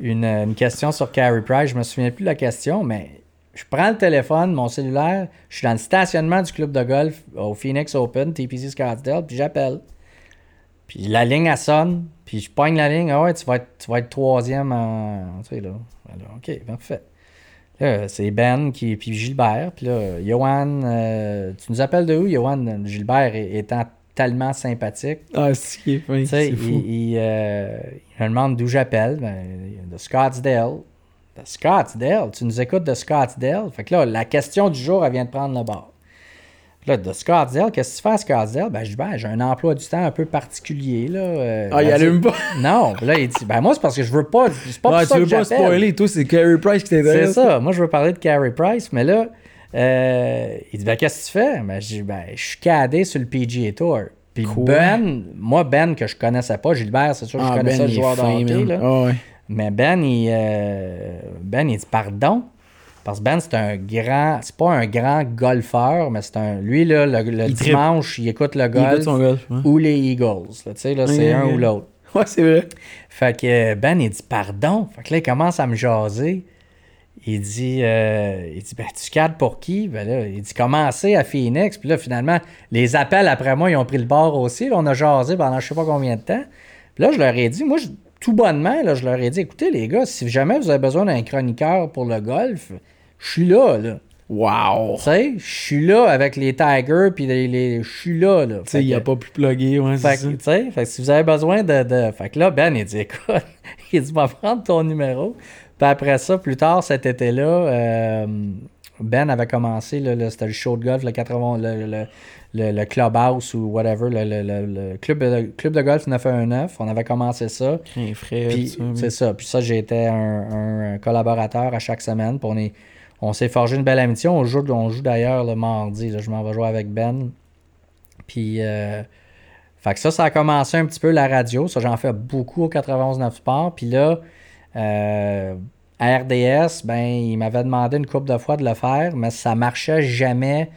Speaker 2: une, une question sur Carey Price. Je me souviens plus de la question, mais Je prends le téléphone, mon cellulaire, je suis dans le stationnement du club de golf au Phoenix Open, TPC Scottsdale, puis j'appelle. Puis la ligne, elle sonne, puis je pogne la ligne. Ah ouais, tu vas être, tu vas être troisième en. Tu sais, là. Alors, OK, parfait. Là, c'est Ben qui, puis Gilbert. Puis là, Johan, euh, tu nous appelles de où, Johan? Gilbert étant tellement sympathique.
Speaker 1: Ah, c'est
Speaker 2: Tu sais,
Speaker 1: c'est fou.
Speaker 2: il, il, euh, il me demande d'où j'appelle. Ben, de Scottsdale. De Scottsdale? Tu nous écoutes de Scottsdale? Fait que là, la question du jour, elle vient de prendre le bord. Là, de Scottsdale, qu'est-ce que tu fais à Scottsdale? Ben, je dis, ben, j'ai un emploi du temps un peu particulier, là. euh,
Speaker 1: Ah, il allume
Speaker 2: tu-
Speaker 1: pas?
Speaker 2: Non. Là, il dit, ben, moi, c'est parce que je veux pas. C'est pas pour ça
Speaker 1: tu veux
Speaker 2: que
Speaker 1: pas spoiler, toi, c'est Carey Price qui
Speaker 2: C'est
Speaker 1: t'intéresse.
Speaker 2: ça. Moi, je veux parler de Carey Price, mais là, euh, il dit, ben, qu'est-ce que tu fais? Ben, je dis, ben, je suis cadé sur le PGA Tour. Puis
Speaker 1: Quoi?
Speaker 2: Ben, moi, Ben, que je connaissais pas, Gilbert, c'est sûr que je
Speaker 1: Ah,
Speaker 2: connaissais
Speaker 1: Ben,
Speaker 2: le joueur de hockey, là.
Speaker 1: Ah, ouais.
Speaker 2: Mais Ben, il, euh, Ben, il dit, pardon? Parce que Ben, c'est un grand, c'est pas un grand golfeur, mais c'est un, lui, là, le,
Speaker 1: Il
Speaker 2: dimanche, il écoute le
Speaker 1: Il
Speaker 2: golf,
Speaker 1: écoute son golf. ouais.
Speaker 2: ou les Eagles. là, Tu sais, là, c'est un ou l'autre.
Speaker 1: Ouais, c'est vrai.
Speaker 2: Fait que euh, Ben, il dit pardon. Fait que là, il commence à me jaser. Il dit, euh, il dit ben, tu cadres pour qui? Ben là, il dit commencer à Phoenix. Puis là, finalement, les appels après moi, ils ont pris le bord aussi. Là, on a jasé pendant je sais pas combien de temps. Puis là, je leur ai dit, moi, je- tout bonnement, là, je leur ai dit, écoutez, les gars, si jamais vous avez besoin d'un chroniqueur pour le golf, je suis là, là.
Speaker 1: Wow.
Speaker 2: Tu sais, je suis là avec les Tigers, puis les, les- je suis là, là.
Speaker 1: Tu sais, il a
Speaker 2: que-
Speaker 1: pas pu plugger, ouais, c'est ça.
Speaker 2: tu sais, fait que si vous avez besoin de, de- Fait que là, Ben, il dit, écoute, il dit, va prendre ton numéro. Puis après ça, plus tard cet été-là, euh, Ben avait commencé, c'était le show de golf, le 80, le, le, le, le clubhouse ou whatever, le, le- le- club, de, club golf 919. On avait commencé ça.
Speaker 1: Ça,
Speaker 2: c'est ça. Puis ça, j'étais un, un collaborateur à chaque semaine. Puis on, est, on s'est forgé une belle amitié. On joue, on joue d'ailleurs le mardi. là. je m'en vais jouer avec Ben. Puis, euh, fait que ça, ça a commencé un petit peu la radio. Ça, j'en fais beaucoup au 91.9 Sport. Puis là, euh, à RDS, ben, il m'avait demandé une couple de fois de le faire, mais ça marchait jamais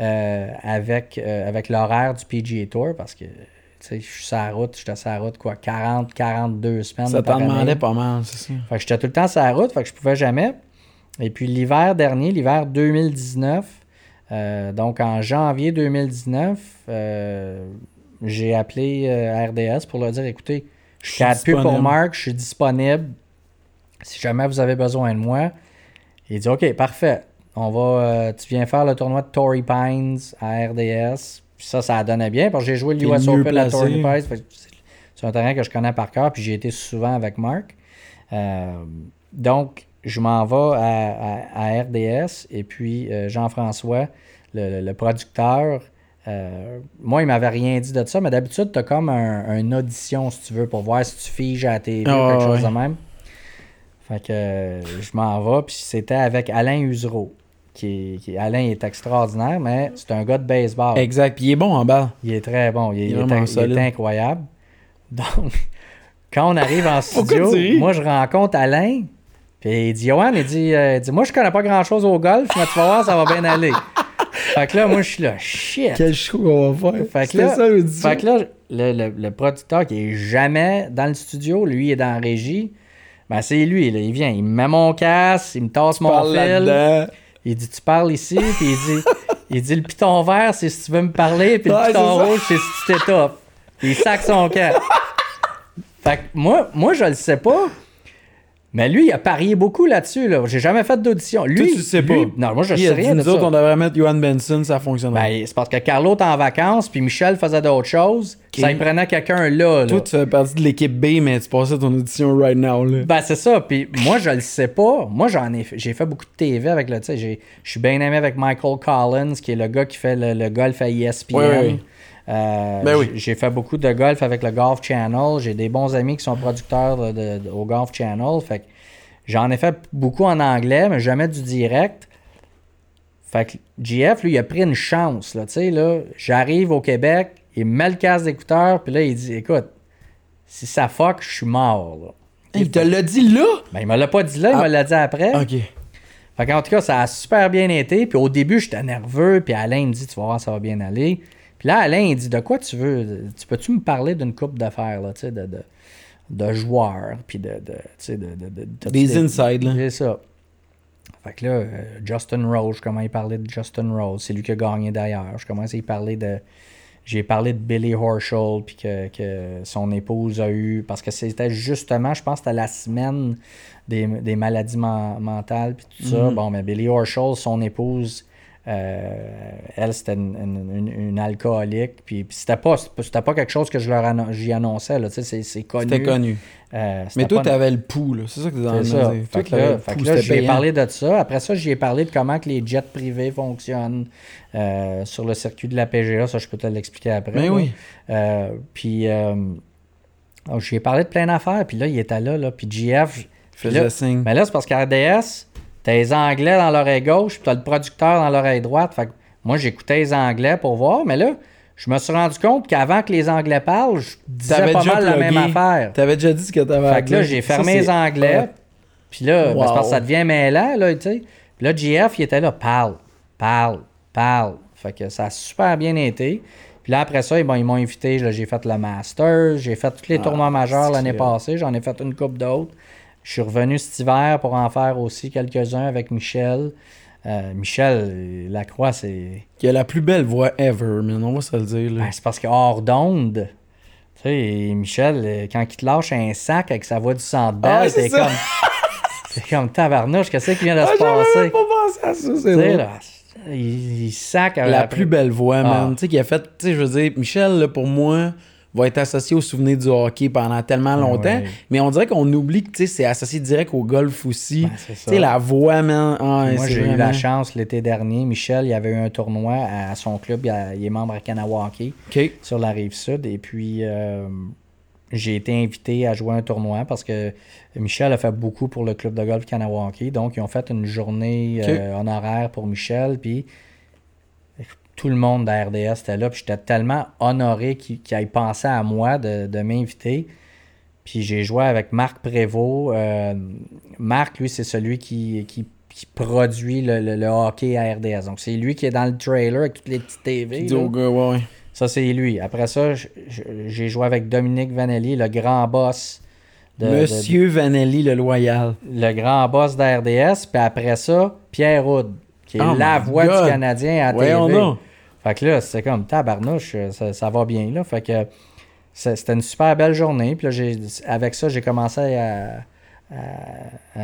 Speaker 2: euh, avec, euh, avec l'horaire du PGA Tour parce que, tu sais, je suis sur la route, j'étais sur la route, quoi, 40, 42 semaines
Speaker 1: Ça t'en demandait pas mal, c'est ça.
Speaker 2: Fait que j'étais tout le temps sur la route, fait que je pouvais jamais. Et puis l'hiver dernier, l'hiver 2019, euh, donc en janvier 2019, euh, j'ai appelé euh, RDS pour leur dire écoutez, je
Speaker 1: suis
Speaker 2: cadre plus pour. Marc, je suis disponible. Si jamais vous avez besoin de moi. Il dit OK, parfait. On va, tu viens faire le tournoi de Torrey Pines à RDS. Puis ça, ça donnait bien parce que j'ai joué l'US Open à. Torrey Pines. C'est- un terrain que je connais par cœur, puis j'ai été souvent avec Marc. Donc, je m'en vais à, à- à RDS et puis euh, Jean-François, le, producteur, euh, moi, il m'avait rien dit de ça, mais d'habitude, tu as comme un, une audition, si tu veux, pour voir si tu figes à la TV ou
Speaker 1: Ah,
Speaker 2: quelque chose de même. Fait que euh, je m'en vais, puis c'était avec Alain Usereau. Qui Alain est extraordinaire, mais c'est un gars de baseball.
Speaker 1: Exact. Puis il est bon en balle.
Speaker 2: Il est très bon. Il, est-
Speaker 1: Il est
Speaker 2: il est,
Speaker 1: vraiment
Speaker 2: in- il est
Speaker 1: solide.
Speaker 2: incroyable. Donc, quand on arrive en studio, moi, je rencontre Alain. Puis il dit, Johan, il dit, euh, il dit, moi, je connais pas grand-chose au golf, mais tu vas voir, ça va bien aller. fait que là, moi, je suis là, shit.
Speaker 1: Quel show qu'on va faire.
Speaker 2: Fait que là-
Speaker 1: ça l'audition.
Speaker 2: Fait que là, le, le- le producteur qui est jamais dans le studio, lui, il est dans la régie. Ben, c'est lui, là. Il vient, il me met mon casque, il me tasse mon fil. Il dit, tu parles ici, puis il dit, il dit, le piton vert, c'est si tu veux me parler, puis le piton rouge, c'est si tu t'étoffes. Puis il sac son camp. fait que moi, moi, je le sais pas. Mais lui, il a parié beaucoup là-dessus. Là. J'ai jamais fait d'audition. Lui,
Speaker 1: Toi, tu sais
Speaker 2: lui-
Speaker 1: pas.
Speaker 2: Non, moi, je
Speaker 1: Il
Speaker 2: sais
Speaker 1: a dit,
Speaker 2: rien de
Speaker 1: nous autres,
Speaker 2: ça.
Speaker 1: on devrait mettre Johan Benson, ça fonctionne.
Speaker 2: Ben, c'est parce que Carlo était en vacances, puis Michel faisait d'autres choses. Ça y prenait quelqu'un là. là.
Speaker 1: Toi, tu fais partie de l'équipe B, mais tu passais ton audition right now. Là.
Speaker 2: Ben, c'est ça. Puis moi, je le sais pas. Moi, j'en ai fait, j'ai fait beaucoup de TV avec le, je suis bien aimé avec Michael Collins, qui est le gars qui fait le, le golf à ESPN.
Speaker 1: Ouais.
Speaker 2: Euh,
Speaker 1: Ben oui.
Speaker 2: j'ai- fait beaucoup de golf avec le Golf Channel. J'ai des bons amis qui sont producteurs de- de- de- au Golf Channel. Fait que j'en ai fait beaucoup en anglais, mais jamais du direct. Fait que GF, lui, il a pris une chance. Là, tu sais, là, j'arrive au Québec, il me met le casque d'écouteur, puis là, il dit Écoute, si ça fuck, je suis mort. Là.
Speaker 1: Il te l'a dit là?
Speaker 2: Ben, il me l'a pas dit là, il
Speaker 1: Ah.
Speaker 2: me l'a dit après.
Speaker 1: Ok.
Speaker 2: Fait qu'en tout cas, ça a super bien été. Puis au début, j'étais nerveux. Puis Alain me dit, tu vas voir, ça va bien aller. Puis là, Alain, il dit, de quoi tu veux? Tu peux-tu me parler d'une coupe d'affaires, là, tu sais, de, de, de joueurs, puis de, de, de, de, de- de-
Speaker 1: Des
Speaker 2: de-
Speaker 1: insides, là.
Speaker 2: C'est ça. Fait que là, euh, Justin Rose, je commence à parler de Justin Rose? C'est lui qui a gagné d'ailleurs. Je commence à y parler de. J'ai parlé de Billy Horschel, puis que, que, son épouse a eu. Parce que c'était justement, je pense c'était la semaine des, des maladies mentales, puis tout ça.
Speaker 1: Mhm.
Speaker 2: Bon, mais Billy Horschel, son épouse, elle, c'était une, une, une, alcoolique. Puis, puis c'était pas, c'était pas quelque chose que je leur annon j'y annonçais. Là, c'est, c'est connu.
Speaker 1: C'était connu.
Speaker 2: Euh,
Speaker 1: mais toi,
Speaker 2: pas...
Speaker 1: tu avais le pouls. C'est ça que tu dans
Speaker 2: C'est ça. Fait que là, j'ai parlé de ça. Après ça, j'ai parlé de comment que les jets privés fonctionnent euh, sur le circuit de la PGA. Ça, je peux te l'expliquer après.
Speaker 1: Mais oui.
Speaker 2: Euh, puis, oh, j'ai parlé de plein d'affaires. Puis là, il était là. là puis GF.
Speaker 1: Faisait
Speaker 2: là,
Speaker 1: signe.
Speaker 2: Mais là, c'est parce qu'RDS, t'as les Anglais dans l'oreille gauche, puis t'as le producteur dans l'oreille droite. Fait que moi, j'écoutais les Anglais pour voir, mais là, je me suis rendu compte qu'avant que les Anglais parlent, je disais pas mal la même affaire.
Speaker 1: T'avais déjà dit ce que t'avais
Speaker 2: Fait que là, j'ai fermé les Anglais. Puis là, wow. ben, parce que ça devient mêlant, là, tu sais. Puis là, GF, il était là, parle, parle, parle. Fait que ça a super bien été. Puis là, après ça, bon, ils m'ont invité. J'ai fait le Masters, j'ai fait tous les ah, tournois majeurs l'année passée. J'en ai fait une coupe d'autres. Je suis revenu cet hiver pour en faire aussi quelques-uns avec Michel. Euh, Michel Lacroix, c'est.
Speaker 1: Qui a la plus belle voix ever, mais on va se le dire.
Speaker 2: Ben, c'est parce que hors d'onde, tu sais, Michel, quand il te lâche un sac avec sa voix du centre
Speaker 1: ah,
Speaker 2: c'est comme. c'est comme tabarnouche, qu'est-ce qui vient de
Speaker 1: ah,
Speaker 2: se passer?
Speaker 1: pas pensé à ça, c'est vrai.
Speaker 2: Là, il, il sac
Speaker 1: La après... plus belle voix, man. Ah. Tu sais, qui a fait. Tu sais, je veux dire, Michel, là, pour moi va être associé au souvenir du hockey pendant tellement longtemps.
Speaker 2: oui.
Speaker 1: Mais on dirait qu'on oublie que c'est associé direct au golf aussi.
Speaker 2: Ben,
Speaker 1: tu sais, la voix, man. Ah,
Speaker 2: Moi, j'ai
Speaker 1: vraiment...
Speaker 2: eu la chance l'été dernier. Michel, il y avait eu un tournoi à son club. Il, est membre à Kanawaki
Speaker 1: okay.
Speaker 2: sur la rive sud. Et puis, euh, j'ai été invité à jouer un tournoi parce que Michel a fait beaucoup pour le club de golf Kanawaki. Donc, ils ont fait une journée
Speaker 1: okay.
Speaker 2: euh, honoraire pour Michel. Puis, tout le monde de RDS était là. Puis j'étais tellement honoré qu'il qu ait pensé à moi de, de m'inviter. Puis j'ai joué avec Marc Prévost. Euh, Marc, lui, c'est celui qui, qui, qui produit le, le, le, hockey à RDS. Donc c'est lui qui est dans le trailer avec toutes les petites TV.
Speaker 1: Ouais.
Speaker 2: Ça, c'est lui. Après ça, j'ai joué avec Dominique Vanelli, le grand boss.
Speaker 1: De, Monsieur de, Vanelli, le loyal.
Speaker 2: Le grand boss d'RDS. Puis après ça, Pierre Houd qui est oh la voix God. du Canadien à
Speaker 1: ouais,
Speaker 2: TV.
Speaker 1: On a.
Speaker 2: Fait que là, c'est comme tabarnouche, ça, ça, va bien là. Fait que c'était une super belle journée. Puis là, avec ça, j'ai commencé à. à, à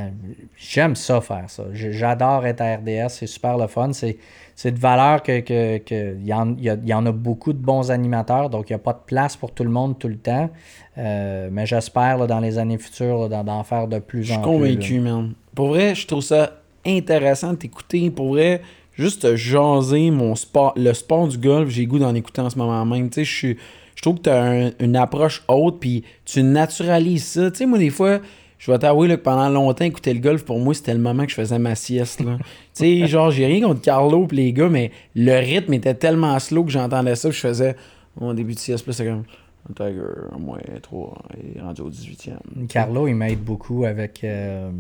Speaker 2: J'aime ça faire ça. J'adore être à RDS, c'est super le fun. C'est de valeur que, que, que y, en, y, a, y, en a beaucoup de bons animateurs, donc il n'y a pas de place pour tout le monde tout le temps. Euh, mais j'espère dans les années futures d'en faire de plus en plus.
Speaker 1: Je suis convaincu, man. Pour vrai, je trouve ça intéressant de t'écouter. Pour vrai, juste jaser mon sport, le sport du golf, j'ai goût d'en écouter en ce moment même. Tu sais, je trouve que tu as un, une approche haute, puis tu naturalises ça. Tu sais, moi, des fois, je vais t'avouer que pendant longtemps, écouter le golf, pour moi, c'était le moment que je faisais ma sieste. tu sais, genre, j'ai rien contre Carlo et les gars, mais le rythme était tellement slow que j'entendais ça, que je faisais mon début de sieste, puis c'est comme. Tiger, au moins 3, il est rendu au 18e.
Speaker 2: Carlo, il m'aide beaucoup avec. Euh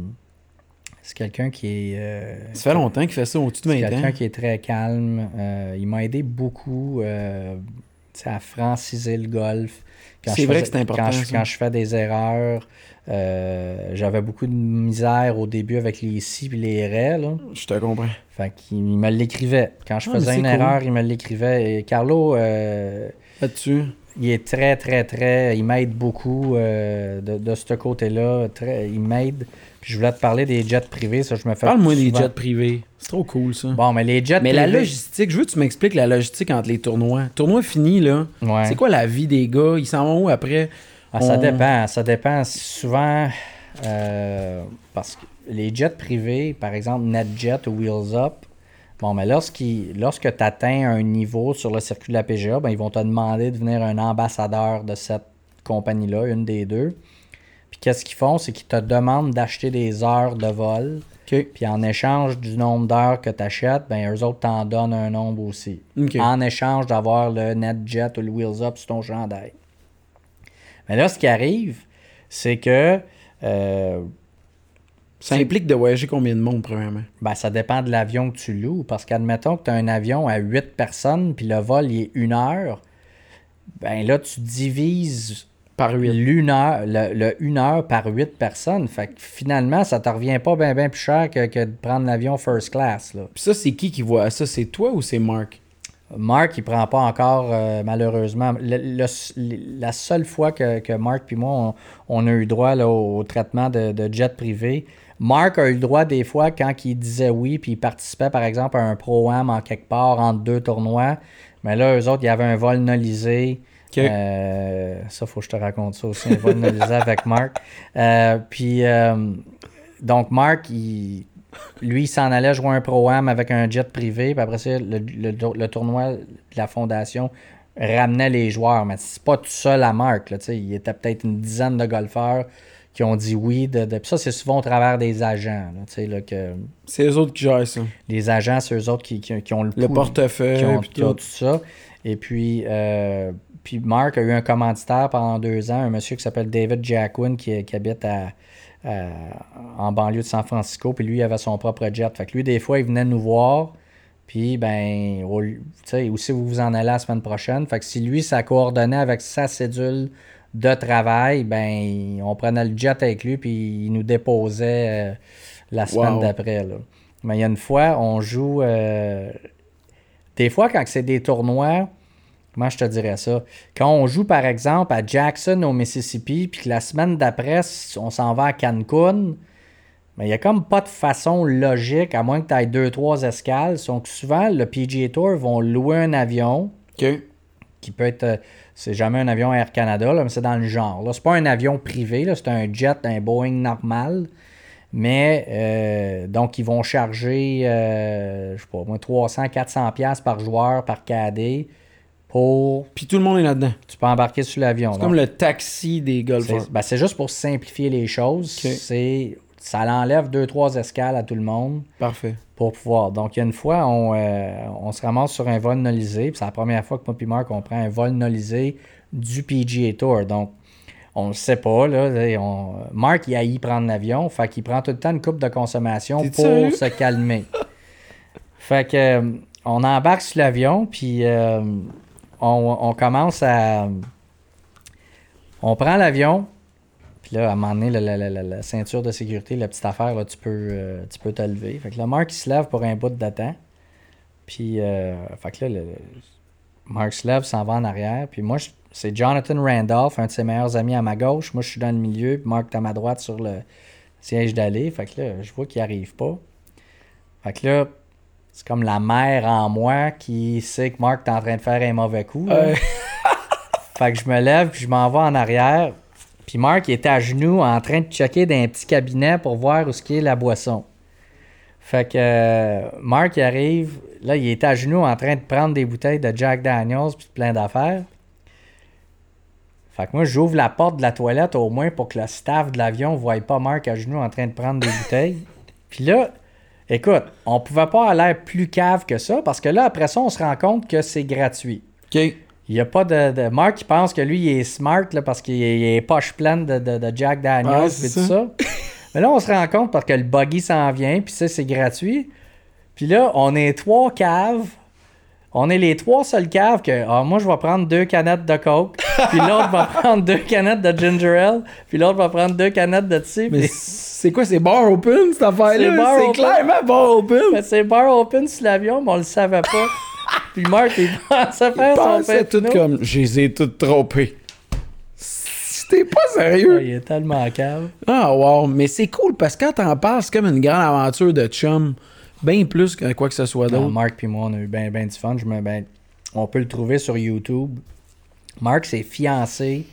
Speaker 2: c'est quelqu'un qui est. Euh,
Speaker 1: ça fait longtemps qu'il fait ça, au-dessus de 20 ans.
Speaker 2: C'est quelqu'un qui est très calme. Euh, il m'a aidé beaucoup euh, à franciser le golf.
Speaker 1: C'est vrai que c'est important.
Speaker 2: Quand je, quand je, fais des erreurs, j'avais beaucoup de misère au début avec les si et les. Là.
Speaker 1: Je te comprends.
Speaker 2: Fait qu'il me l'écrivait. Quand je ah, faisais une cool. erreur, il me l'écrivait. Et Carlo.
Speaker 1: Là-dessus
Speaker 2: il est très, très, très. Il m'aide beaucoup euh, de, de, ce côté-là. Très, il m'aide. Puis je voulais te parler des jets privés. Ça, je me fais.
Speaker 1: Parle-moi des jets privés. C'est trop cool, ça.
Speaker 2: Bon, mais les jets
Speaker 1: Mais
Speaker 2: privés...
Speaker 1: la logistique, je veux que tu m'expliques la logistique entre les tournois. Tournoi fini, là.
Speaker 2: Ouais.
Speaker 1: C'est quoi la vie des gars? Ils s'en vont où après?
Speaker 2: Ah, Ça On... dépend. Ça dépend. Souvent, euh, parce que les jets privés, par exemple, NetJet ou Wheels Up, Bon, mais lorsque tu atteins un niveau sur le circuit de la PGA, ben, ils vont te demander de devenir un ambassadeur de cette compagnie-là, une des deux. Puis qu'est-ce qu'ils font? C'est qu'ils te demandent d'acheter des heures de vol.
Speaker 1: Okay.
Speaker 2: Puis en échange du nombre d'heures que tu achètes, ben, eux autres t'en donnent un nombre aussi.
Speaker 1: Okay.
Speaker 2: En échange d'avoir le NetJet ou le Wheels Up sur ton chandail. Mais là, ce qui arrive, c'est que euh,
Speaker 1: ça implique de voyager combien de monde, premièrement?
Speaker 2: Ben, ça dépend de l'avion que tu loues. Parce qu'admettons que tu as un avion à 8 personnes, puis le vol il est une heure, ben là, tu divises
Speaker 1: Par 8.
Speaker 2: L'une heure, le, le une heure par 8 personnes. Fait que finalement, ça te revient pas bien ben plus cher que, que de prendre l'avion first class. Là.
Speaker 1: Puis ça, c'est qui qui voit? Ça? C'est toi ou c'est Mark?
Speaker 2: Mark, il prend pas encore, euh, malheureusement. Le- le- la seule fois que, que Mark puis moi, on, on a eu droit là, au traitement de, de jet privé, Mark a eu le droit des fois quand il disait oui, puis il participait par exemple à un pro-am en quelque part entre deux tournois. Mais là, eux autres, il y avait un vol nolisé.
Speaker 1: Ok.
Speaker 2: Euh, ça, faut que je te raconte ça aussi, un vol nolisé avec Mark. Euh, puis, euh, donc, Mark, il, lui, il s'en allait jouer un pro-am avec un jet privé. Puis après ça, le, le- le tournoi de la fondation ramenait les joueurs. Mais c'est pas tout seul à Mark. Là, tu sais. il y était peut-être une dizaine de golfeurs qui ont dit oui. De, de- puis ça, c'est souvent au travers des agents. Là, que
Speaker 1: C'est eux autres qui gèrent ça.
Speaker 2: les agents, c'est eux autres qui, qui- qui ont le,
Speaker 1: Le portefeuille,
Speaker 2: qui ont,
Speaker 1: puis
Speaker 2: qui ont
Speaker 1: tout.
Speaker 2: tout ça. Et puis, euh, puis Mark a eu un commanditaire pendant deux ans, un monsieur qui s'appelle David Jacquin qui, qui habite à, à- en banlieue de San Francisco. Puis lui, il avait son propre jet. Fait que lui, des fois, il venait nous voir. Puis, ben, au- tu sais, ou si vous vous en allez la semaine prochaine. Fait que si lui, ça coordonnait avec sa cédule de travail, ben, on prenait le jet avec lui, puis il nous déposait euh, la semaine
Speaker 1: Wow.
Speaker 2: d'après. Mais il y a une fois, on joue. euh, des fois, quand c'est des tournois, comment je te dirais ça? Quand on joue, par exemple, à Jackson, au Mississippi, puis que la semaine d'après, on s'en va à Cancun, mais il n'y a comme pas de façon logique, à moins que tu ailles deux, trois escales. Donc, souvent, le PGA Tour vont louer un avion qui peut être. euh, C'est jamais un avion Air Canada, là, mais c'est dans le genre. Là, c'est pas un avion privé, là, c'est un jet, un Boeing normal. Mais euh, donc, ils vont charger, euh, je sais pas, moi, 300, 400 pièces par joueur, par cadet, pour.
Speaker 1: Puis tout le monde est là-dedans.
Speaker 2: Tu peux embarquer sur l'avion.
Speaker 1: C'est comme le taxi des golfeurs.
Speaker 2: c'est ben, c'est juste pour simplifier les choses. C'est ça l'enlève deux, trois escales à tout le monde
Speaker 1: Parfait.
Speaker 2: pour pouvoir. Donc, il y a une fois, on, euh, on se ramasse sur un vol nolisé. C'est la première fois que moi et Marc, on prend un vol nolisé du PGA Tour. Donc, on le sait pas. Là, on... Marc, il a y prendre l'avion. Fait qu'il prend tout le temps une coupe de consommation pour
Speaker 1: sérieux?
Speaker 2: se calmer. fait que euh, on embarque sur l'avion, puis euh, on, commence à... On prend l'avion, puis là, à un moment donné, la, ceinture de sécurité, la petite affaire, là, tu, peux, euh, tu peux te lever. Fait que là, Marc, il se lève pour un bout de temps. Puis, euh, fait que là, le, Marc se lève, s'en va en arrière. Puis moi, c'est Jonathan Randolph, un de ses meilleurs amis à ma gauche. Moi, je suis dans le milieu, puis Marc est à ma droite sur le siège d'aller. Fait que là, je vois qu'il arrive pas. Fait que là, c'est comme la mère en moi qui sait que Marc est en train de faire un mauvais coup.
Speaker 1: Euh,
Speaker 2: Fait que je me lève, puis je m'en vais en arrière. Puis Marc il était à genoux en train de checker dans un petit cabinet pour voir où ce qui est la boisson. Fait que euh, Marc il arrive, là il était à genoux en train de prendre des bouteilles de Jack Daniels puis plein d'affaires. Fait que moi j'ouvre la porte de la toilette au moins pour que le staff de l'avion ne voie pas Marc à genoux en train de prendre des bouteilles. Puis là, écoute, on pouvait pas l'air plus cave que ça parce que là après ça on se rend compte que c'est gratuit.
Speaker 1: OK.
Speaker 2: Il n'y a pas de, de- Mark, il pense que lui, il est smart là, parce qu'il est, poche pleine de, de- de Jack Daniels et tout ça. Mais là, on se rend compte parce que le buggy s'en vient, puis ça, c'est gratuit. Puis là, on est trois caves. On est les trois seuls caves que ah, moi, je vais prendre deux canettes de Coke, puis l'autre va prendre deux canettes de Ginger Ale, puis l'autre va prendre deux canettes de tea.
Speaker 1: Mais c'est quoi, c'est bar open, cette affaire-là? C'est clairement bar open.
Speaker 2: Mais c'est bar open sur l'avion, mais on le savait pas. puis Mark, il pensait faire
Speaker 1: Il
Speaker 2: son
Speaker 1: pensait tout comme, je les ai toutes trompées. C'était pas
Speaker 2: Ah,
Speaker 1: sérieux.
Speaker 2: il est tellement cave.
Speaker 1: Ah, wow. Mais c'est cool parce que quand t'en parles, c'est comme une grande aventure de chum. Bien plus que quoi que ce soit d'autre.
Speaker 2: Marc puis moi, on a eu bien ben du fun. Je me, ben, on peut le trouver sur YouTube. Marc s'est fiancé.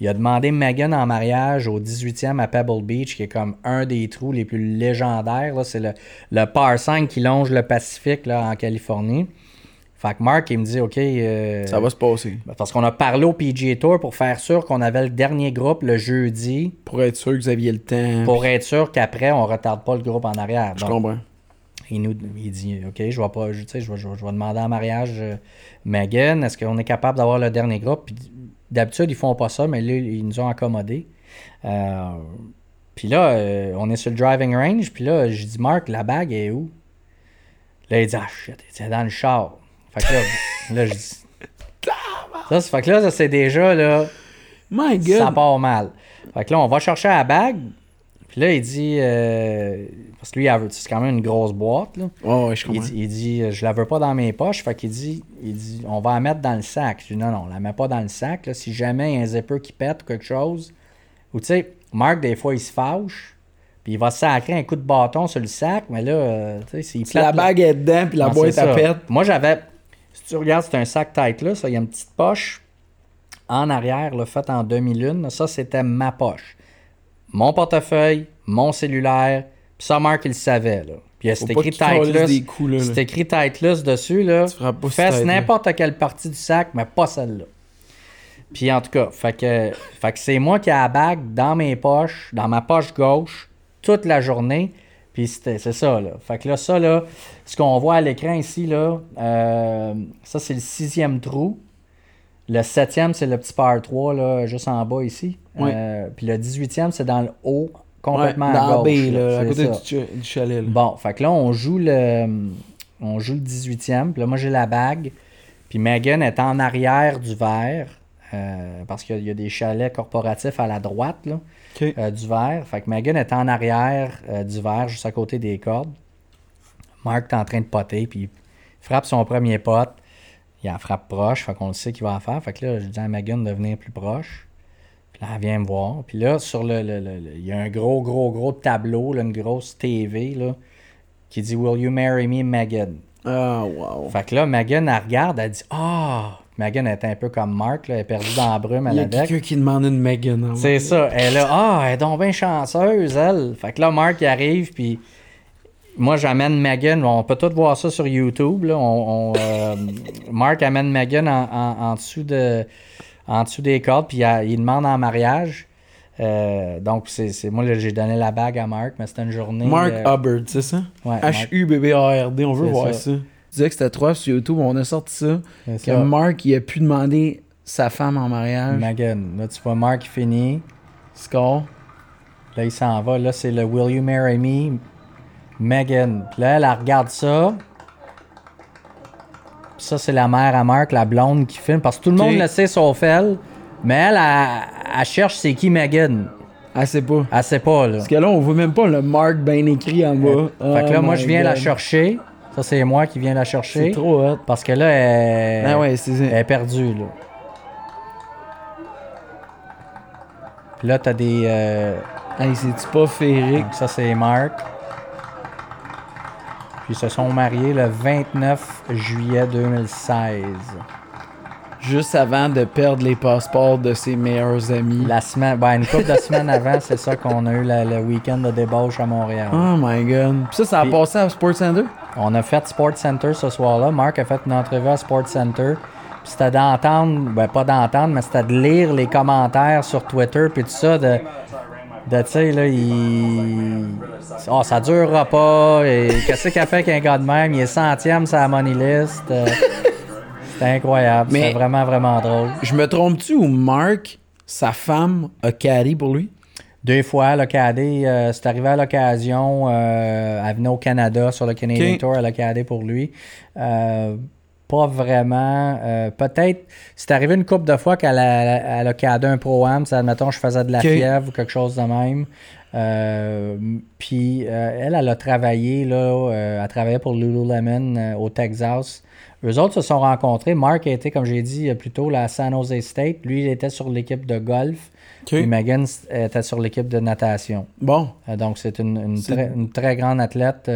Speaker 2: Il a demandé Megan en mariage au 18e à Pebble Beach, qui est comme un des trous les plus légendaires. C'est le, le par 5 qui longe le Pacifique là, en Californie. Fait que Marc, il me dit, OK... euh,
Speaker 1: Ça va se passer.
Speaker 2: Parce qu'on a parlé au PGA Tour pour faire sûr qu'on avait le dernier groupe le jeudi,
Speaker 1: Pour être sûr que vous aviez le temps.
Speaker 2: pour être sûr qu'après, on retarde pas le groupe en arrière.
Speaker 1: Je
Speaker 2: Donc,
Speaker 1: comprends.
Speaker 2: il nous il dit OK, je vais pas, je, tu sais, je, vais, je vais- je vais demander en mariage euh, Megan, est-ce qu'on est capable d'avoir le dernier groupe? Puis d'habitude, ils font pas ça, mais là, ils nous ont accommodés. Euh, puis là, euh, on est sur le driving range, puis là, je dis Marc, la bague est où? Là, il dit Ah shit, c'est dans le char. Fait que là, là je dis. Ça, fait que là, ça, c'est déjà là.
Speaker 1: My
Speaker 2: ça
Speaker 1: God!
Speaker 2: part mal. Fait que là, on va chercher la bague. Puis là, il dit. euh, parce que lui, c'est quand même une grosse boîte. Là.
Speaker 1: Oh, ouais, je
Speaker 2: Il
Speaker 1: comprends.
Speaker 2: dit, il dit, je la veux pas dans mes poches. Fait qu'il dit, il dit, on va la mettre dans le sac. Je dis, non, non, on la met pas dans le sac. Là. Si jamais il y a un zipper qui pète ou quelque chose. Ou tu sais, Marc, des fois, il se fâche. Puis il va sacrer un coup de bâton sur le sac. Mais là, euh, tu sais, s'il
Speaker 1: Si la
Speaker 2: là-
Speaker 1: bague est dedans, puis la boîte
Speaker 2: ça.
Speaker 1: pète.
Speaker 2: Moi, j'avais. Si tu regardes, c'est un sac tight là. Ça, il y a une petite poche en arrière, là, faite en demi-lune. Ça, c'était ma poche. Mon portefeuille, mon cellulaire. Puis ça, Marc, il le savait. Là. Puis c'est écrit
Speaker 1: là.
Speaker 2: C'est écrit dessus. Là.
Speaker 1: Tu
Speaker 2: n'importe quelle partie du sac, mais pas celle-là. Puis en tout cas, fait que, fait que c'est moi qui ai la bague dans mes poches, dans ma poche gauche, toute la journée. Puis c'est ça, là. Fait que là, ça, là, ce qu'on voit à l'écran ici, là, euh, ça, c'est le sixième trou. Le septième, c'est le petit par 3, là, juste en bas ici.
Speaker 1: Oui.
Speaker 2: Euh, puis le 18e, c'est dans le haut, complètement
Speaker 1: dans
Speaker 2: à gauche. là.
Speaker 1: à côté du, cha- du chalet. là.
Speaker 2: Bon, fait que là, on joue le, on joue le 18e. Puis là, moi, j'ai la bague. Puis Megan est en arrière du verre. euh, parce qu'il y, a- il y a des chalets corporatifs à la droite là, euh, du verre. Fait que Megan est en arrière euh, du verre, juste à côté des cordes. Marc est en train de poter. Puis il frappe son premier pot. Il en frappe proche. Fait qu'on le sait qu'il va en faire. Fait que là, je dis à Megan de venir plus proche. Puis là, elle vient me voir. Puis là, sur le, le- le- le- il y a un gros, gros, gros tableau, là, une grosse TV, là, qui dit Will you marry me, Megan?
Speaker 1: Ah, wow.
Speaker 2: Fait que là, Megan, elle regarde, elle dit Ah! Megan est un peu comme Mark, là, elle est perdue dans la brume à
Speaker 1: Il y a
Speaker 2: la
Speaker 1: quelqu'un qui demande une Megan. hein.
Speaker 2: C'est ça. Elle a Ah, elle est donc bien chanceuse, elle. Fait que là, Mark, il arrive, puis moi, j'amène Megan. On peut tout voir ça sur YouTube. Là. On, on, euh, Mark amène Megan en, en- en dessous de, en dessous des cordes, puis il, il demande en mariage. Euh, donc, c'est c'est- moi, j'ai donné la bague à Mark, mais c'était une journée.
Speaker 1: Mark
Speaker 2: euh,
Speaker 1: Hubbard, c'est ça?
Speaker 2: ouais,
Speaker 1: H-U-B-B-A-R-D, on veut voir
Speaker 2: ça.
Speaker 1: ça. Tu disais que c'était trois sur YouTube, on a sorti ça.
Speaker 2: c'est
Speaker 1: Que
Speaker 2: ça.
Speaker 1: Mark, il a pu demander sa femme en mariage.
Speaker 2: Megan. Là, tu vois Mark finit.
Speaker 1: Score.
Speaker 2: Là, il s'en va. Là, c'est le Will You Marry Me? Megan. Puis là, elle, elle regarde ça. Ça, c'est la mère à Mark, la blonde qui filme. Parce que tout le monde le sait sauf elle. Mais elle, elle, elle cherche c'est qui Megan.
Speaker 1: Ah, c'est pas.
Speaker 2: Elle sait pas, là.
Speaker 1: Parce que là, on voit même pas le Mark bien écrit en bas.
Speaker 2: Fait que là,
Speaker 1: Oh
Speaker 2: moi, je viens la chercher. Ça, c'est moi qui viens la
Speaker 1: C'est
Speaker 2: chercher.
Speaker 1: trop hot.
Speaker 2: Parce que là, elle,
Speaker 1: Ah ouais, c'est
Speaker 2: elle est perdue, là. Puis là, t'as des... euh,
Speaker 1: Hey, c'est-tu pas féerique?
Speaker 2: Ça, c'est Marc. Puis ils se sont mariés le 29 juillet 2016.
Speaker 1: Juste avant de perdre les passeports de ses meilleurs amis.
Speaker 2: La semaine, ben, une couple de semaines avant, c'est ça qu'on a eu la- le week-end de débauche à Montréal.
Speaker 1: Oh my god. Puis ça, ça a
Speaker 2: Puis-
Speaker 1: passé à Sports Center?
Speaker 2: On a fait Sport Center ce soir-là. Marc a fait une entrevue à Sport Center. Puis c'était d'entendre, ben pas d'entendre, mais c'était de lire les commentaires sur Twitter puis tout ça de, de tu sais là, il, oh ça durera pas. Et qu'est-ce qu'il a fait qu'un gars de même, il est centième sur la money list. Euh, C'était incroyable. C'était vraiment vraiment drôle.
Speaker 1: Je me trompe-tu ou Mark, sa femme, a carry pour lui?
Speaker 2: Deux fois, le cadé, euh, c'est arrivé à l'occasion. Euh, elle venait au Canada sur le Canadian. Tour, elle a cadé pour lui. Pas vraiment. euh, Peut-être, c'est arrivé une couple de fois qu'elle a, elle a cadé un pro-am. Admettons, je faisais de la fièvre ou quelque chose de même. Euh, Puis euh, elle, elle a travaillé, là, elle travaillait pour Lululemon au Texas. Eux autres se sont rencontrés. Mark a été, comme j'ai dit plus tôt, là, à San Jose State. Lui, il était sur l'équipe de golf. Puis Megan était sur l'équipe de natation.
Speaker 1: Bon.
Speaker 2: Donc, c'est une, une très, une très grande athlète,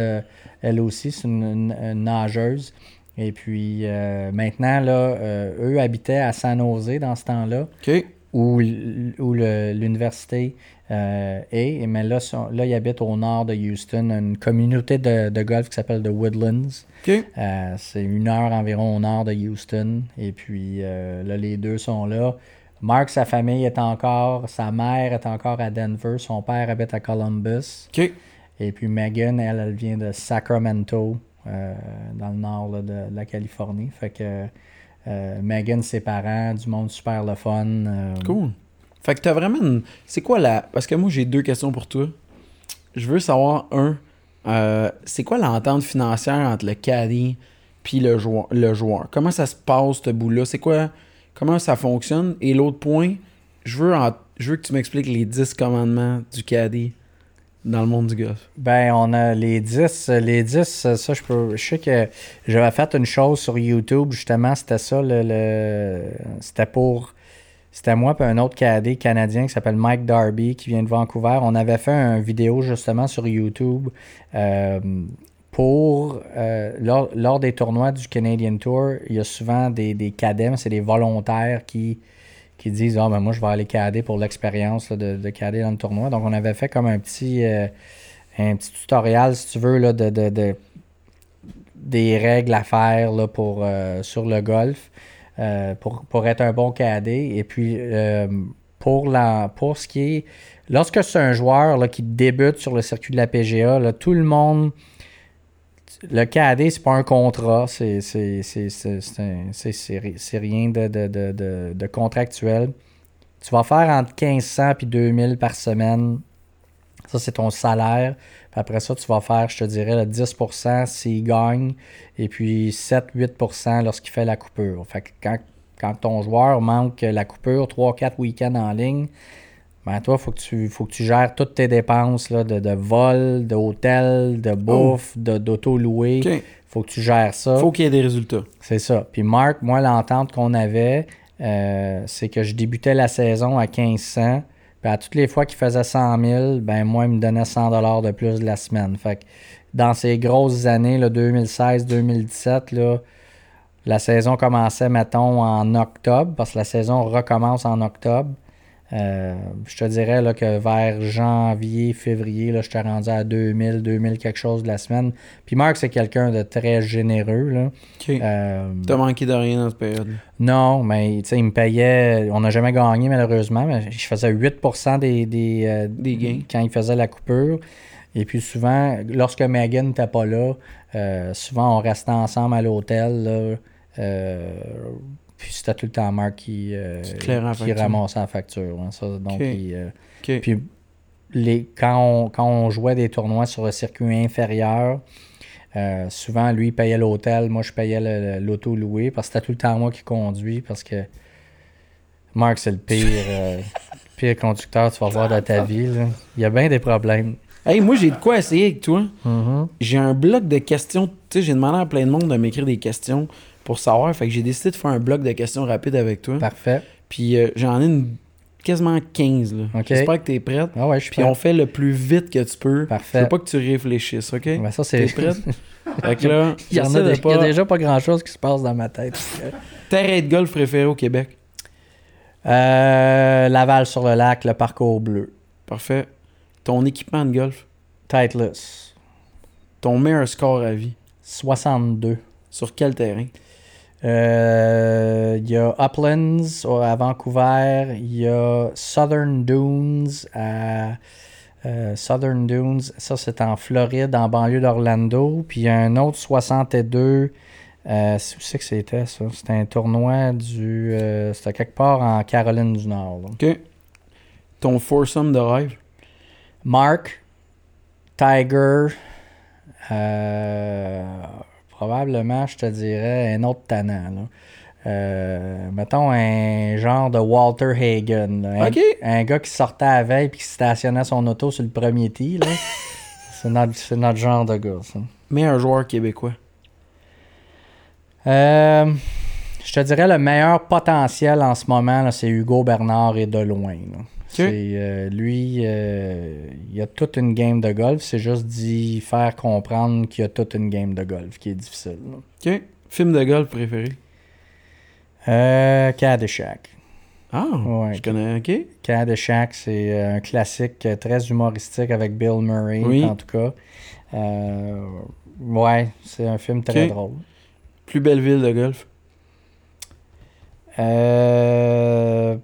Speaker 2: elle aussi. C'est une nageuse. Et puis, euh, maintenant, là, euh, eux habitaient à San Jose dans ce temps-là, où, où l'université euh, est. Mais là, là, ils habitent au nord de Houston, une communauté de, de golf qui s'appelle The Woodlands. C'est une heure environ au nord de Houston. Et puis là, les deux sont là. Mark, sa famille est encore, sa mère est encore à Denver, son père habite à Columbus. Et puis Megan, elle, elle vient de Sacramento, dans le nord de, la Californie. Fait que euh, Megan, ses parents, du monde super le fun. euh,
Speaker 1: Cool. Fait que t'as vraiment une... C'est quoi la... Parce que moi, j'ai deux questions pour toi. Je veux savoir, un, euh, c'est quoi l'entente financière entre le caddy puis le joueur, le? Comment ça se passe, ce bout-là? C'est quoi... Comment ça fonctionne? Et l'autre point, je veux, je veux que tu m'expliques les 10 commandements du caddie dans le monde du golf?
Speaker 2: Ben, on a les 10. Les 10, ça, je peux. Je sais que j'avais fait une chose sur YouTube, justement, c'était ça, le. le- c'était pour. C'était moi et un autre cadet canadien qui s'appelle Mike Darby qui vient de Vancouver. On avait fait une vidéo justement sur YouTube euh, pour euh, lors, lors des tournois du Canadian Tour, il y a souvent des, des cadets, mais c'est des volontaires qui, qui disent Ah ben moi je vais aller cader pour l'expérience de, de dans le tournoi. Donc on avait fait comme un petit euh, un petit tutoriel, si tu veux, là, de, de- de- des règles à faire là, pour, euh, sur le golf euh, pour, pour être un bon cadet. Et puis, pour, la, pour ce qui est. Lorsque c'est un joueur là, qui débute sur le circuit de la PGA, là, tout le monde. Le cadet, c'est pas un contrat, c'est rien de, contractuel. Tu vas faire entre 1500 et 2000 par semaine. Ça, c'est ton salaire. Puis après ça, tu vas faire, je te dirais, le 10% s'il gagne. Et puis 7-8% lorsqu'il fait la coupure. Fait que quand ton joueur manque la coupure 3-4 week-ends en ligne, ben toi, il faut, que tu- faut que tu gères toutes tes dépenses là, de, de vol, d'hôtel, de bouffe, de- d'auto loué.
Speaker 1: OK.
Speaker 2: faut que tu gères ça.
Speaker 1: Faut qu'il y ait des résultats.
Speaker 2: C'est ça. Puis Marc, moi, l'entente qu'on avait, euh, c'est que je débutais la saison à 1500. Puis à toutes les fois qu'il faisait 100 000, ben moi, il me donnait 100 de plus de la semaine. Fait que dans ces grosses années, là, 2016-2017, là, la saison commençait, mettons, en octobre, parce que la saison recommence en octobre. Euh, je te dirais là, que vers janvier, février, là, je t'ai rendu à 2000, 2000 quelque chose de la semaine. Puis Marc, c'est quelqu'un de très généreux. Là.
Speaker 1: OK.
Speaker 2: Euh,
Speaker 1: T'as manqué de rien dans cette période?
Speaker 2: non, mais il me payait. On n'a jamais gagné malheureusement, mais je faisais 8% des, des, euh,
Speaker 1: Des gains.
Speaker 2: quand il faisait la coupure. Et puis souvent, lorsque Megan n'était pas là, souvent on restait ensemble à l'hôtel. Puis c'était tout le temps Marc qui, euh,
Speaker 1: Qui
Speaker 2: ramassait la facture. hein, ça, donc, il, euh, puis les, quand, on, quand on jouait des tournois sur le circuit inférieur, euh, souvent lui il payait l'hôtel, moi je payais l'auto loué parce que c'était tout le temps moi qui conduis parce que Marc c'est le pire, pire conducteur que tu vas voir de ta vie. là. Il y a bien des problèmes.
Speaker 1: Hey, moi, j'ai de quoi essayer avec toi.
Speaker 2: Mm-hmm.
Speaker 1: J'ai un bloc de questions. Tu sais, j'ai demandé à plein de monde de m'écrire des questions pour savoir. Fait que j'ai décidé de faire un bloc de questions rapides avec toi.
Speaker 2: Parfait.
Speaker 1: Puis euh, j'en ai une, quasiment 15. Là. J'espère que t'es prête.
Speaker 2: Ah ouais, je suis
Speaker 1: Puis
Speaker 2: prêt.
Speaker 1: on fait le plus vite que tu peux.
Speaker 2: Parfait.
Speaker 1: Je veux pas que tu réfléchisses, OK?
Speaker 2: Ben, ça, c'est...
Speaker 1: T'es prête? fait que là,
Speaker 2: il, y en a
Speaker 1: de
Speaker 2: déjà, il y a
Speaker 1: pas-
Speaker 2: déjà pas grand-chose qui se passe dans ma tête.
Speaker 1: Terrain de golf préféré au Québec?
Speaker 2: Euh, Laval sur le lac, le parcours bleu.
Speaker 1: Parfait. Ton équipement de golf?
Speaker 2: Titleist.
Speaker 1: Ton meilleur score à vie?
Speaker 2: 62.
Speaker 1: Sur quel terrain?
Speaker 2: Euh, Il y a Uplands à Vancouver. Il y a Southern Dunes à. euh, Southern Dunes, ça c'est en Floride, en banlieue d'Orlando. Puis il y a un autre 62. Euh, où c'est que c'était ça? C'était un tournoi du. euh, c'était quelque part en Caroline du Nord. là.
Speaker 1: OK. Ton foursome de rêve?
Speaker 2: Mark, Tiger, euh, probablement, je te dirais, un autre tannant. là. Euh, mettons un genre de Walter Hagen. là. Un, un gars qui sortait à la veille et qui stationnait son auto sur le premier tee. là. c'est, notre, c'est notre genre de gars, ça.
Speaker 1: Meilleur joueur québécois.
Speaker 2: Euh, je te dirais le meilleur potentiel en ce moment, c'est Hugo Bernard et de loin. là. C'est, euh, lui, euh, il a toute une game de golf. C'est juste d'y faire comprendre qu'il y a toute une game de golf qui est difficile. là.
Speaker 1: OK. Film de golf préféré?
Speaker 2: Euh, Caddyshack.
Speaker 1: Ah,
Speaker 2: Ouais.
Speaker 1: je connais. OK.
Speaker 2: Caddyshack, c'est euh, un classique euh, très humoristique avec Bill Murray,
Speaker 1: Oui.
Speaker 2: en tout cas. Euh, ouais, c'est un film très drôle.
Speaker 1: Plus belle ville de golf?
Speaker 2: Euh,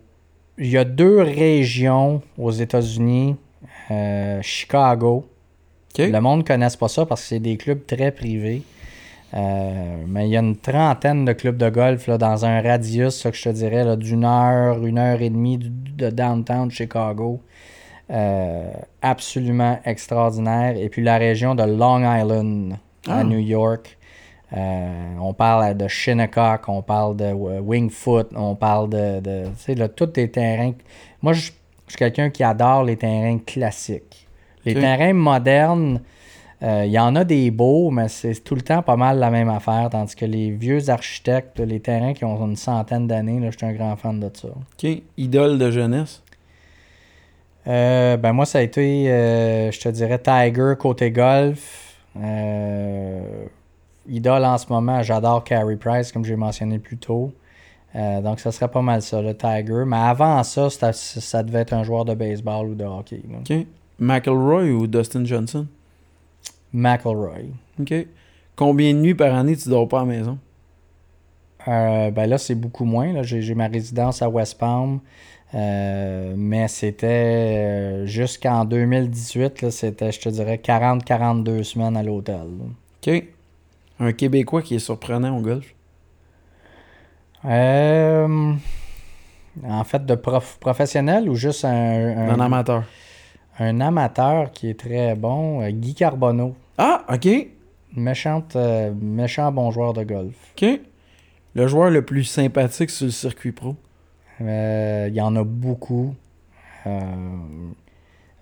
Speaker 2: Il y a deux régions aux États-Unis. Euh, Chicago. Le monde ne connaisse pas ça parce que c'est des clubs très privés. Euh, mais il y a une trentaine de clubs de golf là, dans un radius, ça que je te dirais, d'une heure, une heure et demie du- de downtown Chicago. Euh, absolument extraordinaire. Et puis la région de Long Island à
Speaker 1: Ah.
Speaker 2: New York. Euh, on parle de Shinnecock, on parle de Wingfoot, on parle de, de tu sais, là, tous les terrains. Moi, je je suis quelqu'un qui adore les terrains classiques. Les terrains modernes, euh, il y en a des beaux, mais c'est tout le temps pas mal la même affaire. Tandis que les vieux architectes, les terrains qui ont une centaine d'années, je suis un grand fan de ça.
Speaker 1: OK. Idole de jeunesse?
Speaker 2: Euh, ben moi, ça a été, euh, je te dirais, Tiger côté golf. Idole en ce moment, j'adore Carey Price, comme j'ai mentionné plus tôt. Euh, donc, ça serait pas mal ça, le Tiger. Mais avant ça, ça, devait être un joueur de baseball ou de hockey.
Speaker 1: OK. McElroy ou Dustin Johnson?
Speaker 2: McElroy.
Speaker 1: OK. Combien de nuits par année tu dors pas à la maison?
Speaker 2: Euh, ben là, c'est beaucoup moins. J'ai ma résidence à West Palm. Euh, mais c'était jusqu'en 2018, c'était, je te dirais, 40-42 semaines à l'hôtel.
Speaker 1: OK. Un Québécois qui est surprenant au golf?
Speaker 2: Euh, en fait, de prof, professionnel ou juste un,
Speaker 1: un, amateur?
Speaker 2: Un amateur qui est très bon, euh, Guy Carbonneau.
Speaker 1: Ah, OK.
Speaker 2: Méchante, euh, méchant bon joueur de golf.
Speaker 1: OK. Le joueur le plus sympathique sur le circuit pro?
Speaker 2: Il y en a beaucoup.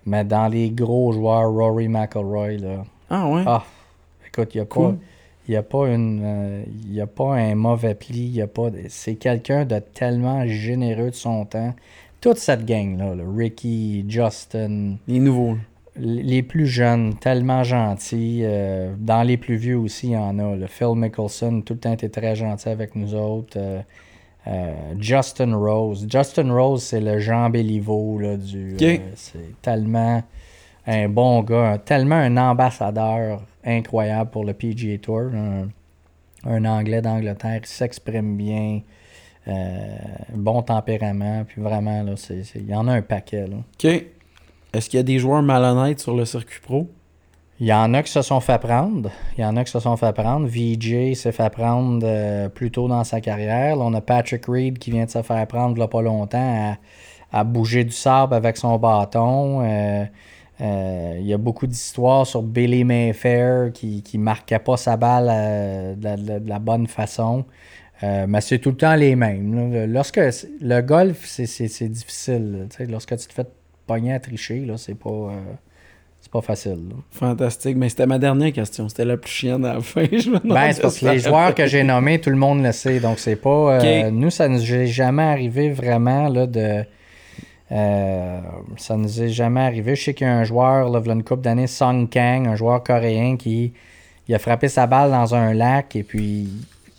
Speaker 2: mais dans les gros joueurs, Rory McIlroy, là.
Speaker 1: Ah ouais?
Speaker 2: Ah, écoute, il n'y a pas il n'y a pas une euh, a pas un mauvais pli, il y a pas c'est quelqu'un de tellement généreux de son temps. Toute cette gang là, Ricky, Justin,
Speaker 1: les nouveaux,
Speaker 2: les plus jeunes, tellement gentils, euh, dans les plus vieux aussi, il y en a. Le Phil Mickelson, tout le temps était très gentil avec nous autres. Euh, Justin Rose. Justin Rose, c'est le Jean Béliveau là, du. c'est tellement un bon gars, tellement un ambassadeur incroyable pour le PGA Tour. Un, Anglais d'Angleterre s'exprime bien, euh, bon tempérament, puis vraiment, là, il y en a un paquet. Là.
Speaker 1: OK. Est-ce qu'il y a des joueurs malhonnêtes sur le circuit pro?
Speaker 2: Il y en a qui se sont fait prendre. Il y en a qui se sont fait prendre. VJ s'est fait prendre euh, plus tôt dans sa carrière. on a Patrick Reed qui vient de se faire prendre il n'y a pas longtemps à, bouger du sable avec son bâton. Euh, euh, il y a beaucoup d'histoires sur Billy Mayfair qui ne marquait pas sa balle euh, de, la, bonne façon. Euh, mais c'est tout le temps les mêmes. Lorsque le golf, c'est difficile. lorsque tu te fais pogner à tricher, c'est pas. c'est pas facile.
Speaker 1: Fantastique. Mais c'était ma dernière question. C'était la plus chienne à la fin.
Speaker 2: ben, c'est parce que les joueurs que j'ai nommés, tout le monde le sait. Donc, c'est pas. nous, ça nous est jamais arrivé vraiment là, de euh, ça ne nous est jamais arrivé. Je sais qu'il y a un joueur, là, une couple d'années, Song Kang, un joueur coréen qui il a frappé sa balle dans un lac et puis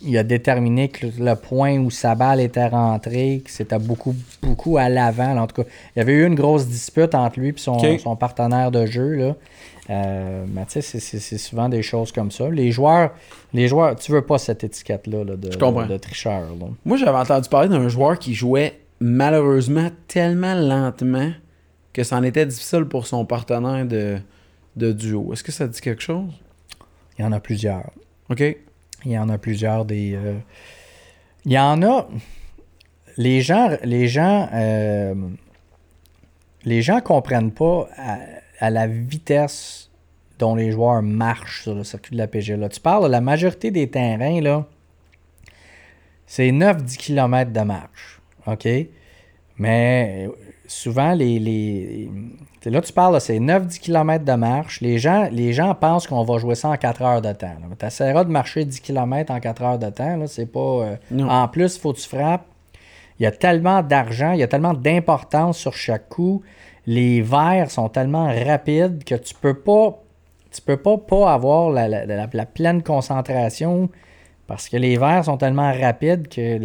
Speaker 2: il a déterminé que le point où sa balle était rentrée, que c'était beaucoup, beaucoup à l'avant. En tout cas, il y avait eu une grosse dispute entre lui et son, son, partenaire de jeu. Là. Euh, mais tu sais, c'est souvent des choses comme ça. Les joueurs, les joueurs tu veux pas cette étiquette-là de, de, tricheur.
Speaker 1: Moi, j'avais entendu parler d'un joueur qui jouait malheureusement tellement lentement que c'en était difficile pour son partenaire de, de duo. Est-ce que ça dit quelque chose?
Speaker 2: Il y en a plusieurs.
Speaker 1: OK.
Speaker 2: Il y en a plusieurs des. Euh, il y en a. Les gens. Les gens. Euh... Les gens comprennent pas à, la vitesse dont les joueurs marchent sur le circuit de la PGA. tu parles de la majorité des terrains, là. C'est 9-10 km de marche. OK? Mais souvent, les, les, là, tu parles, c'est 9-10 km de marche. Les gens, les gens pensent qu'on va jouer ça en 4 heures de temps. Tu essaieras de marcher 10 km en 4 heures de temps. C'est pas. Euh, en plus, il faut que tu frappes. Il y a tellement d'argent, il y a tellement d'importance sur chaque coup. Les verres sont tellement rapides que tu peux pas. Tu peux pas, pas avoir la, la pleine concentration parce que les verres sont tellement rapides que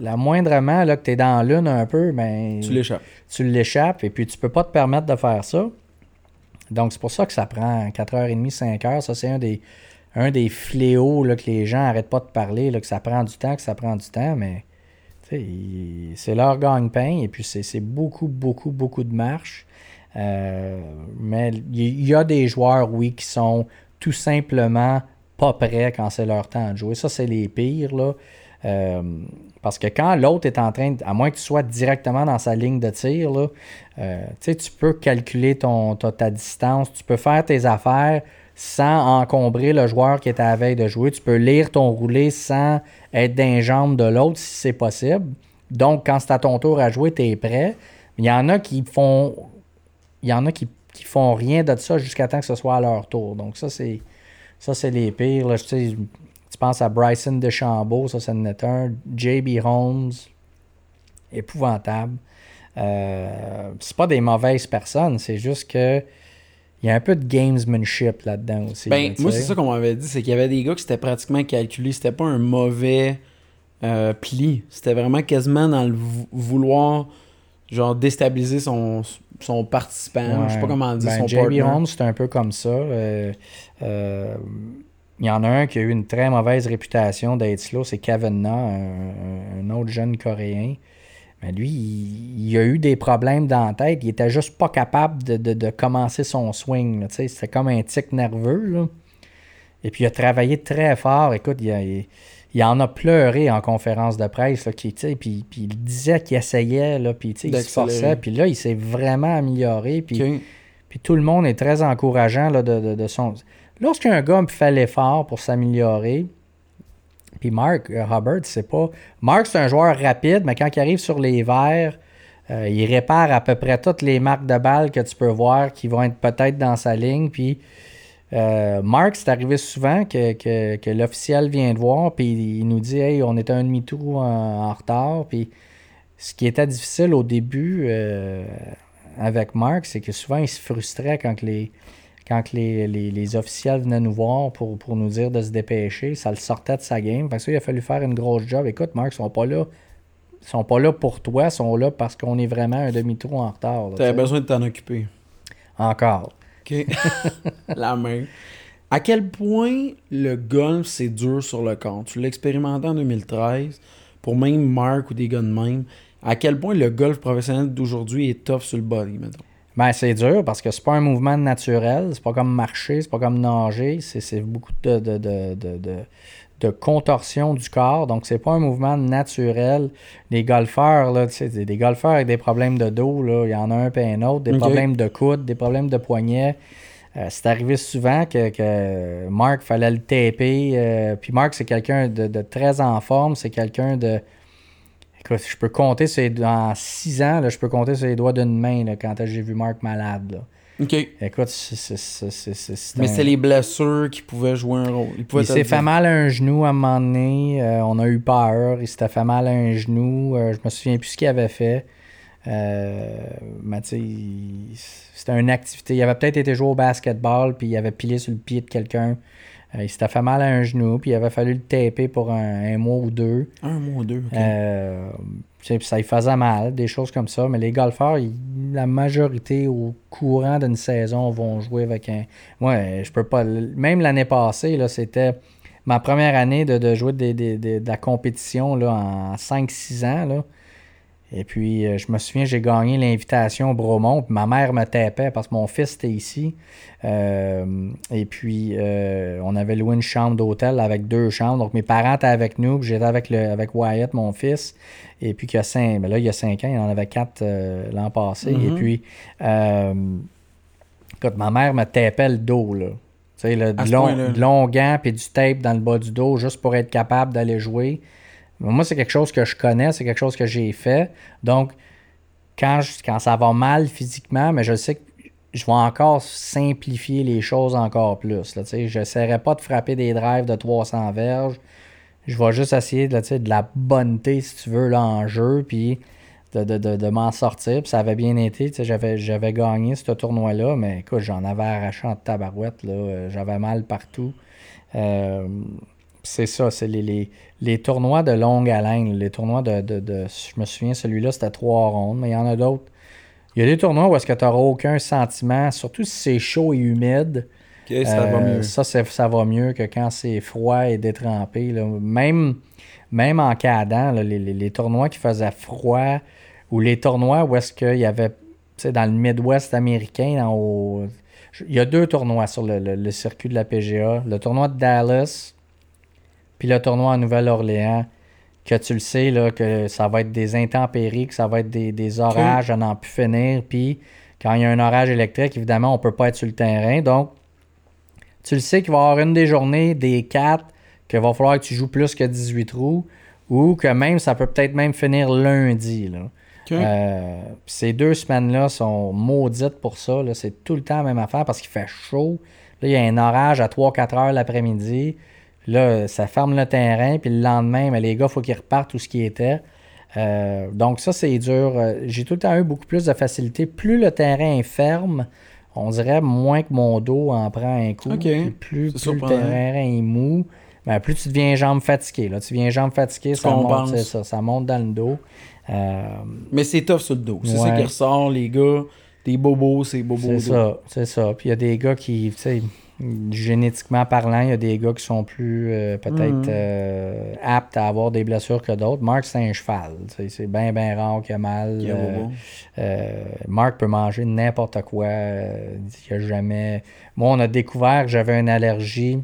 Speaker 2: la moindrement là, que tu es dans l'une un peu, ben,
Speaker 1: tu l'échappes.
Speaker 2: Tu l'échappes et puis tu peux pas te permettre de faire ça. Donc c'est pour ça que ça prend 4h30, 5h. Ça, c'est un des, un des fléaux là, que les gens n'arrêtent pas de parler, là, que ça prend du temps, que ça prend du temps, mais c'est leur gagne-pain et puis c'est beaucoup, beaucoup, beaucoup de marche. Euh, mais il y a des joueurs, oui, qui sont tout simplement pas prêts quand c'est leur temps de jouer. Ça, c'est les pires. Là. Euh, parce que quand l'autre est en train, à moins que tu sois directement dans sa ligne de tir, là, euh, tu peux calculer ton, ta, distance, tu peux faire tes affaires sans encombrer le joueur qui est à la veille de jouer. Tu peux lire ton roulé sans être d'un jambe de l'autre si c'est possible. Donc, quand c'est à ton tour à jouer, tu es prêt. Il y en a qui font. Il y en a qui, qui font rien de ça jusqu'à temps que ce soit à leur tour. Donc, ça, c'est. Ça, c'est les pires. Là. Tu, tu penses à Bryson DeChambeau, ça, c'est un. JB Holmes, épouvantable. Euh, c'est pas des mauvaises personnes, c'est juste que il y a un peu de gamesmanship là-dedans aussi.
Speaker 1: Ben, moi, c'est ça qu'on m'avait dit, c'est qu'il y avait des gars qui c'était pratiquement calculé. C'était pas un mauvais euh, pli. C'était vraiment quasiment dans le vouloir genre déstabiliser son, son participant. Je sais pas comment dire
Speaker 2: ben,
Speaker 1: son
Speaker 2: JB Holmes, c'est un peu comme ça. Euh, euh, il y en a un qui a eu une très mauvaise réputation d'être slow, c'est Kevin Na, un, autre jeune coréen. Mais lui, il, a eu des problèmes dans la tête. Il était juste pas capable de, commencer son swing. C'était comme un tic nerveux. Et puis il a travaillé très fort. Écoute, il, en a pleuré en conférence de presse. Là, puis, puis il disait qu'il essayait, là, puis il se forçait. Puis là, il s'est vraiment amélioré. Puis, puis tout le monde est très encourageant là, de, de, son. Lorsqu'un gars fait l'effort pour s'améliorer, puis Mark euh, Hubbard, c'est pas. Mark, c'est un joueur rapide, mais quand il arrive sur les verts, euh, il répare à peu près toutes les marques de balles que tu peux voir qui vont être peut-être dans sa ligne. Puis euh, Mark, c'est arrivé souvent que, l'officiel vient de voir, puis il nous dit Hey, on est un demi-tour en, retard. Puis ce qui était difficile au début avec Mark, c'est que souvent il se frustrait quand les quand les, officiels venaient nous voir pour, nous dire de se dépêcher, ça le sortait de sa game. Fait que ça, il a fallu faire une grosse job. Écoute, Marc, ils sont pas là. Ils sont pas là pour toi, ils sont là parce qu'on est vraiment un demi-tour en retard.
Speaker 1: Tu as besoin de t'en occuper.
Speaker 2: Encore.
Speaker 1: OK. La main. À quel point le golf, c'est dur sur le compte? Tu l'as expérimenté en 2013, pour même Marc ou des gars de même. À quel point le golf professionnel d'aujourd'hui est tough sur le body, mettons?
Speaker 2: Ben, c'est dur parce que c'est pas un mouvement naturel. C'est pas comme marcher, c'est pas comme nager. C'est beaucoup de, de, de, de, contorsion du corps. Donc, c'est pas un mouvement naturel. Les golfeurs, là, des, des golfeurs avec des problèmes de dos, là, il y en a un et un autre. Des problèmes de coude, des problèmes de poignet. Euh, c'est arrivé souvent que, que Marc fallait le taper. Euh, puis Marc, c'est quelqu'un de, très en forme. C'est quelqu'un de je peux compter c'est dans six ans, là, je peux compter sur les doigts d'une main là, quand j'ai vu Marc malade. Là.
Speaker 1: OK.
Speaker 2: Écoute, c'est.
Speaker 1: Mais c'est les blessures qui pouvaient jouer un rôle.
Speaker 2: Il, s'est fait mal à un genou à un moment donné. Euh, on a eu peur. Il s'était fait mal à un genou. Euh, je me souviens plus ce qu'il avait fait. Euh, mais tu sais, c'était une activité. Il avait peut-être été joué au basketball, puis il avait pilé sur le pied de quelqu'un. Euh, il s'était fait mal à un genou, puis il avait fallu le taper pour un, mois ou deux.
Speaker 1: Un mois ou deux, ok.
Speaker 2: Euh, ça lui faisait mal, des choses comme ça. Mais les golfeurs, la majorité au courant d'une saison vont jouer avec un. Moi, je peux pas. Même l'année passée, là, c'était ma première année de, jouer de, la compétition là, en 5-6 ans. Là. Et puis, euh, je me souviens, j'ai gagné l'invitation au Bromont. Puis ma mère me tapait parce que mon fils était ici. Euh, et puis, euh, on avait loué une chambre d'hôtel avec deux chambres. Donc, mes parents étaient avec nous. J'étais avec, le, avec Wyatt, mon fils. Et puis, il y a cinq, ben là, il y a cinq ans, il en avait quatre l'an passé. Et mm-hmm. puis, écoute, ma mère me tapait le dos, là. Tu sais, du long, long gant puis du tape dans le bas du dos juste pour être capable d'aller jouer. Moi, c'est quelque chose que je connais, c'est quelque chose que j'ai fait. Donc, quand, quand ça va mal physiquement, mais je sais que je vais encore simplifier les choses encore plus. Je n'essaierai pas de frapper des drives de 300 verges. Je vais juste essayer de, de la bonneté, si tu veux, là, en jeu, puis de, m'en sortir. Puis ça avait bien été. J'avais, gagné ce tournoi-là, mais écoute, j'en avais arraché en tabarouette. Là. J'avais mal partout. Euh, c'est ça, c'est les, les, tournois de longue haleine, les tournois de, Je me souviens, celui-là, c'était trois rondes, mais il y en a d'autres. Il y a des tournois où est-ce que tu n'auras aucun sentiment, surtout si c'est chaud et humide.
Speaker 1: ça va euh, mieux.
Speaker 2: Ça, ça va mieux que quand c'est froid et détrempé. Même, même en cadant, les, tournois qui faisaient froid, ou les tournois où est-ce qu'il y avait, dans le Midwest américain, il y a deux tournois sur le, le, circuit de la PGA. Le tournoi de Dallas, puis le tournoi en Nouvelle-Orléans, que tu le sais, là, que ça va être des intempéries, que ça va être des, orages à n'en plus finir. Puis quand il y a un orage électrique, évidemment, on ne peut pas être sur le terrain. Donc, tu le sais qu'il va y avoir une des journées, des quatre, qu'il va falloir que tu joues plus que 18 trous, ou que même, ça peut peut-être même finir lundi. Là. Euh, ces deux semaines-là sont maudites pour ça. C'est tout le temps la même affaire parce qu'il fait chaud. Là, il y a un orage à 3-4 heures l'après-midi. Là, ça ferme le terrain. Puis le lendemain, mais les gars, il faut qu'ils repartent tout ce qui était. Euh, donc ça, c'est dur. Euh, j'ai tout le temps eu beaucoup plus de facilité. Plus le terrain est ferme, on dirait moins que mon dos en prend un coup. Plus, plus le terrain est mou, ben, plus tu deviens jambe fatiguée. Là. Tu deviens jambe fatiguée, ça monte, ça, ça monte dans le dos.
Speaker 1: Euh, Mais c'est tough sur le dos. C'est ça qui ressort, les gars. Des bobos, c'est bobos.
Speaker 2: C'est ça, c'est ça. Puis il y a des gars qui, tu sais, génétiquement parlant, il y a des gars qui sont plus euh, peut-être mm. euh, aptes à avoir des blessures que d'autres. Marc, c'est un cheval. C'est bien, bien rare qu'il a mal. Marc peut manger n'importe quoi. il a jamais. Moi, on a découvert que j'avais une allergie.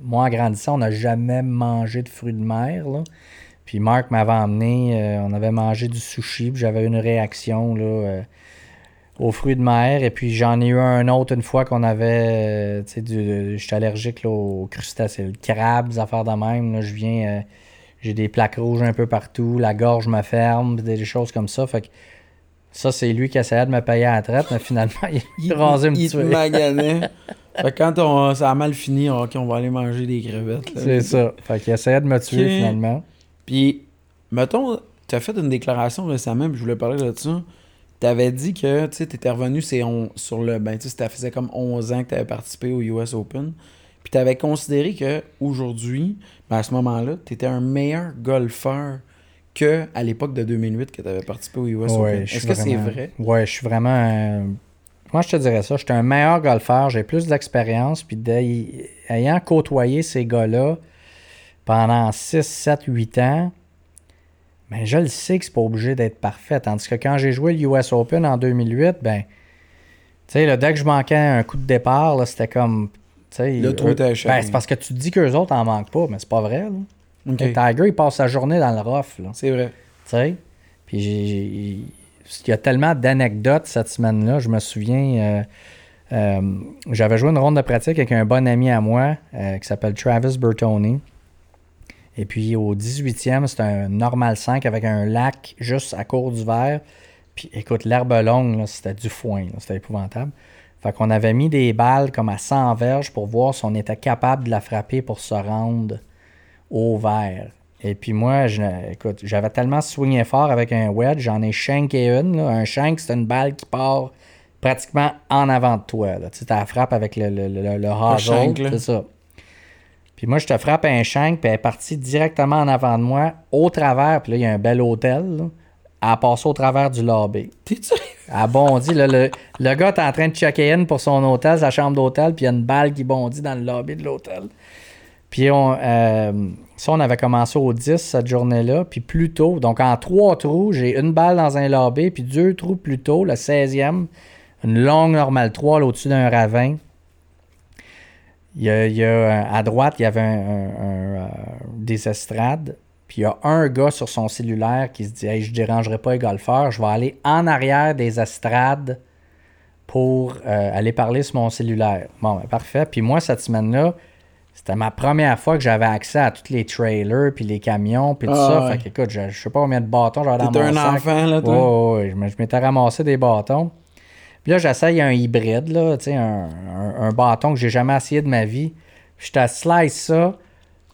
Speaker 2: Moi, en grandissant, on n'a jamais mangé de fruits de mer. Là. Puis Marc m'avait emmené, euh, on avait mangé du sushi, puis j'avais une réaction là, euh, aux fruits de mer. Et puis j'en ai eu un autre une fois qu'on avait, euh, tu sais, j'étais allergique là, aux crustacés, le crabe, des affaires de même. Là, je viens, j'ai des plaques rouges un peu partout, la gorge me ferme, des, choses comme ça. Fait que ça, c'est lui qui essayait de me payer à la traite, mais finalement, il, il rasé me
Speaker 1: il tuer. fait que quand on, ça a mal fini, on, on va aller manger des crevettes.
Speaker 2: C'est ça. Fait qu'il essayait de me tuer finalement.
Speaker 1: Puis, mettons, tu as fait une déclaration récemment, puis je voulais parler de ça. Tu avais dit que tu étais revenu sur le. Ben, tu sais, ça faisait comme 11 ans que tu avais participé au US Open. Puis tu avais considéré qu'aujourd'hui, ben à ce moment-là, tu étais un meilleur golfeur que à l'époque de 2008 que tu avais participé au US Open. Est-ce que c'est vrai?
Speaker 2: Ouais, je suis vraiment. Moi, je te dirais ça. J'étais un meilleur golfeur, j'ai plus d'expérience, puis ayant côtoyé ces gars-là, pendant 6, 7, 8 ans, mais je le sais que c'est pas obligé d'être parfait. Tandis que quand j'ai joué le US Open en 2008, ben, tu sais, dès que je manquais un coup de départ, c'était comme. Le trou ben, c'est parce que tu te dis qu'eux autres en manquent pas, mais c'est pas vrai. Tiger, il passe sa journée dans le rough.
Speaker 1: C'est vrai.
Speaker 2: Tu sais? Puis il y a tellement d'anecdotes cette semaine-là. Je me souviens. Euh, euh, j'avais joué une ronde de pratique avec un bon ami à moi euh, qui s'appelle Travis Bertoni. Et puis au 18e, c'était un normal 5 avec un lac juste à court du verre. Puis écoute, l'herbe longue, c'était du foin. C'était épouvantable. Fait qu'on avait mis des balles comme à 100 verges pour voir si on était capable de la frapper pour se rendre au verre. Et puis moi, écoute, j'avais tellement swingé fort avec un wedge, j'en ai shanké une. Un shank, c'est une balle qui part pratiquement en avant de toi. Tu sais, la frappe avec le, le, le, le, c'est ça. Puis moi, je te frappe un shank, puis elle est partie directement en avant de moi, au travers. Puis là, il y a un bel hôtel. Là. Elle a passé au travers du lobby.
Speaker 1: T'es-tu
Speaker 2: Elle bondit. le, le, gars est en train de checker in pour son hôtel, sa chambre d'hôtel, puis il y a une balle qui bondit dans le lobby de l'hôtel. Puis on, euh, ça, on avait commencé au 10 cette journée-là. Puis plus tôt, donc en trois trous, j'ai une balle dans un lobby, puis deux trous plus tôt, le 16e, une longue normale 3 au-dessus d'un ravin. Il y a, à droite, il y avait euh, des estrades. Puis il y a un gars sur son cellulaire qui se dit Hey, je ne dérangerai pas les golfeurs, je vais aller en arrière des estrades pour euh, aller parler sur mon cellulaire. Bon, ben, parfait. Puis moi, cette semaine-là, c'était ma première fois que j'avais accès à tous les trailers, puis les camions, puis tout ah, ça. Fait que, écoute, je, je sais pas combien de bâtons j'avais dans mon
Speaker 1: un enfant, là,
Speaker 2: toi? je m'étais ramassé des bâtons. Puis là, j'essaye un hybride, là, un, un, bâton que j'ai jamais essayé de ma vie. je te slice ça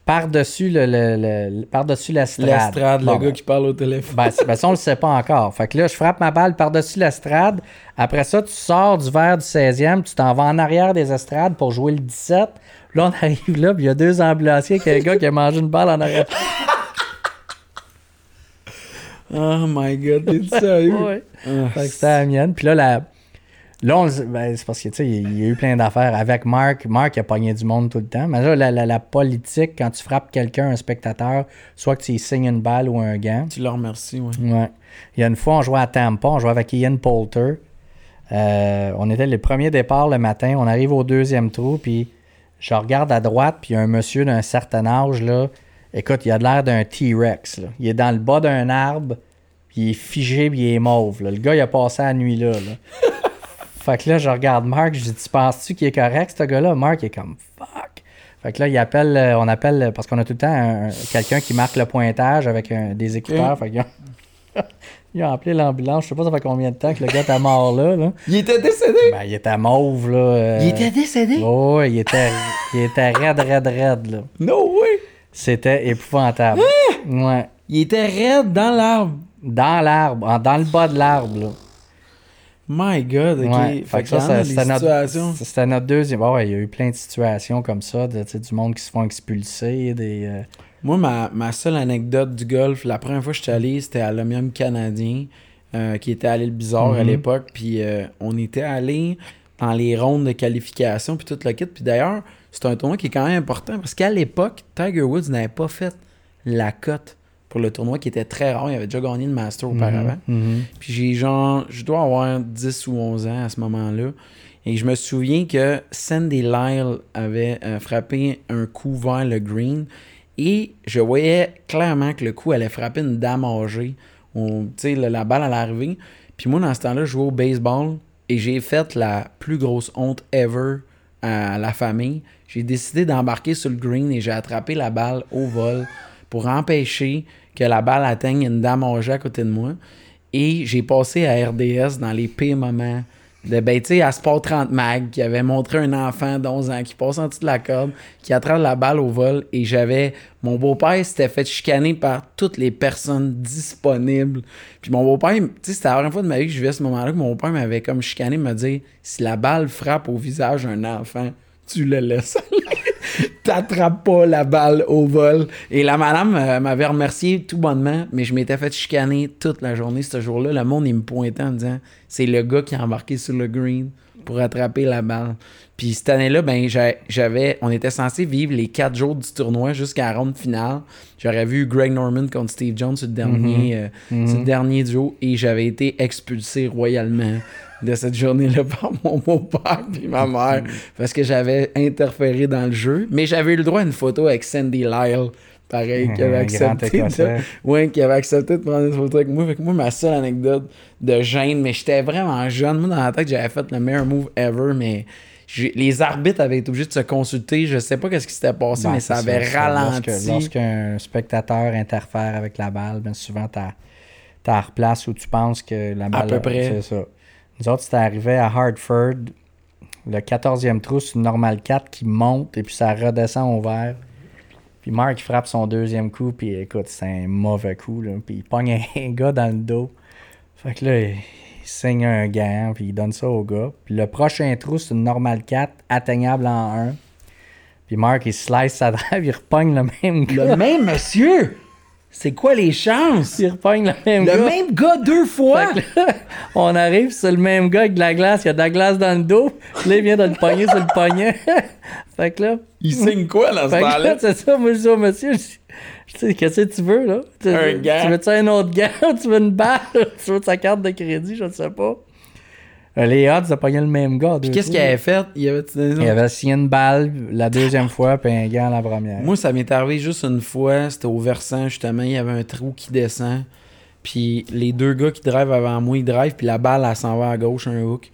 Speaker 2: par-dessus le, le, par-dessus l'estrade.
Speaker 1: L'estrade, le gars qui parle au téléphone.
Speaker 2: Ben, ben, ça, on le sait pas encore. Fait que là, je frappe ma balle par-dessus l'estrade. Après ça, tu sors du verre du 16e, tu t'en vas en arrière des estrades pour jouer le 17. Là, on arrive là, puis il y a deux ambulanciers qui a un gars qui a mangé une balle en arrière.
Speaker 1: oh my god, t'es sérieux?
Speaker 2: ouais. Ah, fait que c'était la mienne. Puis là, la Là, ben, c'est parce que, tu sais, il y a eu plein d'affaires avec Marc. Marc a pogné du monde tout le temps. Mais là, la, politique, quand tu frappes quelqu'un, un spectateur, soit que tu signes une balle ou un gant.
Speaker 1: Tu le remercies, oui.
Speaker 2: Ouais. Il y a une fois, on jouait à Tampa, on jouait avec Ian Poulter. Euh, on était le premier départ le matin. On arrive au deuxième trou, puis je regarde à droite, puis il y a un monsieur d'un certain âge, là. Écoute, il a l'air d'un T-Rex. Il est dans le bas d'un arbre, puis il est figé, puis il est mauve. Le gars, il a passé la nuit là. là. Fait que là, je regarde Mark, je dis, tu penses-tu qu'il est correct, ce gars-là? Mark est comme, fuck. Fait que là, il appelle, euh, on appelle, parce qu'on a tout le temps un- quelqu'un qui marque le pointage avec un- des écouteurs. Fait qu'ils ont, ils ont appelé l'ambulance. Je sais pas ça fait combien de temps que le gars était mort là. là.
Speaker 1: Il était décédé?
Speaker 2: Ben, il était mauve, là. euh,
Speaker 1: Il était décédé?
Speaker 2: Oh, ouais, il était, il était raide, raide, raide, là.
Speaker 1: No way!
Speaker 2: C'était épouvantable. Ouais.
Speaker 1: Il était raide dans l'arbre.
Speaker 2: Dans l'arbre, dans le bas de l'arbre, là.
Speaker 1: My God, ok.
Speaker 2: Ouais,
Speaker 1: Fait,
Speaker 2: fait
Speaker 1: que
Speaker 2: que ça,
Speaker 1: ça,
Speaker 2: ça-
Speaker 1: des
Speaker 2: c'était notre, deuxième. Ouais, ouais, il y a eu plein de situations comme ça, de, du monde qui se font expulser, des. euh,
Speaker 1: Moi, ma, ma seule anecdote du golf, la première fois que je suis allé, c'était à l'Omnium canadien, euh, qui était à l'île Bizarre à
Speaker 2: Mhm.
Speaker 1: l'époque. Puis euh, on était allé dans les rondes de qualification, puis tout le kit. Puis d'ailleurs, c'est un tournoi qui est quand même important parce qu'à l'époque, Tiger Woods n'avait pas fait la cote pour le tournoi qui était très rare. Il avait déjà gagné le Master auparavant.
Speaker 2: mhm.
Speaker 1: Puis j'ai genre, je dois avoir 10 ou 11 ans à ce moment-là. Et je me souviens que Sandy Lyle avait euh, frappé un coup vers le green. Et je voyais clairement que le coup allait frapper une dame âgée. On- Tu sais, la, la balle allait arriver. Puis moi, dans ce temps-là, je jouais au baseball. Et j'ai fait la plus grosse honte ever à la famille. J'ai décidé d'embarquer sur le green et j'ai attrapé la balle au vol pour empêcher que la balle atteigne une dame âgée à côté de moi. Et j'ai passé à RDS dans les pires moments de, ben, tu à Sport 30 Mag, qui avait montré un enfant d'11 ans qui passe en dessous de la corde, qui attrape la balle au vol, et j'avais, mon beau-père s'était fait chicaner par toutes les personnes disponibles. Puis mon beau-père, tu sais, c'était la première fois de ma vie que je vivais ce moment-là, que mon beau-père m'avait comme chicané, me dire, si la balle frappe au visage d'un enfant, tu le laisses aller. T'attrapes pas la balle au vol. Et la madame euh, m'avait remercié tout bonnement, mais je m'étais fait chicaner toute la journée ce jour-là. Le monde, il me pointait en disant c'est le gars qui a embarqué sur le green pour attraper la balle. Puis cette année-là, ben j'a- j'avais, on était censé vivre les quatre jours du tournoi jusqu'à la ronde finale. J'aurais vu Greg Norman contre Steve Jones le dernier, euh, sur le dernier duo et j'avais été expulsé royalement de cette journée-là par mon beau-père et ma mère parce que j'avais interféré dans le jeu. Mais j'avais eu le droit à une photo avec Sandy Lyle. Pareil, qui avait accepté de, ouais, qui avait accepté de prendre une photo avec moi. Fait que moi, ma seule anecdote de gêne, mais j'étais vraiment jeune. Moi, dans la tête, j'avais fait le meilleur move ever, mais les arbitres avaient été obligés de se consulter. Je sais pas qu'est-ce qui s'était passé,
Speaker 2: Ben,
Speaker 1: mais ça avait ralenti.
Speaker 2: Lorsqu'un spectateur interfère avec la balle, ben souvent, t'as t'as replace où tu penses que la balle.
Speaker 1: peu près.
Speaker 2: C'est ça. Nous autres, c'était arrivé à Hartford, le 14e trou, c'est une normale 4 qui monte et puis ça redescend au vert. Puis Mark frappe son deuxième coup, puis écoute, c'est un mauvais coup, là. Puis il pogne un gars dans le dos. Fait que là, il signe un gant, puis il donne ça au gars. Puis le prochain trou, c'est une normale 4, atteignable en 1. Puis Mark, il slice sa drive, il repogne le même gars.
Speaker 1: Le même monsieur! C'est quoi les chances?
Speaker 2: Il repogne le même
Speaker 1: Le
Speaker 2: gars.
Speaker 1: même gars deux fois!
Speaker 2: Là, on arrive sur le même gars avec de la glace. Il y a de la glace dans le dos. Là, il vient de le pogner sur le poignet. fait que là,
Speaker 1: Il signe quoi dans ce
Speaker 2: là,
Speaker 1: temps-là?
Speaker 2: c'est ça. Moi, je dis au monsieur, je qu'est-ce que tu veux, là? Tu,
Speaker 1: Un gant.
Speaker 2: Tu veux-tu un autre gant? tu veux une balle? tu veux sa carte de crédit? Je ne sais pas. Euh, Les odds, ça pognait le même gars.
Speaker 1: Puis qu'est-ce qu'il avait fait? Il avait
Speaker 2: Il avait signé une balle la deuxième fois, puis un gant la première.
Speaker 1: Moi, ça m'est arrivé juste une fois. C'était au versant, justement. Il y avait un trou qui descend. Puis les deux gars qui drivent avant moi, ils drivent. Puis la balle, elle s'en va à gauche, un hook.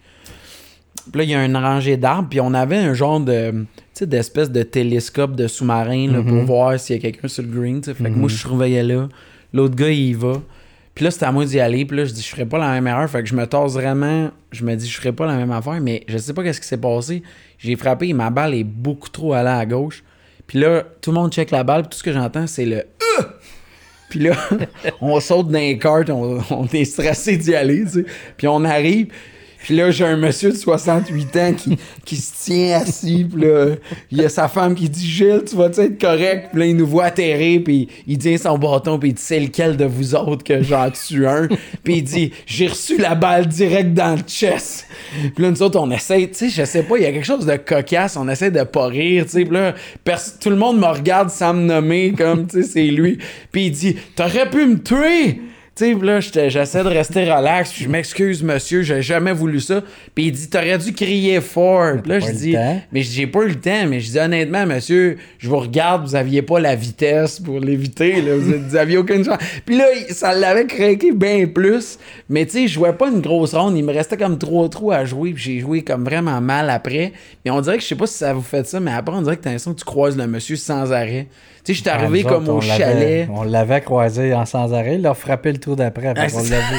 Speaker 1: Puis là, il y a une rangée d'arbres. Puis on avait un genre de. Tu sais, d'espèce de télescope de sous-marin là, pour voir s'il y a quelqu'un sur le green. Fait que moi, je surveillais là. L'autre gars, il y va. Puis là, c'était à moi d'y aller. Puis là, je dis, je ferais pas la même erreur. Fait que je me tasse vraiment. Je me dis, je ferais pas la même affaire. Mais je sais pas qu'est-ce qui s'est passé. J'ai frappé et ma balle est beaucoup trop allée à gauche. Puis là, tout le monde check la balle. Puis tout ce que j'entends, c'est le Euh! Puis là, on saute dans les cartes. On, on est stressé d'y aller. Tu sais. Puis on arrive. Puis là, j'ai un monsieur de 68 ans qui, qui se tient assis. Puis là, il y a sa femme qui dit Gilles, tu vas être correct? Puis là, il nous voit atterrir. Puis il tient son bâton. Puis il dit C'est lequel de vous autres que j'en tue un? Puis il dit J'ai reçu la balle direct dans le chest. Puis là, nous autres, on essaie, tu sais, je sais pas, il y a quelque chose de cocasse. On essaie de pas rire, tu sais. Puis là, tout le monde me regarde sans me nommer, comme, tu sais, c'est lui. Puis il dit T'aurais pu me tuer! Tu sais, là, j'essaie de rester relax. puis Je m'excuse, monsieur, j'ai jamais voulu ça. Puis il dit, t'aurais dû crier fort. Puis là, je dis, mais j'ai pas eu le temps. Mais je dis, honnêtement, monsieur, je vous regarde, vous aviez pas la vitesse pour l'éviter. Là. Vous, vous aviez aucune chance. Puis là, ça l'avait craqué bien plus. Mais tu sais, je jouais pas une grosse ronde. Il me restait comme trois trous à jouer. Puis j'ai joué comme vraiment mal après. Mais on dirait que je sais pas si ça vous fait ça, mais après, on dirait que t'as l'impression que tu croises le monsieur sans arrêt. Tu sais, je suis arrivé comme au
Speaker 2: on
Speaker 1: chalet.
Speaker 2: On l'avait croisé en sans arrêt. Il a frappé le trou d'après.
Speaker 1: Ah, c'est
Speaker 2: l'a vu.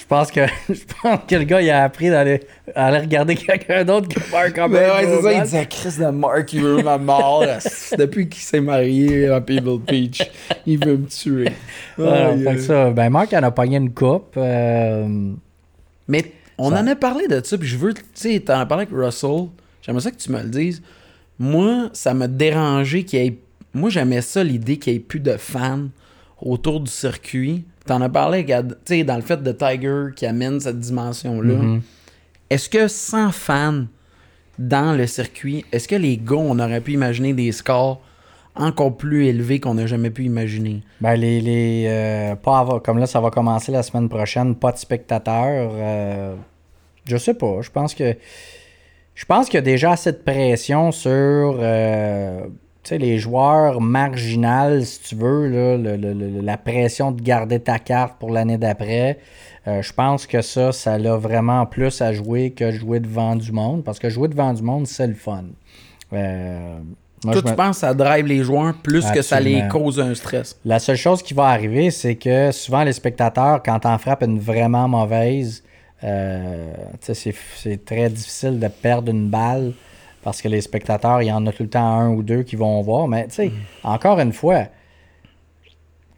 Speaker 2: Je pense que je pense que le gars il a appris d'aller aller regarder quelqu'un d'autre quand
Speaker 1: Ben
Speaker 2: même.
Speaker 1: ouais, c'est ça, il disait Chris de Mark, il veut ma mort. Depuis qu'il s'est marié à Pebble Beach, il veut me tuer.
Speaker 2: Fait que
Speaker 1: aïe.
Speaker 2: ça, ben Marc en a pogné une coupe. euh,
Speaker 1: Mais on
Speaker 2: Ça-
Speaker 1: en a parlé de ça, puis je veux, tu sais, t'en as parlé avec Russell. J'aimerais ça que tu me le dises. Moi, ça m'a dérangé qu'il ait. Moi, j'aimais ça, l'idée qu'il n'y ait plus de fans autour du circuit. T'en as parlé, tu sais, dans le fait de Tiger qui amène cette dimension-là.
Speaker 2: mhm.
Speaker 1: Est-ce que sans fans dans le circuit, est-ce que les gars, on aurait pu imaginer des scores encore plus élevés qu'on n'a jamais pu imaginer?
Speaker 2: Ben, les, les euh, pas avoir- comme là, ça va commencer la semaine prochaine, pas de spectateurs. euh, je sais pas. Je pense que je pense qu'il y a déjà assez de pression sur euh, les joueurs marginales, si tu veux, là, le- le- la pression de garder ta carte pour l'année d'après. Euh, je pense que ça, ça a vraiment plus à jouer que jouer devant du monde, parce que jouer devant du monde, c'est le fun. Euh, moi,
Speaker 1: Toi, tu
Speaker 2: me-
Speaker 1: penses que ça drive les joueurs plus que ça les cause un stress?
Speaker 2: la seule chose qui va arriver, c'est que souvent les spectateurs, quand on frappe une vraiment mauvaise, euh, c'est très difficile de perdre une balle parce que les spectateurs, il y en a tout le temps un ou deux qui vont voir. Mais tu sais, encore une fois,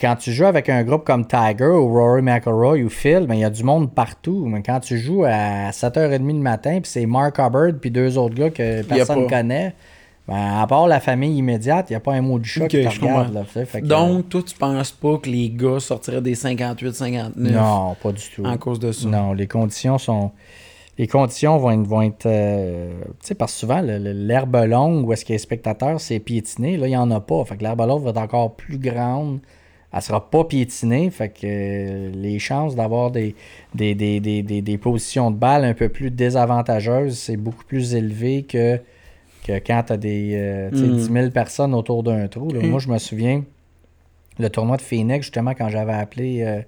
Speaker 2: quand tu joues avec un groupe comme Tiger ou Rory McIlroy ou Phil, ben, il y a du monde partout. Mais quand tu joues à 7h30 le matin, puis c'est Mark Hubbard puis deux autres gars que personne ne connaît, ben, à part la famille immédiate, il n'y a pas un mot de chat
Speaker 1: Ok,
Speaker 2: qui regarde. là. Fait que-
Speaker 1: Donc, toi, tu penses pas que les gars sortiraient des 58-59
Speaker 2: Non, pas du tout.
Speaker 1: en cause de ça?
Speaker 2: Non, les conditions sont. Les conditions vont être. Vont être euh, tu sais, parce que souvent, l'herbe longue où est-ce qu'il y a les spectateurs, c'est piétiné. Là, il n'y en a pas. Fait que l'herbe longue va être encore plus grande. Elle sera pas piétinée. Fait que euh, les chances d'avoir des, des, des, des, des- des positions de balle un peu plus désavantageuses, c'est beaucoup plus élevé que, que quand tu as des euh, tu sais,
Speaker 1: Mm.
Speaker 2: 10 000 personnes autour d'un trou. là.
Speaker 1: Mm.
Speaker 2: Moi, je me souviens, le tournoi de Phoenix, justement, quand j'avais appelé euh,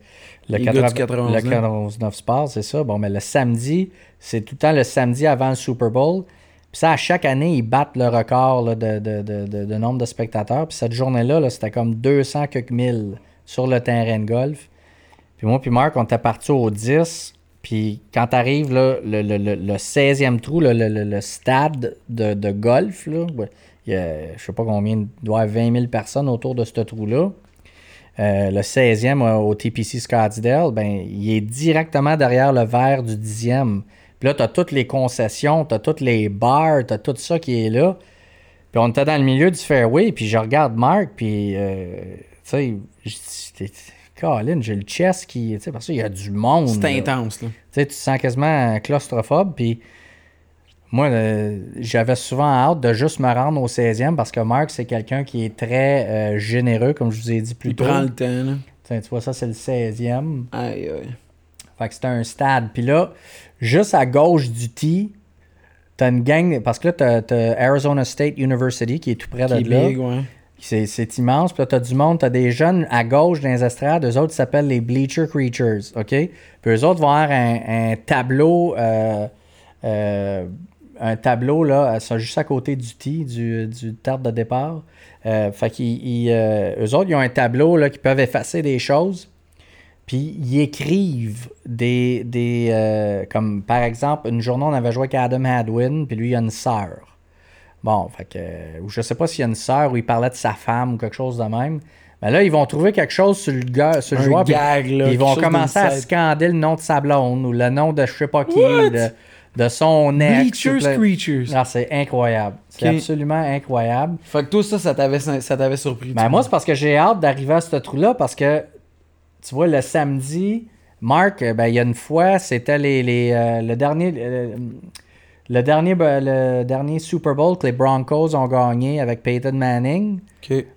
Speaker 2: le,
Speaker 1: Les gars du
Speaker 2: 80
Speaker 1: 91,
Speaker 2: le 99 Sports, c'est ça. Bon, mais le samedi, c'est tout le temps le samedi avant le Super Bowl. Puis ça, à chaque année, ils battent le record là, de, de- de- de- de nombre de spectateurs. Puis cette journée-là, là, c'était comme 200 quelques mille sur le terrain de golf. Puis moi, puis Marc, on était partis au 10. Puis quand t'arrives là, le, le, le, le 16e trou, le, le- le stade de, de golf, là, il y a, je sais pas combien, il doit y avoir 20 000 personnes autour de ce trou-là. Euh, le 16e euh, au TPC Scottsdale, ben, il est directement derrière le verre du 10e. Puis là, tu as toutes les concessions, tu as toutes les bars, tu as tout ça qui est là. Puis on était dans le milieu du fairway, puis je regarde Marc, puis, euh, tu sais, Colin, j'ai le chest qui. Tu sais, parce qu'il y a du monde.
Speaker 1: C'est intense, là.
Speaker 2: Tu sais, tu te sens quasiment claustrophobe. Puis moi, j'avais souvent hâte de juste me rendre au 16e parce que Marc, c'est quelqu'un qui est très euh, généreux, comme je vous ai dit plus
Speaker 1: Il
Speaker 2: tôt.
Speaker 1: prend le temps, là.
Speaker 2: Tiens, tu vois, ça, c'est le 16e.
Speaker 1: Aïe, aïe.
Speaker 2: Fait que c'était un stade. Puis là, juste à gauche du tee, t'as une gang. Parce que là, t'as, t'as Arizona State University qui est tout près
Speaker 1: Qui est
Speaker 2: de là.
Speaker 1: big, ouais.
Speaker 2: C'est, c'est immense. Puis là, t'as du monde, t'as des jeunes à gauche dans les estrades. Eux autres s'appellent les Bleacher Creatures. OK? Puis eux autres vont avoir un, un tableau. euh, euh, un tableau, là, ça, juste à côté du tee, du, du tarte de départ. Euh, fait qu'ils, ils, euh, eux autres, ils ont un tableau, là, qui peuvent effacer des choses. Puis ils écrivent des. des euh, comme par exemple, une journée, on avait joué avec Adam Hadwin, puis lui, il a une sœur. Bon, fait que. ou je sais pas s'il y a une sœur ou il parlait de sa femme ou quelque chose de même. Mais là, ils vont trouver quelque chose sur le, gars, sur le joueur.
Speaker 1: gag, là,
Speaker 2: ils vont commencer à scander le nom de sa blonde ou le nom de je sais pas qui,
Speaker 1: What?
Speaker 2: de, de son ex.
Speaker 1: Bleachers
Speaker 2: plein-
Speaker 1: Creatures.
Speaker 2: Ah, c'est incroyable. C'est absolument incroyable.
Speaker 1: Fait que toi, ça, ça t'avait, ça t'avait surpris.
Speaker 2: Ben, moi, c'est parce que j'ai hâte d'arriver à ce trou-là parce que, tu vois, le samedi, Marc, euh, ben, il y a une fois, c'était les, les, euh, le dernier. euh, Le dernier, le dernier Super Bowl que les Broncos ont gagné avec Peyton Manning.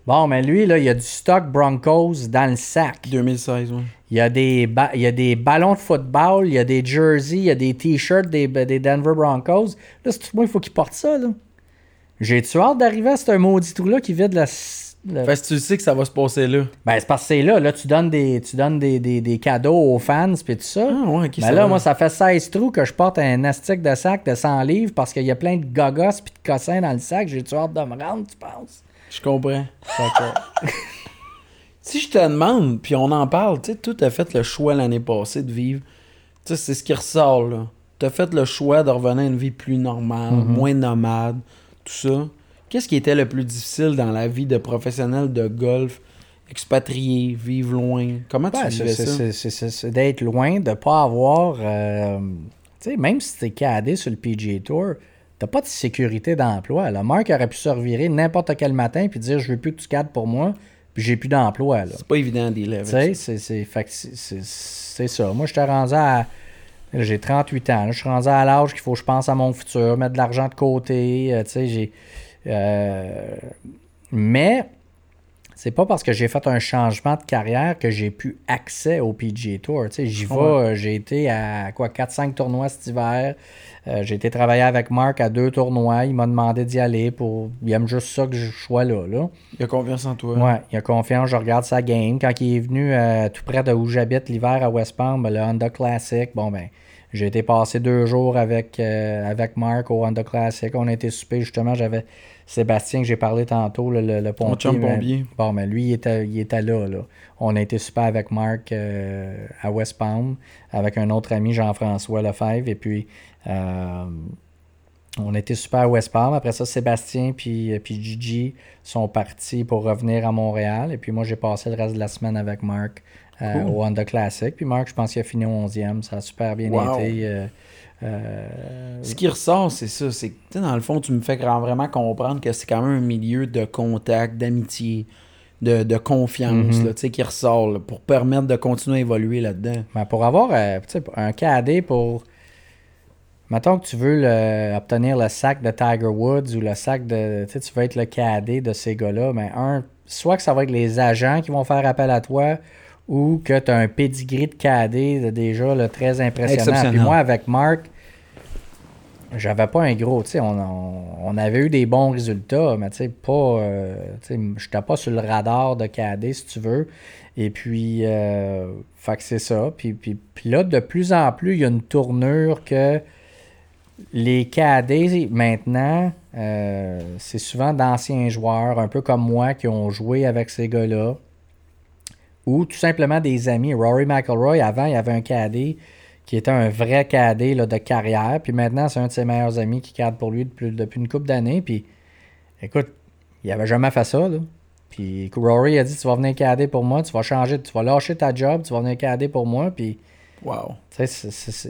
Speaker 2: Bon, mais lui, là, il y a du stock Broncos dans le sac.
Speaker 1: 2016, ouais.
Speaker 2: Il y a des, il y a des ballons de football, il y a des jerseys, il y a des t-shirts des, des Denver Broncos. Là, c'est tout moi, il faut qu'il porte ça, là? J'ai-tu hâte d'arriver à ce maudit trou-là qui vide la...
Speaker 1: Fait que tu sais que ça va se passer là.
Speaker 2: Ben, c'est parce que c'est là. Là, tu donnes des, tu donnes des, des, des cadeaux aux fans, puis tout ça.
Speaker 1: Ah, ouais,
Speaker 2: Ben
Speaker 1: ça
Speaker 2: là,
Speaker 1: va.
Speaker 2: moi, ça fait 16 trous que je porte un astique de sac de 100 livres parce qu'il y a plein de gogos puis de cossins dans le sac. J'ai-tu hâte de me rendre, tu penses?
Speaker 1: Je comprends. Si je te demande, puis on en parle, tu sais, toi, t'as fait le choix l'année passée de vivre. Tu sais, c'est ce qui ressort, là. T'as fait le choix de revenir à une vie plus normale,
Speaker 2: Mhm.
Speaker 1: moins nomade, tout ça. Qu'est-ce qui était le plus difficile dans la vie de professionnel de golf, expatrié, vivre loin? Comment tu
Speaker 2: Ouais,
Speaker 1: vivais ça?
Speaker 2: c'est- d'être loin, de pas avoir. euh, tu sais, même si t'es cadé sur le PGA Tour, t'as pas de sécurité d'emploi. Le Marc aurait pu se revirer n'importe quel matin puis dire Je veux plus que tu cadres pour moi, puis j'ai plus d'emploi.
Speaker 1: C'est pas évident des
Speaker 2: Tu sais, c'est- ça. Moi, j'étais rendu à. J'ai 38 ans. Je suis rendu à l'âge qu'il faut que je pense à mon futur, mettre de l'argent de côté. euh, tu sais, j'ai. Euh, mais c'est pas parce que j'ai fait un changement de carrière que j'ai plus accès au PGA Tour. Tu sais, j'y vais.
Speaker 1: Ouais.
Speaker 2: euh, J'ai été à quoi 4-5 tournois cet hiver. Euh, j'ai été travailler avec Marc à deux tournois. Il m'a demandé d'y aller pour. Il aime juste ça que je sois là. là.
Speaker 1: Il a confiance en toi.
Speaker 2: Ouais, il a confiance, je regarde sa game. Quand il est venu euh, tout près de où j'habite l'hiver à West Palm, ben, le Honda Classic, bon ben, j'ai été passer deux jours avec, euh, avec Marc au Honda Classic. On a été souper justement, j'avais Sébastien que j'ai parlé tantôt, le, le, le pompier. bon, mais lui, il était, il était là, là. On a été super avec Marc euh, à West Palm, avec un autre ami, Jean-François Lefebvre, et puis euh, on a été super à West Palm. Après ça, Sébastien puis, puis Gigi sont partis pour revenir à Montréal. Et puis moi, j'ai passé le reste de la semaine avec Marc euh,
Speaker 1: Cool.
Speaker 2: au Honda Classic. Puis Marc, je pense qu'il a fini au 11e. Ça a super bien
Speaker 1: Wow.
Speaker 2: été. Euh,
Speaker 1: Ce qui ressort, c'est ça. C'est que, dans le fond, tu me fais vraiment comprendre que c'est quand même un milieu de contact, d'amitié, de, de confiance,
Speaker 2: Mhm.
Speaker 1: là, tu sais, qui ressort là, pour permettre de continuer à évoluer là-dedans.
Speaker 2: Ben, pour avoir euh, tu sais, un KD pour. Mettons que tu veux le- obtenir le sac de Tiger Woods ou le sac de. Tu sais, tu veux être le KD de ces gars-là, mais un, soit que ça va être les agents qui vont faire appel à toi ou que tu as un pedigree de KD de déjà là, très impressionnant. Puis moi, avec Marc, j'avais pas un gros. On, on- on avait eu des bons résultats, mais tu sais, pas. euh, j'étais pas sur le radar de KD, si tu veux. Et puis, euh, fait que c'est ça. Puis, puis, puis là, de plus en plus, il y a une tournure que les KD, maintenant, euh, c'est souvent d'anciens joueurs, un peu comme moi, qui ont joué avec ces gars-là. Ou tout simplement des amis. Rory McIlroy, avant, il y avait un KD qui était un vrai KD là, de carrière. Puis maintenant, c'est un de ses meilleurs amis qui cadre pour lui depuis, depuis une couple d'années. Puis, écoute, il avait jamais fait ça. Là. Puis Rory a dit Tu vas venir cader pour moi, tu vas changer, tu vas lâcher ta job, tu vas venir cader pour moi. Puis,
Speaker 1: Wow.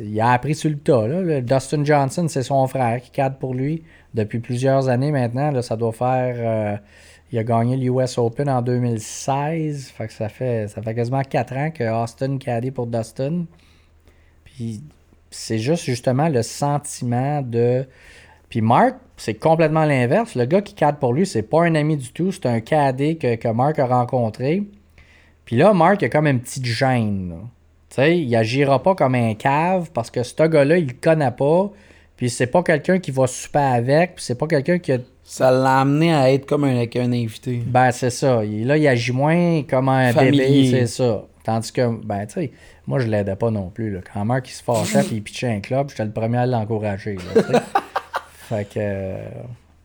Speaker 2: il a appris sur le tas. Là. Le Dustin Johnson, c'est son frère qui cadre pour lui depuis plusieurs années maintenant. Là, ça doit faire. euh, il a gagné l'US Open en 2016. Fait que ça fait, ça fait quasiment 4 ans que Austin cadé pour Dustin. Puis c'est juste justement le sentiment de. Puis Mark, c'est complètement l'inverse. Le gars qui cadre pour lui, c'est pas un ami du tout. C'est un cadet que, que Mark a rencontré. Puis là, Mark a comme une petite gêne. Tu sais, il agira pas comme un cave parce que ce gars-là, il le connaît pas. Puis c'est pas quelqu'un qui va super avec. Puis c'est pas quelqu'un qui a.
Speaker 1: Ça l'a amené à être comme un, invité.
Speaker 2: Ben, c'est ça. Il- là, il agit moins comme un
Speaker 1: Familier.
Speaker 2: bébé, c'est ça. Tandis que, ben, tu sais, moi, je l'aidais pas non plus. Là. Quand Marc, il se fâchait puis il pitchait un club, j'étais le premier à l'encourager. fait que euh,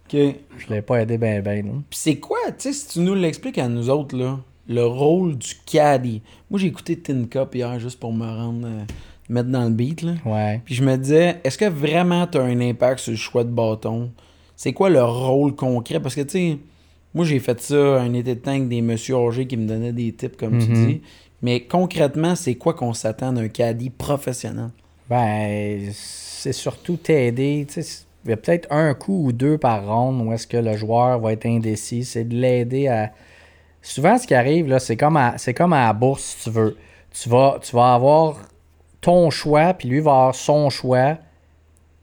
Speaker 1: OK.
Speaker 2: je l'ai pas aidé ben ben. là.
Speaker 1: Puis c'est quoi, tu sais, si tu nous l'expliques à nous autres, là, le rôle du caddie. Moi, j'ai écouté Tin Cup hier juste pour me rendre, euh, mettre dans le beat, là.
Speaker 2: Ouais.
Speaker 1: Puis je me disais, est-ce que vraiment tu as un impact sur le choix de bâton? C'est quoi le rôle concret? Parce que, tu sais, moi, j'ai fait ça un été de temps avec des messieurs âgés qui me donnaient des tips, comme tu
Speaker 2: Mhm.
Speaker 1: dis. Mais concrètement, c'est quoi qu'on s'attend d'un caddie professionnel?
Speaker 2: Ben, c'est surtout t'aider. tu sais, Il y a peut-être un coup ou deux par ronde où est-ce que le joueur va être indécis. C'est de l'aider à. Souvent, ce qui arrive, là, c'est comme, à, c'est comme à la bourse, si tu veux. Tu vas, tu vas avoir ton choix, puis lui va avoir son choix.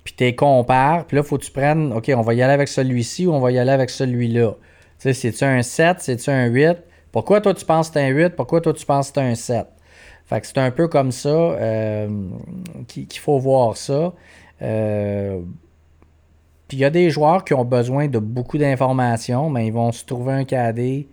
Speaker 2: puis tu les compares, puis là, faut que tu prennes, OK, on va y aller avec celui-ci ou on va y aller avec celui-là. Tu sais, c'est-tu un 7, c'est-tu un 8? Pourquoi toi tu penses que c'est un 8? Pourquoi toi tu penses que c'est un 7? Fait que c'est un peu comme ça euh, qu'il faut voir ça. Euh, puis il y a des joueurs qui ont besoin de beaucoup d'informations, mais ils vont se trouver un cadet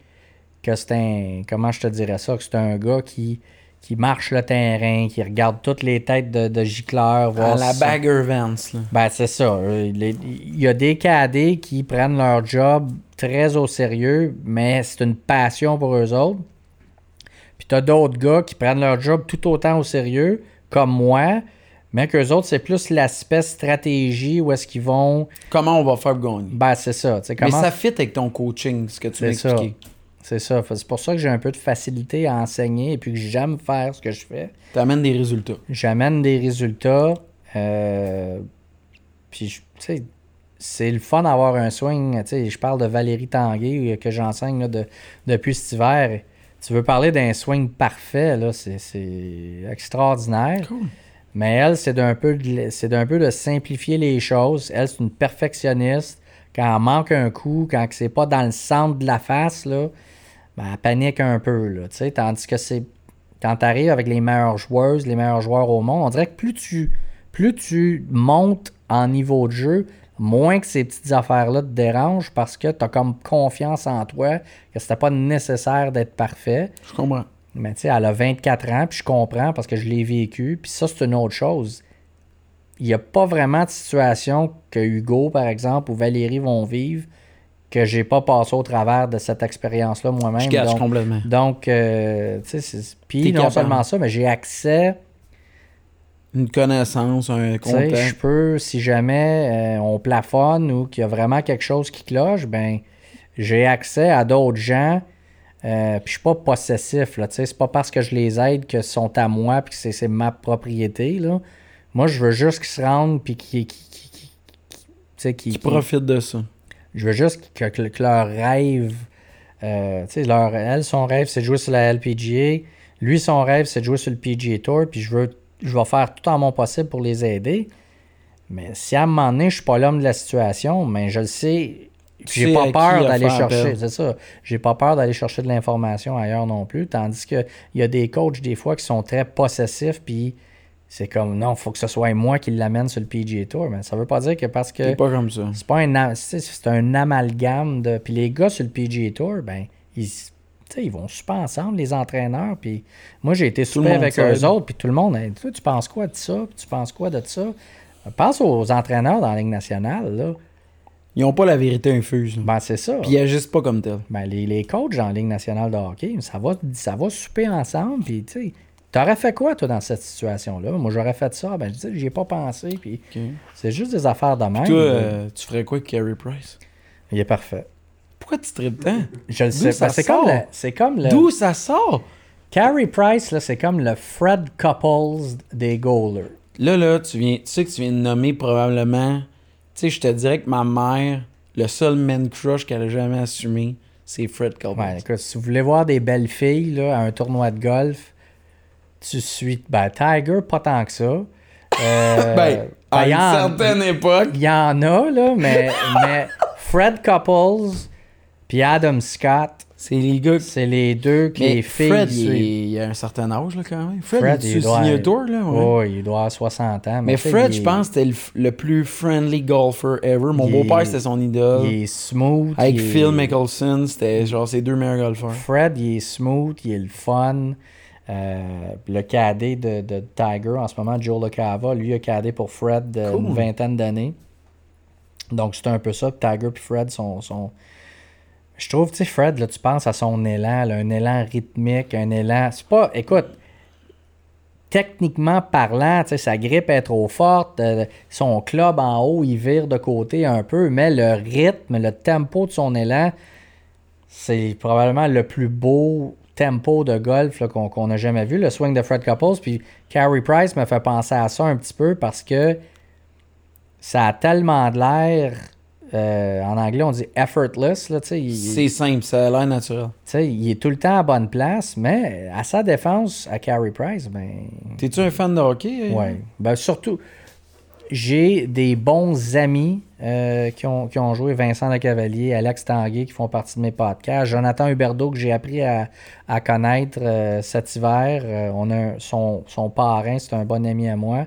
Speaker 2: que c'est un. Comment je te dirais ça? Que c'est un gars qui, qui marche le terrain, qui regarde toutes les têtes de, de gicleurs.
Speaker 1: À la Bagger Vance. Là.
Speaker 2: Ben, c'est ça. Il y a des cadets qui prennent leur job très au sérieux, mais c'est une passion pour eux autres. Puis t'as d'autres gars qui prennent leur job tout autant au sérieux, comme moi, mais qu'eux autres, c'est plus l'aspect stratégie où est-ce qu'ils vont.
Speaker 1: Comment on va faire gagner.
Speaker 2: Ben, c'est ça. Comment...
Speaker 1: Mais ça fit avec ton coaching, ce que tu m'as expliqué.
Speaker 2: C'est ça. C'est pour ça que j'ai un peu de facilité à enseigner et puis que j'aime faire ce que je fais.
Speaker 1: Tu amènes des résultats.
Speaker 2: J'amène des résultats. Euh... Puis, tu sais, c'est le fun d'avoir un swing. Tu sais, je parle de Valérie Tanguay euh, que j'enseigne de, depuis cet hiver. Tu veux parler d'un swing parfait, là, c'est extraordinaire.
Speaker 1: Cool.
Speaker 2: Mais elle, c'est d'un peu, de, d'un peu de simplifier les choses. Elle, c'est une perfectionniste. Quand elle manque un coup, quand c'est pas dans le centre de la face, là, ben, elle panique un peu. Là, tandis que c'est quand tu arrives avec les meilleures joueuses, les meilleurs joueurs au monde, on dirait que plus tu, plus tu montes en niveau de jeu, moins que ces petites affaires-là te dérangent parce que tu as comme confiance en toi que c'était pas nécessaire d'être parfait.
Speaker 1: Je comprends.
Speaker 2: Mais tu sais, elle a 24 ans, puis je comprends parce que je l'ai vécu. Puis ça, c'est une autre chose. Il n'y a pas vraiment de situation que Hugo, par exemple, ou Valérie vont vivre que j'ai pas passé au travers de cette expérience-là moi-même. Je
Speaker 1: donc, complètement.
Speaker 2: Donc, euh, tu sais, puis non seulement ça, mais j'ai accès.
Speaker 1: Une connaissance, un contact.
Speaker 2: Je peux, si jamais euh, on plafonne ou qu'il y a vraiment quelque chose qui cloche, ben j'ai accès à d'autres gens euh, puis je suis pas possessif, là, c'est pas parce que je les aide que sont à moi puis que c'est ma propriété, là. Moi, je veux juste qu'ils se rendent puis qu'ils...
Speaker 1: Qui, profitent de ça.
Speaker 2: Je veux juste que, que, leur rêve... Euh, tu sais, leur, elle, son rêve, c'est de jouer sur la LPGA. Lui, son rêve, c'est de jouer sur le PGA Tour. Puis je veux, je vais faire tout en mon possible pour les aider. Mais si à un moment donné, je suis pas l'homme de la situation, mais je le sais, j'ai pas peur d'aller chercher, c'est ça. J'ai pas peur d'aller chercher de l'information ailleurs non plus. Tandis qu'il y a des coachs, des fois, qui sont très possessifs, puis c'est comme, non, il faut que ce soit moi qui l'amène sur le PGA Tour. Mais ça veut pas dire que parce que.
Speaker 1: C'est pas comme ça.
Speaker 2: C'est pas un, c'est un amalgame de. Puis les gars sur le PGA Tour, ben, ils, ils vont super ensemble, les entraîneurs. Puis moi, j'ai été super avec eux autres, puis tout le monde, tu penses quoi de ça? Puis tu penses quoi de ça? Pense aux entraîneurs dans la Ligue nationale, là.
Speaker 1: Ils n'ont pas la vérité infuse.
Speaker 2: Ben, c'est ça.
Speaker 1: Puis ils agissent pas comme tel.
Speaker 2: Ben, les, les coachs en Ligue nationale de hockey, ça va, ça va souper ensemble. Puis, tu sais, t'aurais fait quoi, toi, dans cette situation-là? Moi, j'aurais fait ça. Ben, je dis, j'y ai pas pensé. Puis, c'est juste des affaires de même.
Speaker 1: toi, euh, tu ferais quoi avec Carey Price?
Speaker 2: Il est parfait.
Speaker 1: Pourquoi tu tripes tant?
Speaker 2: Je le sais pas. C'est comme, c'est comme le.
Speaker 1: D'où ça sort?
Speaker 2: Carey Price, là, c'est comme le Fred Couples des goalers.
Speaker 1: Là, là, tu, viens, tu sais que tu viens de nommer probablement tu sais, je te dirais que ma mère, le seul man crush qu'elle a jamais assumé, c'est Fred Couples.
Speaker 2: Ouais, écoute, si vous voulez voir des belles filles là, à un tournoi de golf, tu suis. Ben, Tiger, pas tant que ça.
Speaker 1: Euh, ben, à une certaine époque.
Speaker 2: Il y en a, là, mais, mais Fred Couples puis Adam Scott,
Speaker 1: c'est les gars.
Speaker 2: C'est les deux qui les filles.
Speaker 1: Fred, il, a un certain âge, là, quand même. Fred, il, doit. tour, là.
Speaker 2: Ouais. il doit avoir 60 ans.
Speaker 1: Mais, Fred, je pense, c'était le, plus friendly golfer ever. Mon beau-père, c'était son idole.
Speaker 2: Il est smooth.
Speaker 1: Avec Phil Mickelson, c'était genre ses deux meilleurs golfeurs.
Speaker 2: Fred, il est smooth, il est le fun. Euh, le cadet de, de, Tiger en ce moment, Joe LeCava, lui a cadé pour Fred de une vingtaine d'années. Donc c'est un peu ça. Tiger et Fred sont, sont je trouve, tu sais, Fred, là, tu penses à son élan, un élan rythmique, un élan. C'est pas. Écoute, techniquement parlant, tu sais, sa grippe est trop forte, euh, son club en haut, il vire de côté un peu, mais le rythme, le tempo de son élan, c'est probablement le plus beau tempo de golf qu'on a jamais vu, le swing de Fred Couples. Puis Carey Price me fait penser à ça un petit peu parce que ça a tellement de l'air euh, en anglais, on dit effortless.
Speaker 1: C'est simple, ça a l'air naturel.
Speaker 2: Il est tout le temps à bonne place, mais à sa défense, à Carey Price, ben.
Speaker 1: T'es-tu un fan de hockey?
Speaker 2: Oui. Ben, surtout. J'ai des bons amis euh, qui, ont, qui ont joué, Vincent Lecavalier, Alex Tanguay, qui font partie de mes podcasts, Jonathan Huberdeau, que j'ai appris à, à connaître euh, cet hiver. Euh, on a son, son parrain, c'est un bon ami à moi.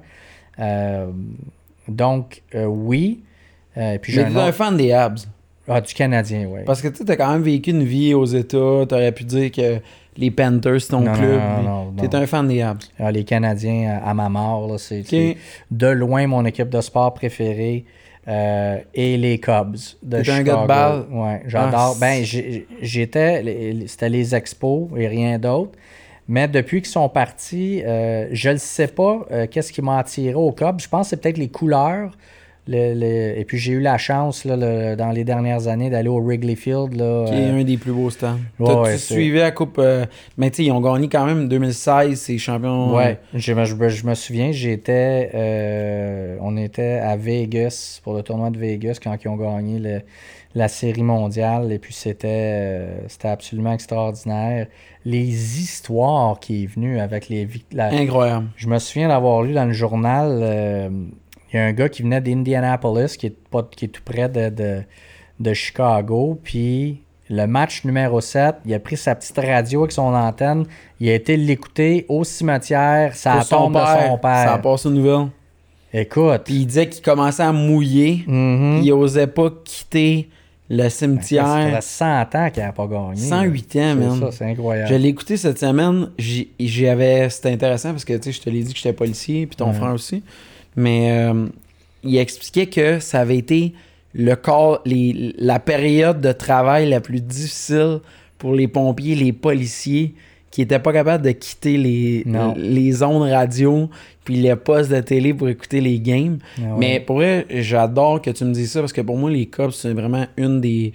Speaker 2: Donc, oui. Puis
Speaker 1: Mais
Speaker 2: un
Speaker 1: t'es un fan des Habs.
Speaker 2: Ah, du Canadien, oui.
Speaker 1: Parce que tu as quand même vécu une vie aux États. T'aurais pu dire que les Panthers, c'est ton
Speaker 2: Non,
Speaker 1: club.
Speaker 2: non,
Speaker 1: mais
Speaker 2: non,
Speaker 1: T'es
Speaker 2: non.
Speaker 1: un fan des Habs.
Speaker 2: Ah, les Canadiens à, ma mort, c'est de loin mon équipe de sport préférée. Euh, et les Cubs de
Speaker 1: T'es un gars de balle?
Speaker 2: Ouais, j'adore.
Speaker 1: Ah,
Speaker 2: ben, j'étais, c'était les expos et rien d'autre. Mais depuis qu'ils sont partis, euh, je ne sais pas euh, qu'est-ce qui m'a attiré aux Cubs. Je pense que c'est peut-être les couleurs. Le- le- Et puis j'ai eu la chance là, le- dans les dernières années d'aller au Wrigley Field. Là,
Speaker 1: Qui est
Speaker 2: euh,
Speaker 1: un des plus beaux stands.
Speaker 2: ouais, c'est-
Speaker 1: suivi la Coupe. euh, Mais tu sais, ils ont gagné quand même 2016, c'est champion.
Speaker 2: Ouais, je, me- je je me souviens, j'étais, euh, on était à Vegas pour le tournoi de Vegas quand ils ont gagné le- la série mondiale et puis c'était, c'était absolument extraordinaire. Les histoires qui est venues avec les la-
Speaker 1: Incroyable.
Speaker 2: Je me souviens d'avoir lu dans le journal, il y a un gars qui venait d'Indianapolis, qui est, pas, qui est tout près de, de, de Chicago, puis le match numéro 7, il a pris sa petite radio avec son antenne, il a été l'écouter au cimetière, ça tombe de son
Speaker 1: Ça a
Speaker 2: père.
Speaker 1: passé une nouvelle.
Speaker 2: Écoute,
Speaker 1: Puis il disait qu'il commençait à mouiller.
Speaker 2: mhm.
Speaker 1: Il osait pas quitter le
Speaker 2: ça fait
Speaker 1: cimetière.
Speaker 2: 100 ans qu'il n'a pas gagné.
Speaker 1: 108 ans, man.
Speaker 2: ça, c'est incroyable.
Speaker 1: Je l'ai écouté cette semaine. J'avais. C'était intéressant parce que tu sais, je te l'ai dit que j'étais policier, puis ton
Speaker 2: Ouais.
Speaker 1: frère aussi. Mais euh, il expliquait que ça avait été le corps, les, la période de travail la plus difficile pour les pompiers, les policiers, qui étaient pas capables de quitter les,
Speaker 2: Non.
Speaker 1: les ondes radio puis les postes de télé pour écouter les games.
Speaker 2: Ah ouais.
Speaker 1: Mais pour vrai, j'adore que tu me dises ça parce que pour moi, les Cubs, c'est vraiment une des.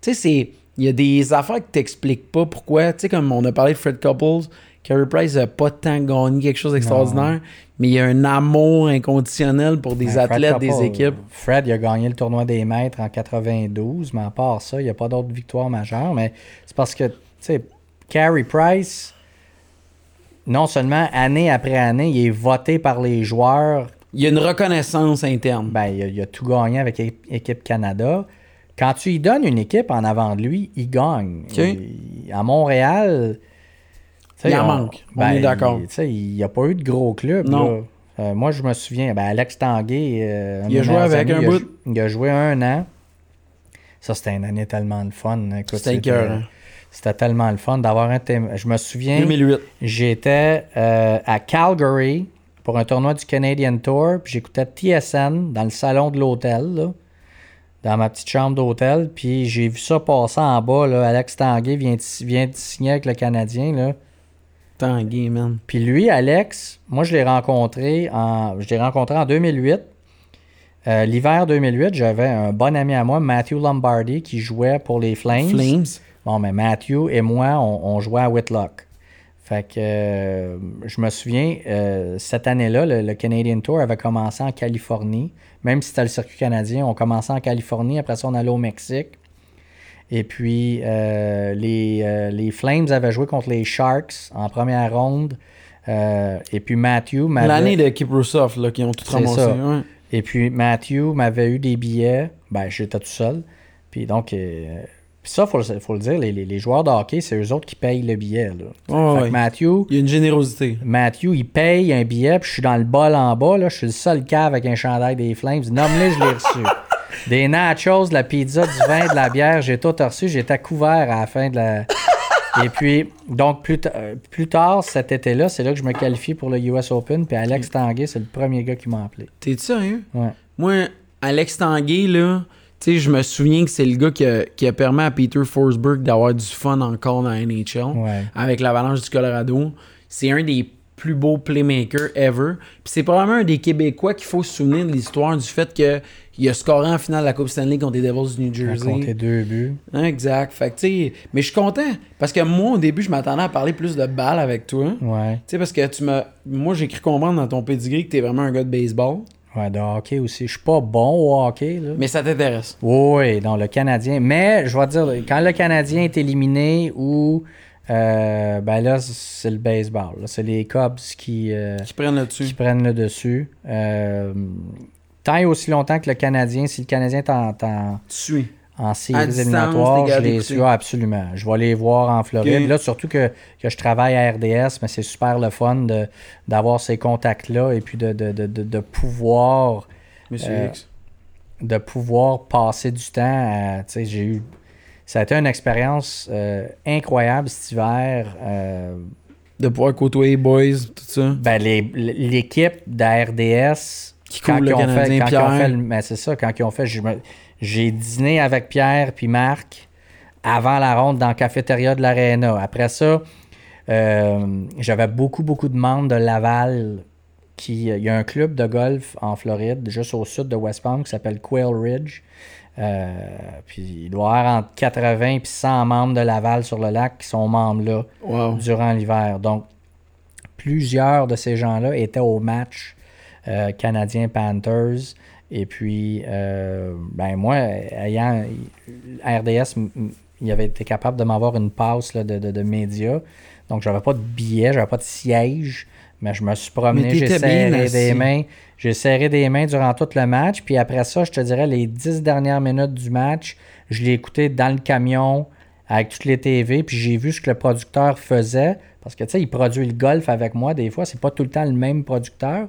Speaker 1: Tu sais, c'est. Il y a des affaires que t'expliques pas pourquoi. Tu sais, comme on a parlé de Fred Couples, Carey Price a pas tant gagné quelque chose d'extraordinaire, mais il y a un amour inconditionnel pour des
Speaker 2: Ben, Fred
Speaker 1: athlètes, des équipes.
Speaker 2: Fred, il a gagné le tournoi des maîtres en 92, mais à part ça, il n'y a pas d'autres victoires majeures. Mais c'est parce que, tu sais, Carey Price, non seulement année après année, il est voté par les joueurs.
Speaker 1: Il y a une reconnaissance interne.
Speaker 2: Ben, il a, il a tout gagné avec Équipe Canada. Quand tu lui donnes une équipe en avant de lui, il gagne. Il- à Montréal,
Speaker 1: Il en
Speaker 2: on-
Speaker 1: manque. On est d'accord.
Speaker 2: il- n'y a pas eu de gros club.
Speaker 1: Non.
Speaker 2: là. Euh, moi, je me souviens, ben, Alex Tanguay, euh,
Speaker 1: Il a joué avec
Speaker 2: amis,
Speaker 1: un
Speaker 2: il
Speaker 1: bout.
Speaker 2: Il a joué un an. Ça, c'était une année tellement de fun. Écoute,
Speaker 1: C'était écœurant.
Speaker 2: C'était tellement le fun d'avoir un thème. Je me souviens,
Speaker 1: 2008.
Speaker 2: j'étais euh, à Calgary pour un tournoi du Canadian Tour, puis j'écoutais TSN dans le salon de l'hôtel, là, dans ma petite chambre d'hôtel, puis j'ai vu ça passer en bas, là, Alex Tanguay vient de, vient de signer avec le Canadien, là.
Speaker 1: Tanguy, man.
Speaker 2: Puis lui, Alex, moi je l'ai rencontré en je l'ai rencontré en 2008. Euh, L'hiver 2008, j'avais un bon ami à moi, Matthew Lombardi, qui jouait pour les Flames.
Speaker 1: Flames.
Speaker 2: Bon, mais Matthew et moi, on, on jouait à Whitlock. Fait que euh, je me souviens, euh, cette année-là, le, le Canadian Tour avait commencé en Californie. Même si c'était le circuit canadien, on commençait en Californie. Après ça, on allait au Mexique. Et puis, euh, les, euh, les Flames avaient joué contre les Sharks en première ronde. Euh, et puis, Matthew m'avait...
Speaker 1: L'année de Kiprusoff, là, qui ont tout ramassé.
Speaker 2: ça.
Speaker 1: ouais.
Speaker 2: Et puis Matthew m'avait eu des billets. Ben, j'étais tout seul. Puis donc, puis ça, il faut, le- faut le dire, les, les- les joueurs de hockey, c'est eux autres qui payent le billet. Là. Fait que. Matthew,
Speaker 1: Il y a une générosité.
Speaker 2: Matthew, il paye un billet, puis je suis dans le bol en bas. Là, je suis le seul cave avec un chandail des Flames. Nomme-les, je l'ai reçu. Des nachos, de la pizza, du vin, de la bière, j'ai tout reçu. J'étais couvert à la fin de la. Et puis, donc, plus, euh, plus tard cet été-là, c'est là que je me qualifie pour le US Open. Puis Alex Tanguay, c'est le premier gars qui m'a appelé.
Speaker 1: T'es sérieux?
Speaker 2: Ouais.
Speaker 1: Moi, Alex Tanguay, là, tu sais, je me souviens que c'est le gars qui a, qui a permis à Peter Forsberg d'avoir du fun encore dans la NHL
Speaker 2: Ouais.
Speaker 1: avec l'Avalanche du Colorado. C'est un des plus beaux playmakers ever. Puis c'est probablement un des Québécois qu'il faut se souvenir de l'histoire du fait qu'il a scoré en finale de la Coupe Stanley contre les Devils du New
Speaker 2: Il a
Speaker 1: Jersey.
Speaker 2: deux buts.
Speaker 1: Hein, Exact. Fait que, tu sais, mais je suis content parce que moi, au début, je m'attendais à parler plus de balles avec toi. Tu
Speaker 2: Ouais.
Speaker 1: sais, parce que tu m'as. Moi, j'ai cru comprendre dans ton pedigree que t'es vraiment un gars de baseball.
Speaker 2: Ouais, de hockey aussi. Je suis pas bon au hockey, là.
Speaker 1: Mais ça t'intéresse.
Speaker 2: Oui, dans le Canadien. Mais, je vais te dire, quand le Canadien est éliminé ou... euh, ben là, c'est le baseball. C'est les Cubs qui, euh,
Speaker 1: Qui prennent là-dessus.
Speaker 2: qui prennent le dessus. Euh, tant aussi longtemps que le Canadien, si le Canadien est en, en,
Speaker 1: suis.
Speaker 2: en séries éliminatoires, je les suis absolument. Je vais les voir en Floride. Là, surtout que, que, je travaille à RDS, mais c'est super le fun d'avoir ces contacts-là et puis de, de, de, de pouvoir.
Speaker 1: Monsieur X.
Speaker 2: De pouvoir passer du temps. J'ai eu. Ça a été une expérience euh, incroyable cet hiver. Euh,
Speaker 1: de pouvoir côtoyer boys, tout ça.
Speaker 2: Ben, l'équipe d'ARDS,
Speaker 1: qui quand le Canadien
Speaker 2: fait, quand Fait, ben, c'est ça, quand ils ont fait, j'ai dîné avec Pierre puis Marc avant la ronde dans la cafétéria de l'Arena. Après ça, euh, j'avais beaucoup, beaucoup de membres de Laval. Qui, il y a un club de golf en Floride, juste au sud de West Palm, qui s'appelle Quail Ridge. Euh, puis il doit y avoir entre 80 et 100 membres de Laval sur le lac qui sont membres là durant l'hiver. Donc, plusieurs de ces gens-là étaient au match euh, canadien Panthers. Et puis, euh, ben moi, ayant RDS, il avait été capable de m'avoir une passe de, de, médias. Donc, j'avais pas de billet, j'avais pas de siège, mais je me suis promené, j'ai serré des mains. J'ai serré des mains durant tout le match. Puis après ça, je te dirais, les dix dernières minutes du match, je l'ai écouté dans le camion avec toutes les TV. Puis j'ai vu ce que le producteur faisait. Parce que, tu sais, il produit le golf avec moi. Des fois, c'est pas tout le temps le même producteur.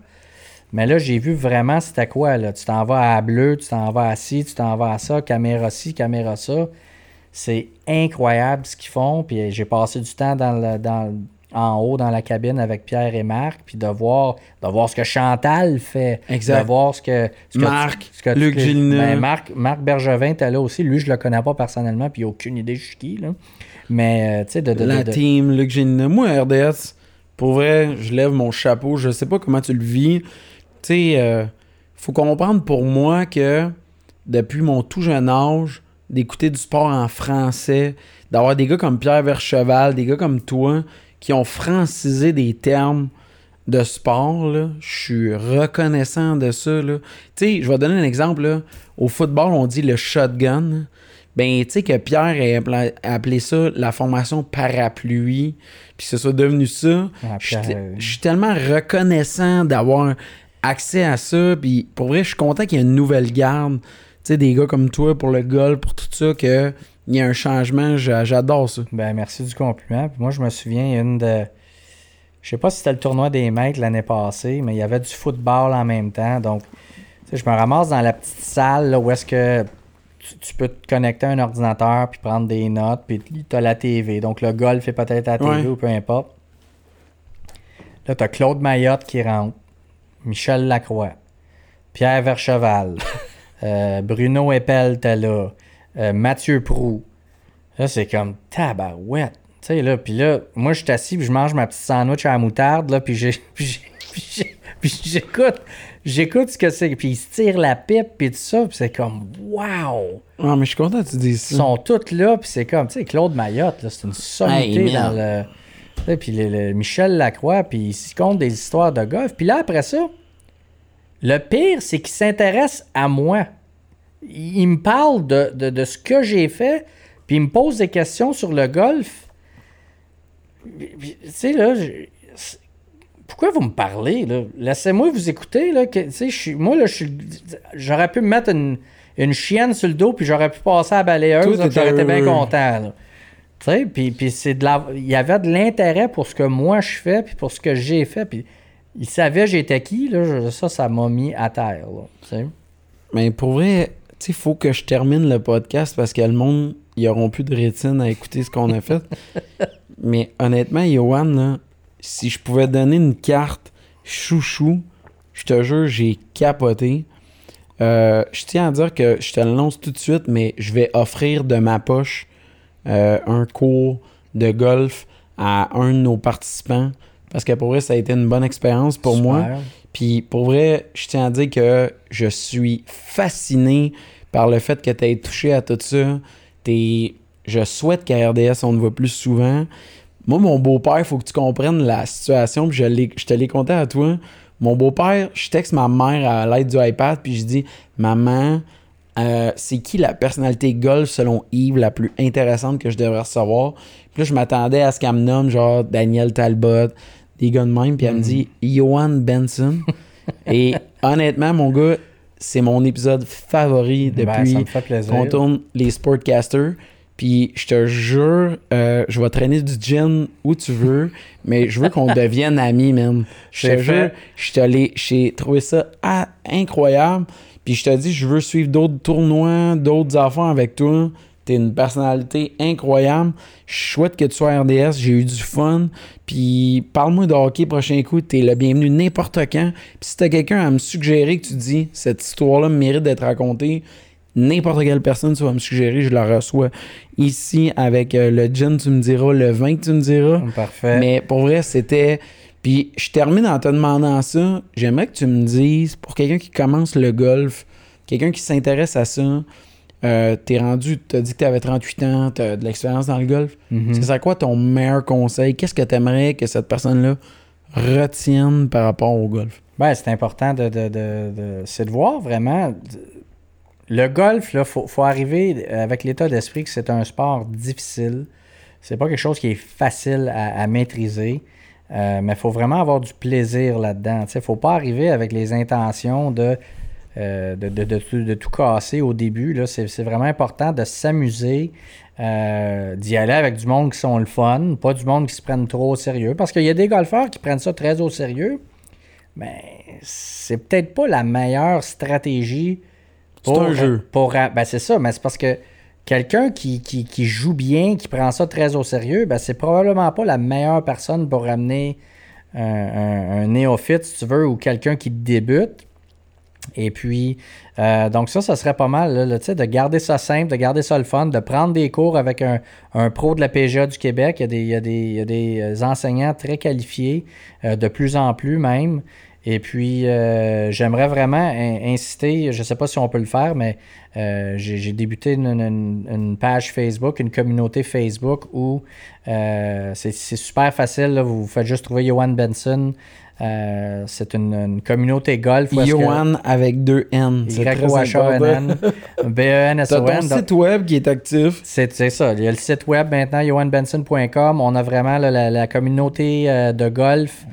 Speaker 2: Mais là, j'ai vu vraiment c'était quoi. Là. Tu t'en vas à bleu, tu t'en vas à ci, tu t'en vas à ça, caméra ci, caméra ça. C'est incroyable ce qu'ils font. Puis j'ai passé du temps dans le, dans, en haut dans la cabine avec Pierre et Marc, puis de voir, de voir ce que Chantal fait.
Speaker 1: Exact.
Speaker 2: De voir ce que.
Speaker 1: Marc, Luc Gilles
Speaker 2: ben, Marc, Marc Bergevin était là aussi. Lui, je le connais pas personnellement, puis il a aucune idée je suis qui. Là. Mais, euh, tu sais, de, de,
Speaker 1: La team, Luc Gilles Moi, RDS, pour vrai, je lève mon chapeau. Je sais pas comment tu le vis. Tu sais, euh, faut comprendre pour moi que depuis mon tout jeune âge, d'écouter du sport en français, d'avoir des gars comme Pierre Vercheval, des gars comme toi, qui ont francisé des termes de sport, là, je suis reconnaissant de ça. Tu sais, je vais donner un exemple. Au football, on dit le shotgun. Ben, tu sais que Pierre a appelé ça la formation parapluie, puis que ce soit devenu ça. Ah, je suis tellement reconnaissant d'avoir accès à ça, puis pour vrai, je suis content qu'il y ait une nouvelle garde. Tu sais, des gars comme toi pour le golf, pour tout ça, que il y a un changement, j'adore ça.
Speaker 2: Ben, merci du compliment. moi, je me souviens, une de. Je sais pas si c'était le tournoi des mecs l'année passée, mais il y avait du football en même temps. Donc, je me ramasse dans la petite salle où est-ce que tu, peux te connecter à un ordinateur puis prendre des notes, puis tu as la TV. Donc, le golf est peut-être à la TV ou peu importe. Là, tu as Claude Mayotte qui rentre, Michel Lacroix, Pierre Vercheval, euh, Bruno Eppel, t'es là. Euh, Mathieu Prou. Là, c'est comme tabarouette. Tu sais, là, puis là, moi, je suis assis, puis je mange ma petite sandwich à la moutarde, là, puis j'écoute, j'écoute ce que c'est, puis ils se tirent la pipe, puis tout ça, puis c'est comme, wow!
Speaker 1: Ah, mais je suis content que tu dises ça.
Speaker 2: Ils sont tous là, puis c'est comme, tu sais, Claude Mayotte, là, c'est une sommité dans le... Puis le, Michel Lacroix, puis il se compte des histoires de golf. Puis là, après ça, le pire, c'est qu'il s'intéresse à moi il me parle de, ce que j'ai fait, puis il me pose des questions sur le golf. Tu sais, là, pourquoi vous me parlez, là? Laissez-moi vous écouter, là. Que, moi, là, j'aurais pu me mettre une, chienne sur le dos, puis j'aurais pu passer à la balayeuse, j'aurais été bien content, puis, puis c'est de la... il y avait de l'intérêt pour ce que moi je fais, puis pour ce que j'ai fait, puis il savait j'étais qui, là, ça, ça m'a mis à terre, là,
Speaker 1: Mais pour vrai, il faut que je termine le podcast parce que le monde, ils auront plus de rétine à écouter ce qu'on a fait. Mais honnêtement, Johan, si je pouvais donner une carte chouchou, je te jure, j'ai capoté. Euh, je tiens à dire que je te l'annonce tout de suite, mais je vais offrir de ma poche euh, un cours de golf à un de nos participants. Parce que pour vrai, ça a été une bonne expérience pour moi. Puis pour vrai, je tiens à dire que je suis fasciné par le fait que tu aies touché à tout ça. Je souhaite qu'à RDS, on ne voit plus souvent. Moi, mon beau-père, il faut que tu comprennes la situation, puis je, je te l'ai conté à toi. Mon beau-père, je texte ma mère à l'aide du iPad, puis je dis Maman, euh, c'est qui la personnalité golf selon Yves la plus intéressante que je devrais recevoir? Puis là, je m'attendais à ce qu'elle me nomme genre Daniel Talbot, des gars de même, puis elle me mhm. dit Johan Benson. Et honnêtement, mon gars, c'est mon épisode favori
Speaker 2: Ben,
Speaker 1: depuis
Speaker 2: plaisir.
Speaker 1: qu'on tourne les Sportcasters. Puis je te jure, euh, je vais traîner du gin où tu veux, mais je veux qu'on devienne amis, man. Je te jure, je te l'ai- j'ai trouvé ça ah, incroyable. Puis je te dis, je veux suivre d'autres tournois, d'autres affaires avec toi. T'es une personnalité incroyable. Je souhaite que tu sois RDS. J'ai eu du fun. Puis parle-moi de hockey prochain coup. T'es le bienvenu n'importe quand. Puis si t'as quelqu'un à me suggérer que tu dis cette histoire-là mérite d'être racontée, n'importe quelle personne tu vas me suggérer, je la reçois ici avec euh, le gin, tu me diras, le vin que tu me diras.
Speaker 2: Parfait.
Speaker 1: Mais pour vrai, c'était. Puis je termine en te demandant ça. J'aimerais que tu me dises, pour quelqu'un qui commence le golf, quelqu'un qui s'intéresse à ça, euh, t'es rendu, t'as dit que t'avais 38 ans, t'as de l'expérience dans le golf.
Speaker 2: Mhm.
Speaker 1: Ce serait quoi ton meilleur conseil? Qu'est-ce que t'aimerais que cette personne-là retienne par rapport au golf?
Speaker 2: Ben, c'est important de, de, de- de- c'est de voir vraiment. Le golf, il faut, faut arriver avec l'état d'esprit que c'est un sport difficile. C'est pas quelque chose qui est facile à, à maîtriser. Euh, mais il faut vraiment avoir du plaisir là-dedans. Il ne faut pas arriver avec les intentions de, euh, de, de- de tout- de tout casser au début. C'est vraiment important de s'amuser, euh, d'y aller avec du monde qui sont le fun, pas du monde qui se prennent trop au sérieux. Parce qu'il y a des golfeurs qui prennent ça très au sérieux, mais c'est peut-être pas la meilleure stratégie
Speaker 1: C'est un jeu.
Speaker 2: pour- ben c'est ça, mais c'est parce que quelqu'un qui, joue bien, qui prend ça très au sérieux, ben c'est probablement pas la meilleure personne pour ramener un, un- néophyte, si tu veux, ou quelqu'un qui débute. Et puis, euh, donc ça, ça serait pas mal, là, là, de garder ça simple, de garder ça le fun, de prendre des cours avec un, pro de la PGA du Québec. Il y a des, euh, enseignants très qualifiés, euh, de plus en plus même. Et puis, j'aimerais vraiment in- inciter, je ne sais pas si on peut le faire, mais euh, j'ai débuté une, une- une page Facebook, une communauté Facebook où euh, c'est super facile. là. vous faites juste trouver Johan Benson. Euh, c'est une, une communauté golf. que-
Speaker 1: Johan avec deux N. C'est ton
Speaker 2: B-E-N-S-O-N. donc-
Speaker 1: site web qui est actif.
Speaker 2: c'est ça. Il y a le site web maintenant, johanbenson.com. On a vraiment là, la, la communauté de golf.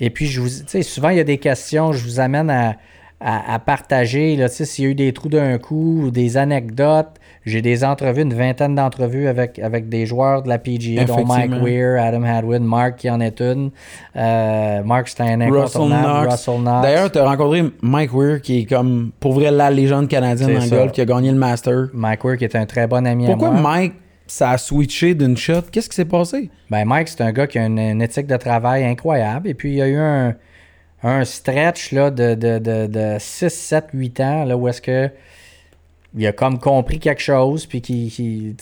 Speaker 2: Et puis, je vous, souvent, il y a des questions. Je vous amène à, à- à partager. S'il y a eu des trous d'un coup, ou des anecdotes. J'ai des entrevues, une vingtaine d'entrevues avec, avec des joueurs de la PGA, dont Mike. Weir, Adam Hadwin, Mark qui en est une. Euh, Mark, c'est un
Speaker 1: Russell. Knox.
Speaker 2: Russell Knox.
Speaker 1: D'ailleurs, tu as rencontré Mike Weir, qui est comme, pour vrai, la légende canadienne
Speaker 2: ça.
Speaker 1: golf, qui a gagné le Master.
Speaker 2: Mike Weir qui est un très bon ami
Speaker 1: Pourquoi
Speaker 2: à moi.
Speaker 1: Mike, ça a switché d'une shot? Qu'est-ce qui s'est passé?
Speaker 2: Ben Mike, c'est un gars qui a une, une éthique de travail incroyable. Et puis, il y a eu un, un stretch là, de, de, de, de 6, 7, 8 ans là, où est-ce que il a comme compris quelque chose. Puis qui,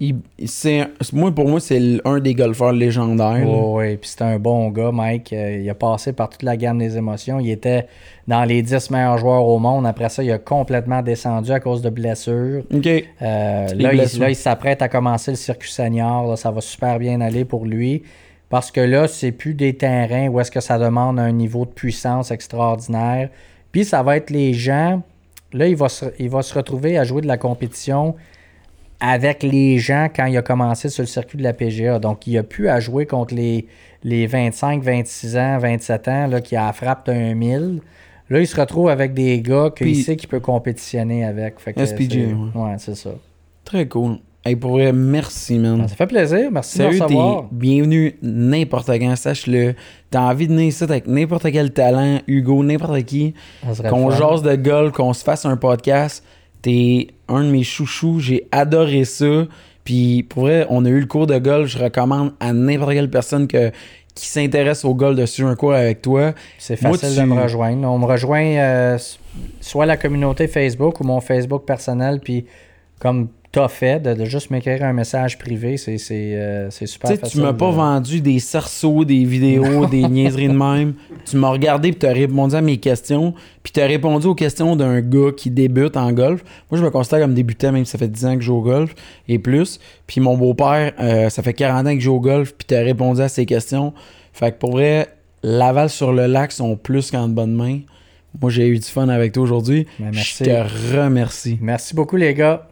Speaker 2: il-
Speaker 1: c'est, moi, pour moi, c'est un des golfeurs légendaires.
Speaker 2: Oh, oui, puis c'est un bon gars, Mike. Euh, il a passé par toute la gamme des émotions. Il était dans les 10 meilleurs joueurs au monde. Après ça, il a complètement descendu à cause de blessures.
Speaker 1: OK.
Speaker 2: Euh, là, il, là, il s'apprête à commencer le circuit senior. là. ça va super bien aller pour lui. Parce que là, c'est plus des terrains où est-ce que ça demande un niveau de puissance extraordinaire. Puis ça va être les gens. Là, il va se, il va se retrouver à jouer de la compétition avec les gens quand il a commencé sur le circuit de la PGA. Donc, il a pu à jouer contre les, les 25, 26 ans, 27 ans là, qui a frappé un 1000. Là, il se retrouve avec des gars qu'il sait qu'il peut compétitionner avec. Fait que
Speaker 1: SPG, ouais.
Speaker 2: ouais, c'est ça.
Speaker 1: Très cool. Hey, pour vrai, merci, man.
Speaker 2: Ben, ça fait plaisir. Merci
Speaker 1: Sérieux,
Speaker 2: de
Speaker 1: t'es
Speaker 2: me recevoir.
Speaker 1: bienvenu n'importe quand, sache-le. T'as envie de venir ici avec n'importe quel talent, Hugo, n'importe qui, qu'on jase de golf, qu'on se fasse un podcast. T'es un de mes chouchous, j'ai adoré ça. Puis pour vrai, on a eu le cours de golf, je recommande à n'importe quelle personne que, qui s'intéresse au golf de suivre un cours avec toi.
Speaker 2: C'est
Speaker 1: Moi,
Speaker 2: facile
Speaker 1: tu-
Speaker 2: de me rejoindre. On me rejoint euh, soit la communauté Facebook ou mon Facebook personnel. Puis comme t'as fait, de, de juste m'écrire un message privé, c'est euh, super
Speaker 1: Tu sais,
Speaker 2: facile.
Speaker 1: tu m'as pas
Speaker 2: de-
Speaker 1: vendu des cerceaux, des vidéos, des niaiseries de même. Tu m'as regardé puis t'as répondu à mes questions. Puis t'as répondu aux questions d'un gars qui débute en golf. Moi, je me considère comme débutant, même si ça fait 10 ans que je joue au golf et plus. Puis mon beau-père, euh, ça fait 40 ans que je joue au golf puis t'as répondu à ses questions. Fait que pour vrai, Laval sur le lac sont plus qu'en de bonnes mains. Moi, j'ai eu du fun avec toi aujourd'hui.
Speaker 2: Ben,
Speaker 1: Je te remercie.
Speaker 2: Merci beaucoup, les gars.